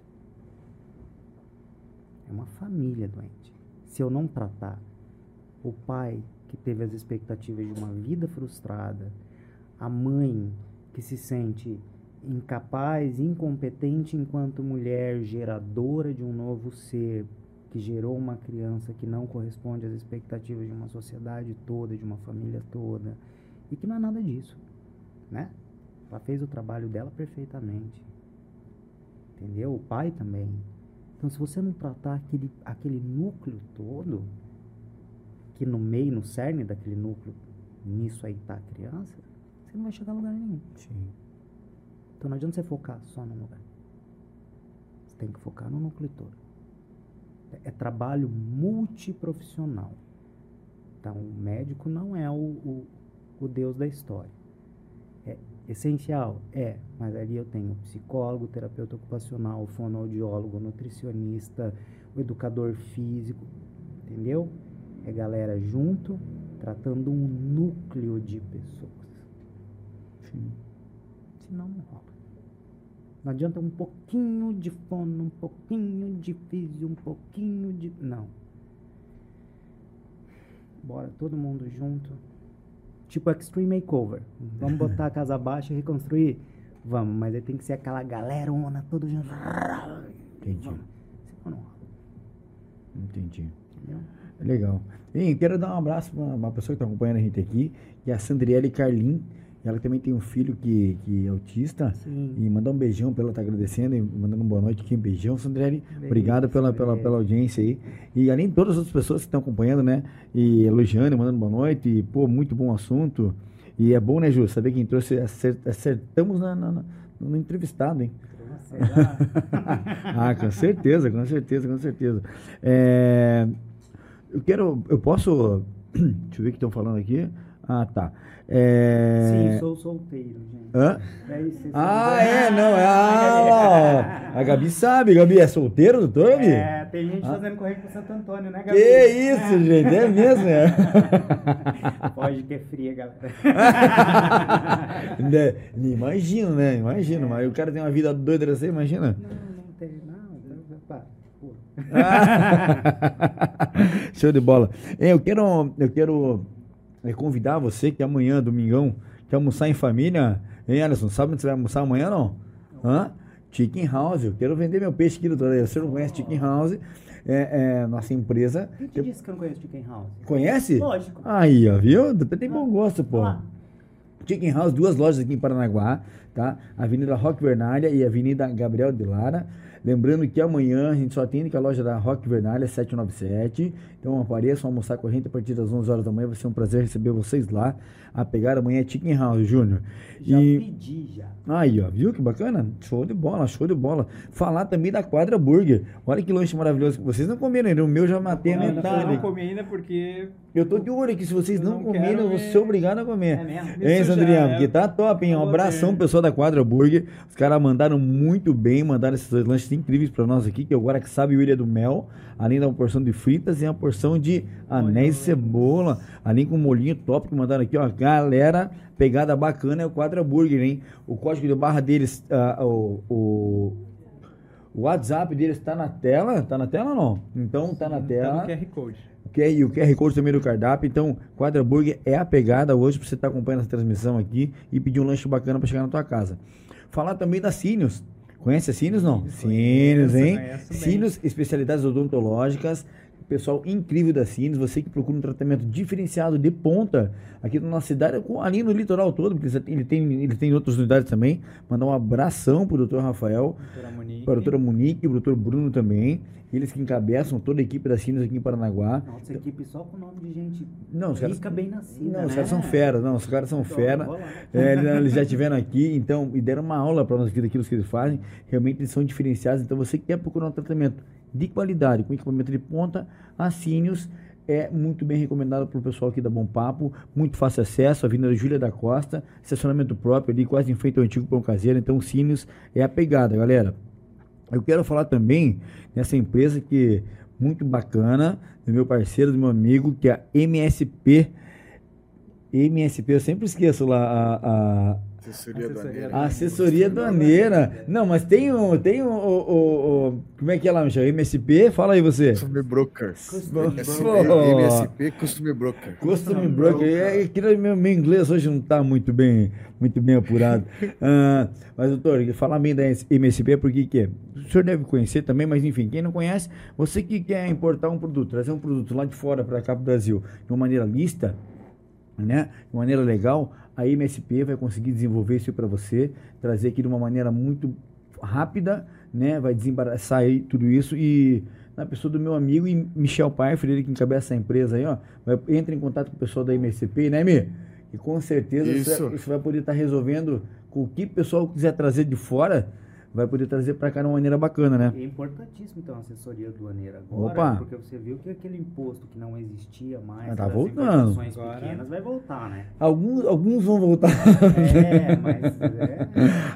É uma família doente. Se eu não tratar o pai que teve as expectativas de uma vida frustrada, a mãe que se sente incapaz, incompetente enquanto mulher geradora de um novo ser que gerou uma criança que não corresponde às expectativas de uma sociedade toda, de uma família toda, e que não é nada disso, né? Ela fez o trabalho dela perfeitamente. Entendeu? O pai também. Então, se você não tratar aquele, aquele núcleo todo, que no meio, no cerne daquele núcleo, nisso aí tá a criança, você não vai chegar a lugar nenhum. Sim. Então não adianta você focar só num lugar. Você tem que focar no núcleo todo. É, é trabalho multiprofissional. Então o médico não é o, o, o Deus da história. Essencial? É, mas ali eu tenho psicólogo, terapeuta ocupacional, fonoaudiólogo, nutricionista, educador físico, entendeu? É galera junto, tratando um núcleo de pessoas. Sim. Senão não rola. Não adianta um pouquinho de fono, um pouquinho de físio, um pouquinho de. Não. Bora todo mundo junto. Tipo Extreme Makeover. Vamos botar a casa baixa e reconstruir? Vamos, mas aí tem que ser aquela galera ona todo junto. Entendi. Vamos. Entendi. Entendeu? Legal. E quero dar um abraço para uma pessoa que está acompanhando a gente aqui, que é a Sandriele Carlin. Ela também tem um filho que, que é autista. Sim. E mandar um beijão para ela, tá agradecendo e mandando uma boa noite aqui. Um beijão, Sandriele. Beijo, Obrigado pela, pela, pela audiência aí. E além de todas as outras pessoas que estão acompanhando, né? E elogiando, mandando boa noite. E, pô, muito bom assunto. E é bom, né, Ju? Saber quem trouxe. acer- Acertamos na, na- na- no entrevistado, hein? Ah, com certeza, com certeza, com certeza. É, eu quero. Eu posso. Deixa eu ver o que estão falando aqui. Ah, tá. É, Sim, sou solteiro, gente. hã? Daí você Ah, sabe- é, não. É, ah, a Gabi sabe. Gabi, é solteiro, doutor, Gabi? É, tem gente Ah. fazendo correio pro Santo Antônio, né, Gabi? Que isso, gente, é mesmo, é. Pode que é fria, galera. né? Imagino, né? Imagino, mas o cara tem uma vida doida dessa, imagina. Não, não tem, não. pô. Show de bola. É, Eu quero, eu quero é, convidar você que amanhã, domingão, quer almoçar em família. Hein, Alisson? Sabe onde você vai almoçar amanhã, não? Hã? Chicken House. Eu quero vender meu peixe aqui, doutor. Você não conhece Chicken House? É, é nossa empresa. Quem te disse que eu não conheço Chicken House? Conhece? Lógico. Aí, ó, viu? Você tem bom gosto, pô. Ah. Chicken House, duas lojas aqui em Paranaguá, tá? Avenida Roque Bernalha e Avenida Gabriel de Lara. Lembrando que amanhã a gente só atende com a loja da Rock Vernalha 797. Então apareçam almoçar com a gente a partir das 11 horas da manhã. Vai ser um prazer receber vocês lá. A pegar amanhã é Chicken House, Júnior. Já E- pedi, já. Aí, ó, viu que bacana? Show de bola, show de bola. Falar também da Quadra Burger. Olha que lanche maravilhoso. Vocês não comeram ainda, o meu já matei a não- eu metade. não comi ainda porque. Eu tô de olho aqui, se vocês Eu não, não comerem, eu vou ver. ser obrigado a comer. É mesmo? Me Hein, Sandrinha? é. Porque tá top, hein? Um abração, ter. pessoal da Quadra Burger. Os caras mandaram muito bem, mandaram esses dois lanches incríveis pra nós aqui, que é o Guaraque Sabe e o Ilha do Mel, além da uma porção de fritas e uma porção de anéis de cebola, além com um molhinho top que mandaram aqui, ó. Galera, pegada bacana é o Quadra Burger, hein? O código de barra deles, ah, o, o, o WhatsApp deles tá na tela, tá na tela ou não? Então tá na Tá tela. no QR Code. O QR, e o QR Code também do cardápio. Então, Quadra Burger é a pegada hoje para você estar acompanhando essa transmissão aqui e pedir um lanche bacana para chegar na tua casa. Falar também da Sínios. Conhece a Sínios, não? Conheço, hein? Sínios, especialidades odontológicas. Pessoal incrível da Sínios, você que procura um tratamento diferenciado de ponta aqui na nossa cidade, ali no litoral todo, porque ele tem, ele tem outras unidades também. Mandar um abração pro doutor Rafael, para a doutora Monique, para o doutor Bruno também. Eles que encabeçam toda a equipe da Sínios aqui em Paranaguá. Nossa equipe só com nome de gente Não, os caras- bem nascida, Não, né? os caras são fera, não, os caras são Então, fera. É, eles- já estiveram aqui, então, e deram uma aula para nós aqui daquilo que eles fazem. Realmente eles são diferenciados. Então, você que quer procurar um tratamento de qualidade, com equipamento de ponta, a Sínios é muito bem recomendado para o pessoal aqui da Bom Papo, muito fácil acesso, Avenida Júlia da Costa, estacionamento próprio ali, quase em frente ao antigo pão caseiro. Então, o Sínios é a pegada, galera. Eu quero falar também nessa empresa que é muito bacana, do meu parceiro, do meu amigo, que é a MSP. MSP, eu sempre esqueço lá a, a, Assessoria aduaneira. assessoria aduaneira. Não, mas tem um, tem um, o, como é que é lá, Michel? MSP? Fala aí você. Customer Brokers. Customer SP, Broker. MSP Customer Broker. Customer Broker. É, é que meu, meu inglês hoje não está muito bem, muito bem apurado. Ah, mas, doutor, falar bem da MSP, porque que é? O senhor deve conhecer também, mas enfim, quem não conhece, você que quer importar um produto, trazer um produto lá de fora para cá para o Brasil de uma maneira lista, né? De maneira legal, a MSP vai conseguir desenvolver isso para você, trazer aqui de uma maneira muito rápida, né? Vai desembaraçar aí tudo isso e na pessoa do meu amigo e Michel Pfeiffer, ele que encabeça essa empresa aí, ó, vai, entra em contato com o pessoal da MSP, né, Mi? E com certeza Isso. Você, você vai poder estar resolvendo com o que o pessoal quiser trazer de fora, vai poder trazer para cá de uma maneira bacana, né? É importantíssimo então a assessoria aduaneira agora, Opa. porque você viu que aquele imposto que não existia mais Mas tá voltando. importações Agora. pequenas vai voltar, né? Alguns, alguns vão voltar. É, mas é,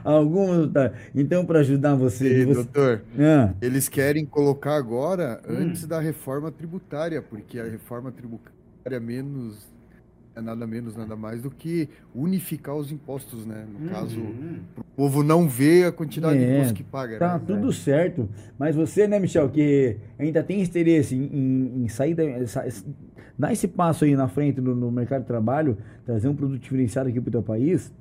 alguns vão voltar. Então, para ajudar você, E, você... doutor, Ah. eles querem colocar agora Hum. antes da reforma tributária, porque a reforma tributária menos é nada menos, nada mais do que unificar os impostos, né? No caso, Uhum. o povo não vê a quantidade de É, imposto que paga. Tá né? tudo certo. Mas você, né, Michel, que ainda tem interesse em, em, sair da, sa- dar esse passo aí na frente no, no mercado de trabalho, trazer um produto diferenciado aqui para o teu país,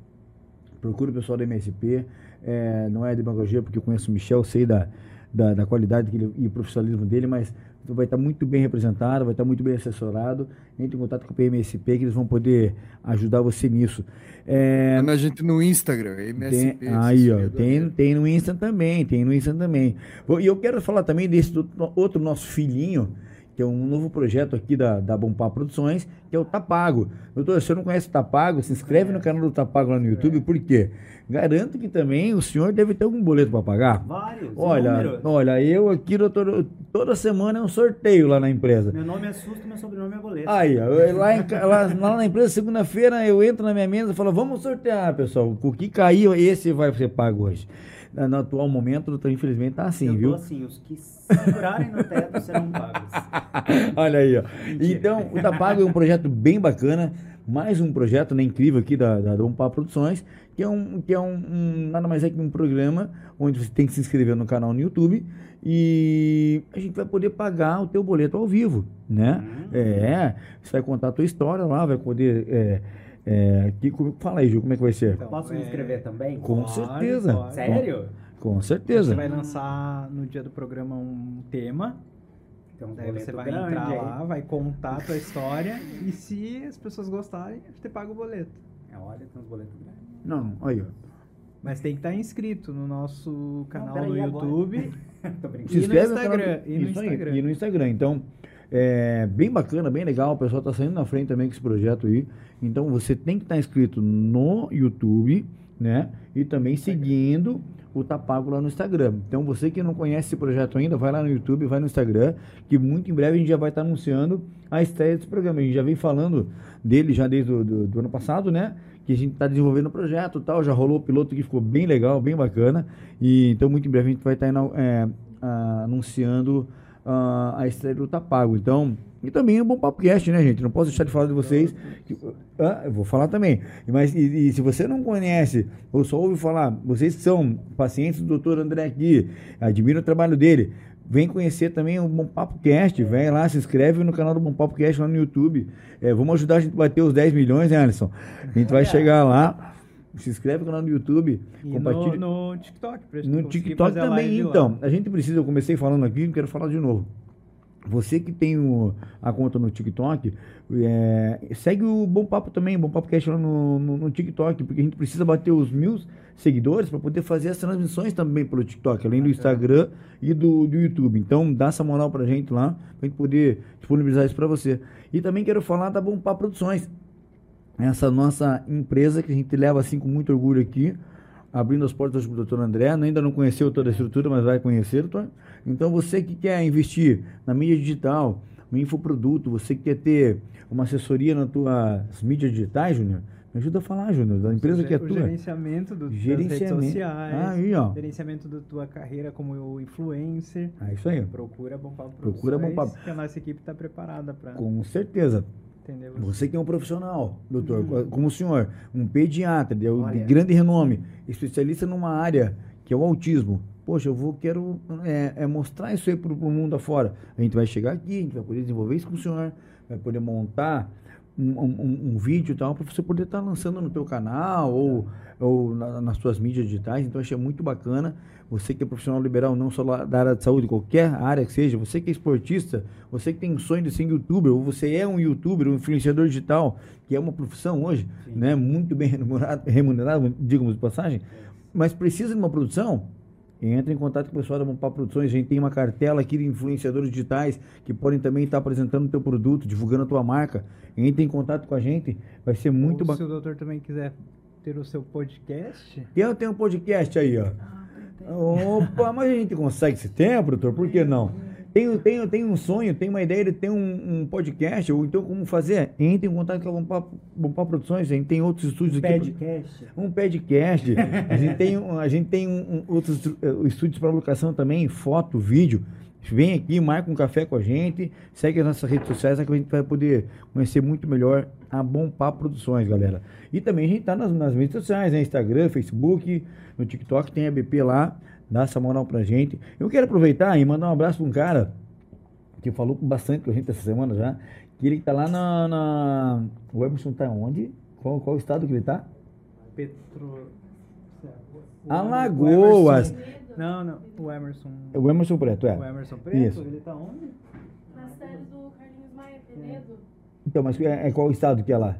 procura o pessoal da MSP. É, não é demagogia, porque eu conheço o Michel, sei da, da, da qualidade que ele, e profissionalismo dele, mas vai estar muito bem representado, vai estar muito bem assessorado. Entre em contato com o PMSP que eles vão poder ajudar você nisso. É, na gente no Instagram, tem, MSP. aí, ó, tem, tem no Insta também, tem no Insta também. E eu quero falar também desse outro nosso filhinho, que é um novo projeto aqui da, da Bompá Produções, que é o Tapago. Doutor, se você não conhece o Tapago, se inscreve no canal do Tapago lá no YouTube, por quê? Garanto que também o senhor deve ter algum boleto para pagar. Vários Olha, olha, eu aqui, doutor, toda semana é um sorteio lá na empresa. Meu nome é Susto, meu sobrenome é Boleto. Aí, eu- lá, em lá- lá na empresa, segunda-feira, eu entro na minha mesa e falo, vamos sortear, pessoal. O que caiu, esse vai ser pago hoje. Na- No atual momento, infelizmente, tá assim, eu viu? assim, os que segurarem no teto serão pagos. Olha aí, ó. Então, o Tapago é um projeto bem bacana. Mais um projeto né, incrível aqui da, da Dom Pá Produções, que é, um, que é um, um- nada mais é que um programa onde você tem que se inscrever no canal no YouTube e a gente vai poder pagar o teu boleto ao vivo, né? Hum. É, você vai contar a tua história lá, vai poder... É, é, como- fala aí, Ju, como é que vai ser? Então, Posso me inscrever também? Com Pode, certeza. pode. Sério? Com A certeza. gente vai lançar no dia do programa um tema. Então, Daí você vai entrar lá, vai contar a tua história. E se as pessoas gostarem, você paga o boleto. É, olha, tem uns boletos grandes. Não, aí, ó. Mas tem que estar inscrito no nosso canal peraí, no? YouTube Tô brincando. se E no inscreve canal Instagram, e no Isso aí, Instagram. e no Instagram. Então, é bem bacana, bem legal. O pessoal está saindo na frente também com esse projeto aí. Então, você tem que estar inscrito no YouTube, né? E também seguindo o Tapago lá no Instagram. Então, você que não conhece esse projeto ainda, vai lá no YouTube, vai no Instagram, que muito em breve a gente já vai estar anunciando a estreia desse programa. A gente já vem falando dele já desde o do, do ano passado, né? Que a gente está desenvolvendo o projeto tal. Já rolou o piloto que ficou bem legal, bem bacana. E então, muito em breve a gente vai estar inau- é, anunciando ah, a estreia do Tapago. Então, e também é um bom papo cast, né, gente? Não posso deixar de falar de vocês. que- ah, eu vou falar também. Mas e, e se você não conhece ou só ouve falar, vocês que são pacientes do Dr. André aqui, admiram o trabalho dele. Vem conhecer também o Bom Papo Cast, vem lá, se inscreve no canal do Bom Papo Cast lá no YouTube. É, vamos ajudar a gente a bater os 10 milhões, né, Alisson? A gente vai chegar lá. Se inscreve no canal do YouTube, E compartilha. no, no TikTok, pra gente No TikTok também, então. A gente precisa, eu comecei falando aqui, não quero falar de novo. Você que tem o- a conta no TikTok, é, segue o Bom Papo também, Bom Papo Cast lá no, no, no TikTok, porque a gente precisa bater os mil seguidores para poder fazer as transmissões também pelo TikTok, além do Instagram e do, do YouTube. Então, dá essa moral pra gente lá, pra gente poder disponibilizar isso para você. E também quero falar da Bom Papo Produções essa nossa empresa que a gente leva assim com muito orgulho aqui, abrindo as portas para o doutor André, ainda não conheceu toda a estrutura, mas vai conhecer. Então você que quer investir na mídia digital, no infoproduto, você que quer ter uma assessoria nas tuas mídias digitais, Júnior, me ajuda a falar, Júnior, da empresa que é tua. gerenciamento do, das redes Gerenciamento. sociais, Aí, ó. gerenciamento da tua carreira como influencer. Ah, isso aí, Procura Bom Papo Procura Bom Papo. que a nossa equipe está preparada para com certeza. Entender Você que é um profissional, doutor, Uhum. como o senhor, um pediatra de, Olha. grande renome, especialista numa área que é o autismo. Poxa, eu vou, quero é, é mostrar isso aí para o mundo afora. A gente vai chegar aqui, a gente vai poder desenvolver isso com o senhor, vai poder montar um, um- um vídeo e tal, para você poder estar lançando no teu canal ou, ou na- nas suas mídias digitais. Então, achei muito bacana. Você que é profissional liberal, não só da área de saúde, qualquer área que seja, você que é esportista, você que tem um sonho de ser youtuber, ou você é um youtuber, um influenciador digital, que é uma profissão hoje, Sim. né, muito bem remunerado, remunerado digamos de passagem, mas precisa de uma produção, entre em contato com o pessoal da Mompá Produções. A gente tem uma cartela aqui de influenciadores digitais que podem também estar apresentando o teu produto, divulgando a tua marca. Entre em contato com a gente, vai ser muito Ou se bacana. o doutor também quiser ter o seu podcast, Eu tenho um podcast aí, ó. Opa, mas a gente consegue esse tempo, doutor? Por que não? Tenho, tenho, tenho um sonho, tenho uma ideia de ter um, um podcast, ou então como fazer? Entre em contato com a Bompá, Bompá Produções, a gente tem outros estúdios aqui. Podcast. Um podcast. A gente tem, um- a gente tem um- um- outros eh, estúdios para locação também, foto, vídeo. Vem aqui, marca um café com a gente, segue as nossas redes sociais, que a gente vai poder conhecer muito melhor a Bom Papo Produções, galera. E também a gente tá nas, nas redes sociais, né? Instagram, Facebook, no TikTok, tem a BP lá, dá essa moral pra gente. Eu quero aproveitar e mandar um abraço pra um cara que falou bastante com a gente essa semana já, que ele tá lá na. na... O Emerson tá onde? Qual, qual estado que ele tá? Petro... o- Alagoas. o Emerson- Não, não, o Emerson. O Emerson Preto, O é. Emerson Preto, Isso. ele tá onde? Na série do Carlinhos Maia Penedo. Então, mas é, é qual estado que é lá?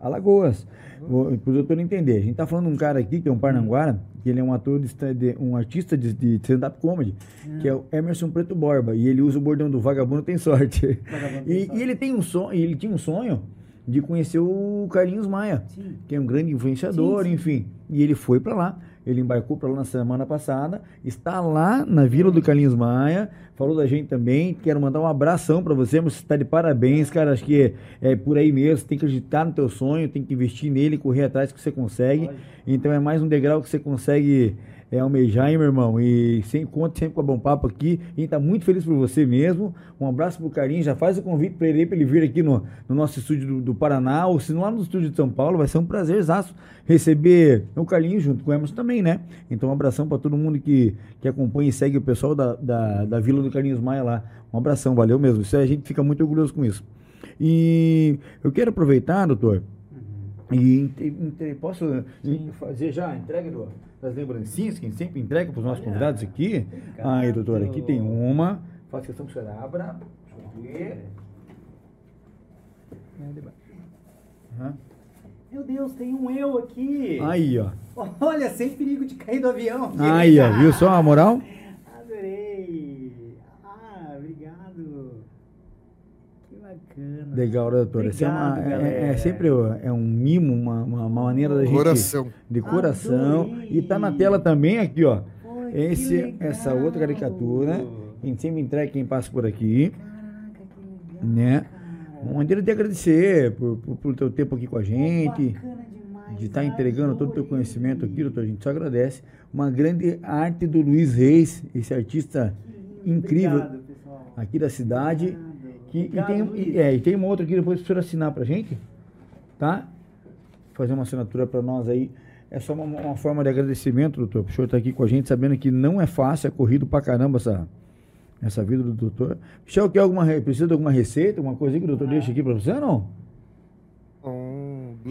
Alagoas. Para o doutor entender. A gente tá falando de um cara aqui, que é um Parnanguara, que ele é um ator, de, de- um artista de, de stand-up comedy, que é o Emerson Preto Borba. E ele usa o bordão do vagabundo tem sorte. Vagabundo tem E, sorte. e ele tem um sonho, ele tinha um sonho de conhecer o Carlinhos Maia, Sim. que é um grande influenciador, Sim, sim. enfim. E ele foi para lá. Ele embarcou para lá na semana passada, está lá na Vila do Carlinhos Maia, falou da gente também. Quero mandar um abração para você, você está de parabéns, cara. Acho que é, é por aí mesmo. Você tem que acreditar no teu sonho, tem que investir nele, correr atrás que você consegue. Então é mais um degrau que você consegue é, almejar, hein, meu irmão? E sem conta sempre com a Bom Papo aqui. A gente tá muito feliz por você mesmo. Um abraço pro Carinho. Já faz o convite para ele, para ele vir aqui no, no nosso estúdio do, do Paraná, ou se não lá no estúdio de São Paulo, vai ser um prazerzaço receber o Carlinho junto com o Emerson também, né? Então um abração para todo mundo que, que acompanha e segue o pessoal da, da, da Vila do Carlinhos Maia lá. Um abração, valeu mesmo. Isso a gente fica muito orgulhoso com isso. E eu quero aproveitar, doutor, e inte- inte- posso Sim. fazer já a entrega do- das lembrancinhas que a gente sempre entrega para os nossos Olha, convidados aqui? Aí, doutor, aqui tem uma. Faço questão que o senhor abra. Deixa eu ver. Aham. Meu Deus, tem um eu aqui. Aí, ó. Olha, sem perigo de cair do avião. Aí, ó. Viu só a moral? Bacana. Legal, né, doutor. Esse é, uma- Obrigado, é- é, galera. sempre é um mimo, uma, uma, uma maneira da gente. Coração. De coração. Adorei. E tá na tela também aqui, ó. Pô, Esse, essa outra caricatura. A gente sempre entrega quem passa por aqui. Caraca, que legal. Né? Uma maneira de agradecer por, por, por teu tempo aqui com a gente. Bacana demais, de estar entregando todo o teu conhecimento aqui, doutor. A gente só agradece. Uma grande arte do Luiz Reis, esse artista incrível Obrigado, aqui da cidade. Obrigado. Que, e, tem, e- é, e tem uma outra aqui depois o senhor assinar pra gente, tá? Fazer uma assinatura para nós aí. É só uma, uma forma de agradecimento, doutor. O senhor estar aqui com a gente, sabendo que não é fácil, é corrido pra caramba essa, essa vida do doutor. Michel, quer alguma, re- precisa de alguma receita, alguma coisa aí que o doutor deixa aqui para você ou não?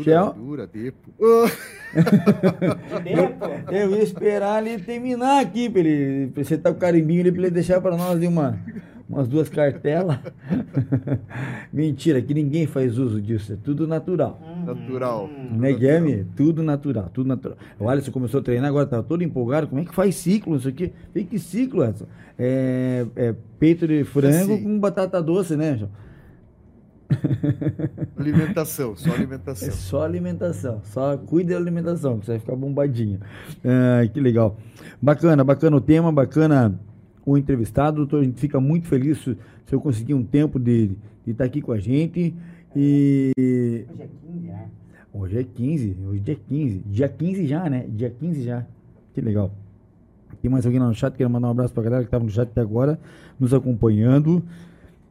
Shell? dura, dura, depo. Ah, Depo. Eu ia esperar ele terminar aqui, pra ele pra você tá com o carimbinho ali, pra ele deixar pra nós ali uma, umas duas cartelas. Mentira, que ninguém faz uso disso, é tudo natural. natural. Né, Guilherme? Tudo natural, tudo natural. O Alisson começou a treinar, agora tá todo empolgado. Como é que faz ciclo isso aqui? Tem que ciclo, Alisson? É, é peito de frango Assim. com batata doce, né, João? Alimentação, só É alimentação. só alimentação, só cuide da alimentação, que você vai ficar bombadinho. Ah, que legal. Bacana, bacana o tema, bacana o entrevistado, doutor. A gente fica muito feliz se, eu conseguir um tempo de estar aqui com a gente. E Hoje é 15, né? hoje é 15, hoje é dia 15, dia 15 já, né? Dia 15 já. Que legal. Tem mais alguém lá no chat? Quero mandar um abraço pra galera que estava no chat até agora, nos acompanhando.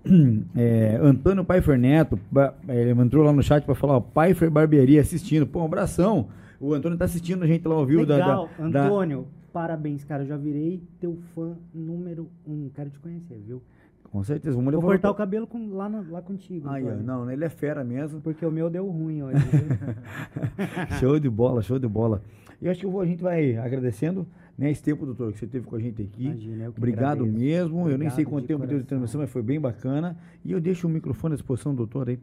É, Antônio Paifer Neto, ba- ele entrou lá no chat para falar, ó, Paifer Barbearia assistindo. Pô, um abração. O Antônio tá assistindo a gente lá ao vivo da- Legal, da, da, Antônio, parabéns, cara. Eu já virei teu fã número um. Quero te conhecer, viu? Com certeza, vamos Vou levar cortar o cabelo com- lá, na- lá contigo. Aí, ó, não, ele é fera mesmo. Porque o meu deu ruim hoje. show de bola, show de bola. E eu acho que vou- a gente vai agradecendo né, esse tempo, doutor, que você teve com a gente aqui. Imagina, eu que Obrigado agradeço. mesmo. eu nem sei Obrigado quanto de tempo deu de coração. transmissão, mas foi bem bacana. E eu deixo o microfone à disposição, doutor, aí.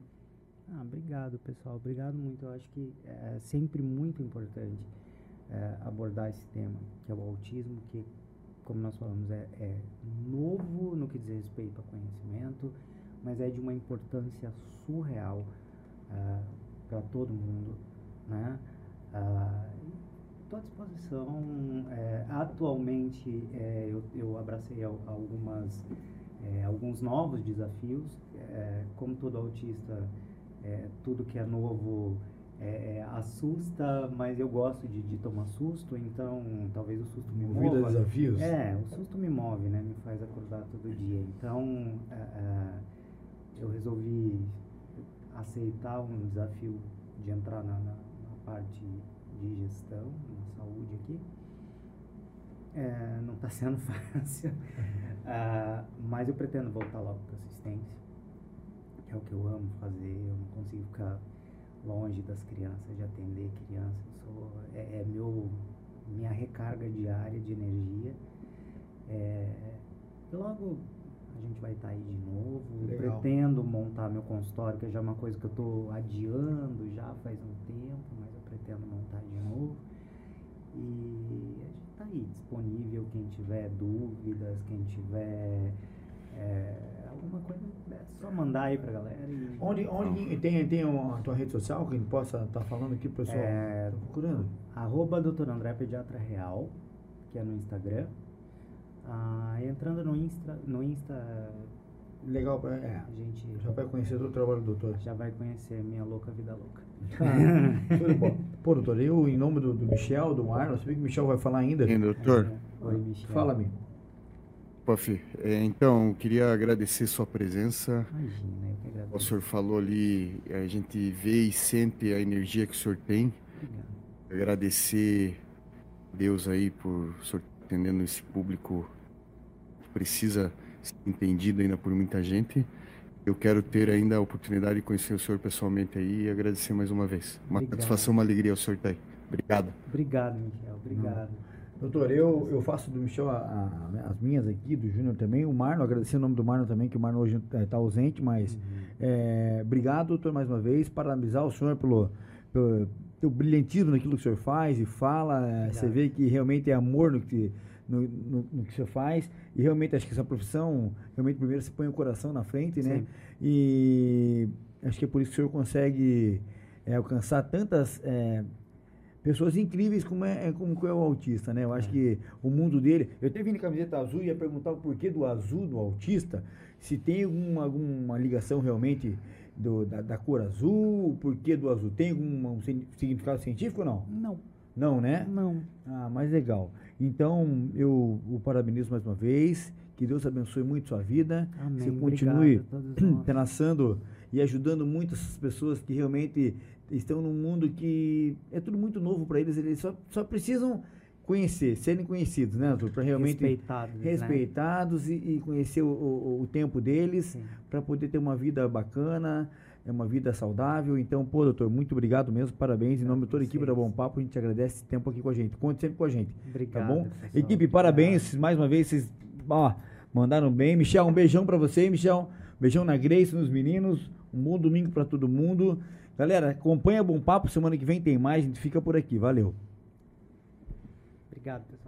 Ah, obrigado, pessoal. Obrigado muito. Eu acho que é sempre muito importante é, abordar esse tema, que é o autismo, que, como nós falamos, é, é novo no que diz respeito ao conhecimento, mas é de uma importância surreal para todo mundo, né? Estou à disposição. é, atualmente, é, eu, eu abracei al- algumas, é, alguns novos desafios. como todo autista, tudo que é novo é, é, assusta, mas eu gosto de, de tomar susto, então talvez o susto me Movida a mova. desafios. É, o susto me move, né? Me faz acordar todo dia. Então, é, é, eu resolvi aceitar um desafio de entrar na, na- na parte de gestão, na saúde aqui. É, não está sendo fácil, Ah, mas eu pretendo voltar logo para assistência, que é o que eu amo fazer. Eu não consigo ficar longe das crianças, de atender crianças. Sou, é, é meu, minha recarga diária de energia. É, e logo a gente vai estar aí de novo. Legal. Pretendo montar meu consultório, que já é uma coisa que eu estou adiando já faz um tempo, mas eu pretendo montar de novo. E a gente está aí disponível, quem tiver dúvidas, quem tiver é, alguma coisa, é só mandar aí pra galera. E, Onde, onde tem, tem a tua rede social que a gente possa estar falando aqui, pro pessoal? É, Tá procurando? Arroba Dr. André Pediatra Real, que é no Instagram. Ah, entrando no Insta, no Insta Legal, pra- é. a gente Já vai conhecer do trabalho do doutor. já vai conhecer minha louca vida louca. Ah, de bola. Pô, doutor, eu, em nome do, do Michel, do Marlon, sabia que o Michel vai falar ainda? Hein, doutor? Oi, Michel. Fala-me. Puff, é, então, queria agradecer sua presença. Imagina, eu que O senhor falou ali, a gente vê e sente a energia que o senhor tem. Obrigado. Agradecer a Deus aí por o senhor atendendo esse público que precisa ser entendido ainda por muita gente. Eu quero ter ainda a oportunidade de conhecer o senhor pessoalmente aí e agradecer mais uma vez. Uma Obrigado. satisfação, uma alegria o senhor estar aí. Obrigado. Obrigado, Michel. Obrigado. Doutor, eu, eu faço do Michel a- a- as minhas aqui, do Júnior também. O Marlon, agradecer o nome do Marlon também, que o Marlon hoje está ausente, mas Uhum. é, obrigado, doutor, mais uma vez. Parabenizar o senhor pelo, pelo teu brilhantismo naquilo que o senhor faz e fala. é, Você vê que realmente é amor no que no, no, no que você faz. E realmente acho que essa profissão, realmente primeiro você põe o coração na frente, né? Sim. E acho que é por isso que o senhor consegue é, alcançar tantas é, pessoas incríveis como é, é- como é o autista, né? Eu acho que o mundo dele. Eu até vim de camiseta azul e ia perguntar o porquê do azul no autista, se tem alguma, alguma ligação realmente do, da, da cor azul, o porquê do azul. Tem algum um signi- significado científico ou não? Não, Não, né? não. Ah, mais legal. Então, eu o parabenizo mais uma vez. Que Deus abençoe muito sua vida. Amém. Você continue traçando e ajudando muito essas pessoas que realmente estão num mundo que é tudo muito novo para eles. Eles só, só precisam conhecer, serem conhecidos, né, Arthur? Para realmente Respeitados, né? respeitados e, e conhecer o, o- o tempo deles para poder ter uma vida bacana, é uma vida saudável. Então, pô, doutor, muito obrigado mesmo, parabéns. Em nome de toda a equipe da Bom Papo, a gente agradece esse tempo aqui com a gente. Conte sempre com a gente, Obrigado. tá bom? pessoal. Equipe, parabéns, mais uma vez, vocês ó, mandaram bem. Michel, um beijão para você, Michel. Beijão na Grace, nos meninos. Um bom domingo para todo mundo. Galera, acompanha Bom Papo, semana que vem tem mais, a gente fica por aqui. Valeu. Obrigado, pessoal.